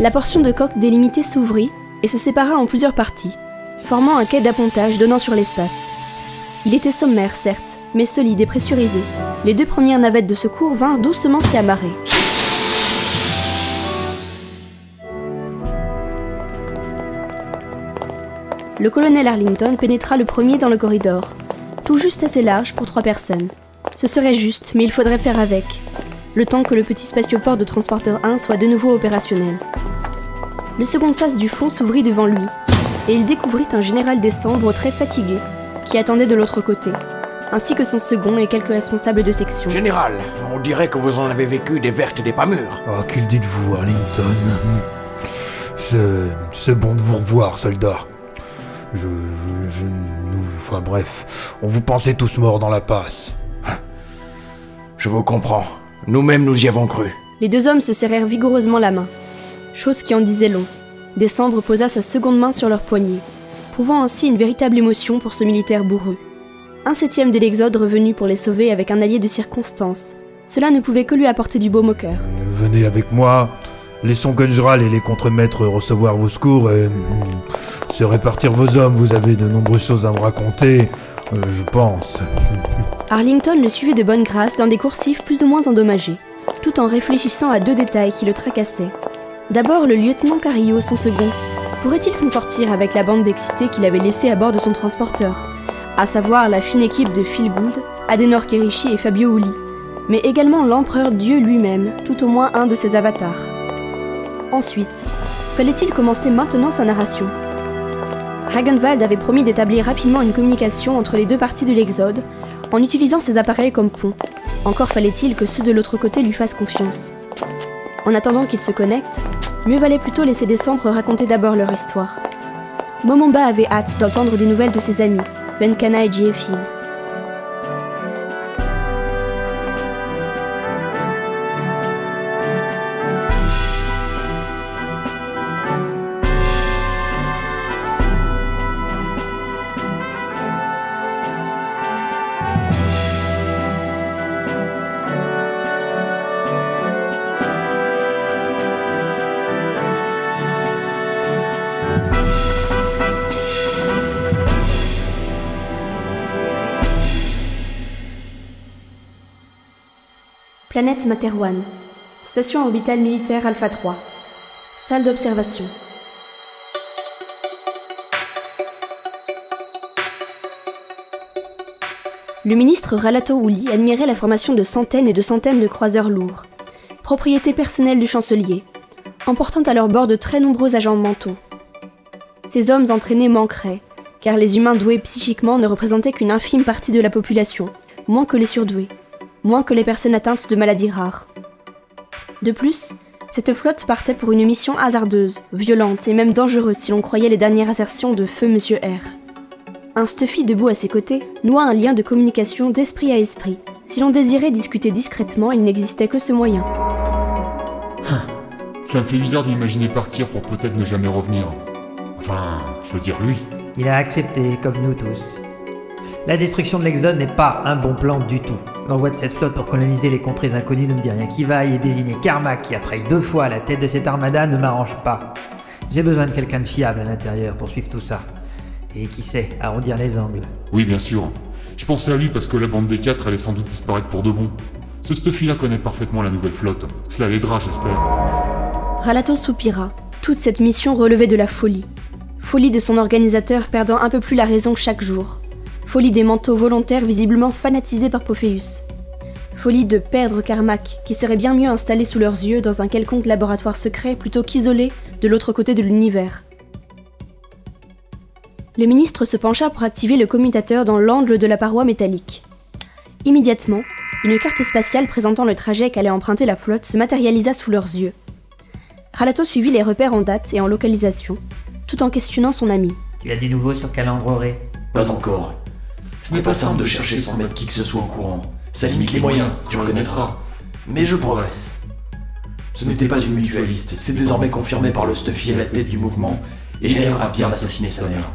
[SPEAKER 7] La portion de coque délimitée s'ouvrit et se sépara en plusieurs parties, formant un quai d'appontage donnant sur l'espace. Il était sommaire, certes, mais solide et pressurisé. Les deux premières navettes de secours vinrent doucement s'y amarrer. Le colonel Arlington pénétra le premier dans le corridor, tout juste assez large pour trois personnes. Ce serait juste, mais il faudrait faire avec, le temps que le petit spatioport de Transporteur 1 soit de nouveau opérationnel. Le second sas du fond s'ouvrit devant lui, et il découvrit un général décembre très fatigué, qui attendait de l'autre côté, ainsi que son second et quelques responsables de section.
[SPEAKER 29] Général, on dirait que vous en avez vécu des vertes et des pas mûres.
[SPEAKER 6] Oh, qu'il dites-vous, Arlington? C'est c'est bon de vous revoir, soldat. Je, je, je- nous, enfin bref, on vous pensait tous morts dans la passe.
[SPEAKER 32] Je vous comprends. Nous-mêmes, nous y avons cru.
[SPEAKER 7] Les deux hommes se serrèrent vigoureusement la main, chose qui en disait long. Décembre posa sa seconde main sur leur poignet, prouvant ainsi une véritable émotion pour ce militaire bourreux. Un septième de l'Exode revenu pour les sauver avec un allié de circonstance. Cela ne pouvait que lui apporter du baume au cœur.
[SPEAKER 6] Venez avec moi. Laissons Gunjral et les contremaîtres recevoir vos secours et hum, se répartir vos hommes. Vous avez de nombreuses choses à me raconter, euh, je pense.
[SPEAKER 7] Arlington le suivit de bonne grâce dans des coursifs plus ou moins endommagés, tout en réfléchissant à deux détails qui le tracassaient. D'abord, le lieutenant Carillo, son second. Pourrait-il s'en sortir avec la bande d'excités qu'il avait laissée à bord de son transporteur? À savoir la fine équipe de Phil Good, Adenor Kerishi et Fabio Uli, mais également l'empereur Dieu lui-même, tout au moins un de ses avatars. Ensuite, fallait-il commencer maintenant sa narration? Hagenwald avait promis d'établir rapidement une communication entre les deux parties de l'Exode, en utilisant ses appareils comme pont. Encore fallait-il que ceux de l'autre côté lui fassent confiance. En attendant qu'ils se connectent, mieux valait plutôt laisser Décembre raconter d'abord leur histoire. Momomba avait hâte d'entendre des nouvelles de ses amis, Benkana et Phil. Planète Materwan. Station orbitale militaire Alpha 3. Salle d'observation. Le ministre Ralato admirait la formation de centaines et de centaines de croiseurs lourds, propriété personnelle du chancelier, emportant à leur bord de très nombreux agents mentaux. Ces hommes entraînés manqueraient, car les humains doués psychiquement ne représentaient qu'une infime partie de la population, moins que les surdoués, moins que les personnes atteintes de maladies rares. De plus, cette flotte partait pour une mission hasardeuse, violente et même dangereuse si l'on croyait les dernières assertions de Feu Monsieur R. Un Stuffy debout à ses côtés noua un lien de communication d'esprit à esprit. Si l'on désirait discuter discrètement, il n'existait que ce moyen.
[SPEAKER 1] Cela me fait bizarre de m'imaginer partir pour peut-être ne jamais revenir. Enfin, je veux dire lui.
[SPEAKER 24] Il a accepté, comme nous tous. La destruction de l'Exode n'est pas un bon plan du tout. L'envoi de cette flotte pour coloniser les contrées inconnues ne me dit rien qui vaille et désigner Karmak qui a trahi deux fois à la tête de cette armada ne m'arrange pas. J'ai besoin de quelqu'un de fiable à l'intérieur pour suivre tout ça. Et qui sait, arrondir les angles.
[SPEAKER 1] Oui, bien sûr. Je pensais à lui parce que la bande des quatre allait sans doute disparaître pour de bon. Ce Stuffy-là connaît parfaitement la nouvelle flotte. Cela l'aidera, j'espère.
[SPEAKER 7] Ralato soupira. Toute cette mission relevait de la folie. Folie de son organisateur perdant un peu plus la raison chaque jour. Folie des manteaux volontaires visiblement fanatisés par Pophéus. Folie de perdre Carmack, qui serait bien mieux installé sous leurs yeux dans un quelconque laboratoire secret plutôt qu'isolé de l'autre côté de l'univers. Le ministre se pencha pour activer le commutateur dans l'angle de la paroi métallique. Immédiatement, une carte spatiale présentant le trajet qu'allait emprunter la flotte se matérialisa sous leurs yeux. Ralato suivit les repères en date et en localisation, tout en questionnant son ami.
[SPEAKER 24] Tu as du nouveau sur Calandroré
[SPEAKER 29] Pas encore. Ce n'est pas simple de chercher sans mettre qui que ce soit au courant. Ça limite les moyens, tu reconnaîtras. Mais je progresse. Ce n'était pas une mutualiste, c'est désormais confirmé par le Stuffy à la tête du mouvement, et R a bien assassiné sa mère.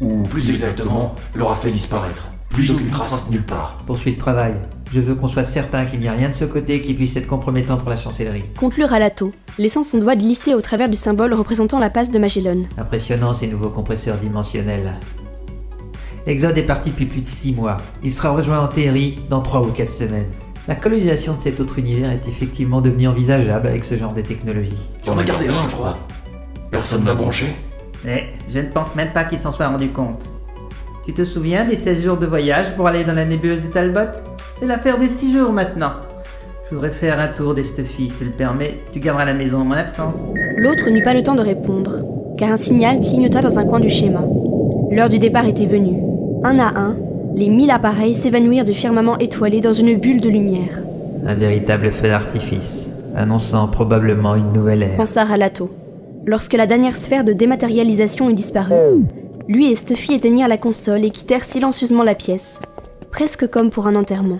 [SPEAKER 29] Ou plus exactement, l'aura fait disparaître. Plus aucune trace nulle part.
[SPEAKER 24] Poursuis le travail. Je veux qu'on soit certain qu'il n'y a rien de ce côté qui puisse être compromettant pour la chancellerie.
[SPEAKER 7] Conclut Ralato, laissant son doigt glisser au travers du symbole représentant la passe de Magellan.
[SPEAKER 24] Impressionnant ces nouveaux compresseurs dimensionnels. L'Exode est parti depuis plus de 6 mois. Il sera rejoint en théorie dans 3 ou 4 semaines. La colonisation de cet autre univers est effectivement devenue envisageable avec ce genre de technologie.
[SPEAKER 29] Tu en as gardé un, je crois. Personne n'a branché
[SPEAKER 24] Mais je ne pense même pas qu'il s'en soit rendu compte. Tu te souviens des 16 jours de voyage pour aller dans la nébuleuse de Talbot? C'est l'affaire des 6 jours maintenant. Je voudrais faire un tour des Stuffies, si tu le permets. Tu garderas la maison en mon absence.
[SPEAKER 7] L'autre n'eut pas le temps de répondre, car un signal clignota dans un coin du schéma. L'heure du départ était venue. Un à un, les mille appareils s'évanouirent du firmament étoilé dans une bulle de lumière.
[SPEAKER 24] Un véritable feu d'artifice, annonçant probablement une nouvelle ère.
[SPEAKER 7] Pensa Ralato. Lorsque la dernière sphère de dématérialisation eut disparu, Lui et Stuffy éteignirent la console et quittèrent silencieusement la pièce, presque comme pour un enterrement.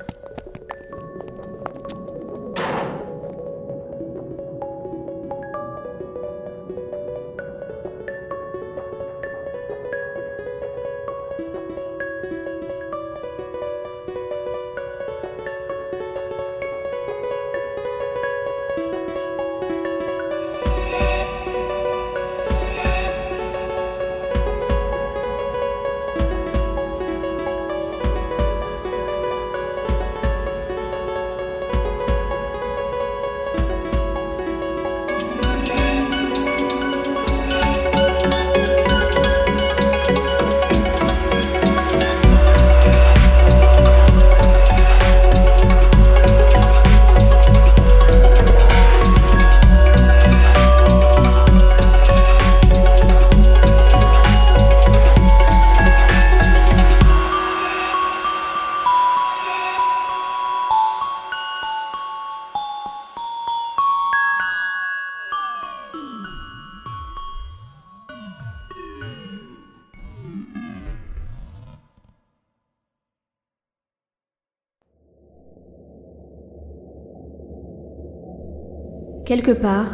[SPEAKER 7] Quelque part,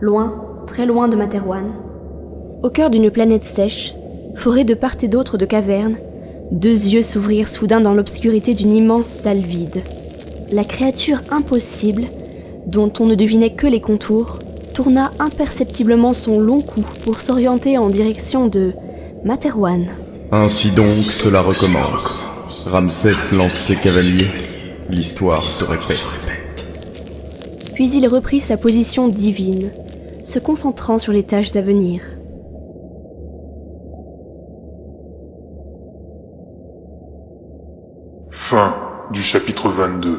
[SPEAKER 7] loin, très loin de Materwan, au cœur d'une planète sèche, forée de part et d'autre de cavernes, deux yeux s'ouvrirent soudain dans l'obscurité d'une immense salle vide. La créature impossible, dont on ne devinait que les contours, tourna imperceptiblement son long cou pour s'orienter en direction de Materwan.
[SPEAKER 25] Ainsi donc, cela recommence. Ramsès lance ses cavaliers. L'histoire se répète.
[SPEAKER 7] Puis il reprit sa position divine, se concentrant sur les tâches à venir.
[SPEAKER 1] Fin du chapitre 22.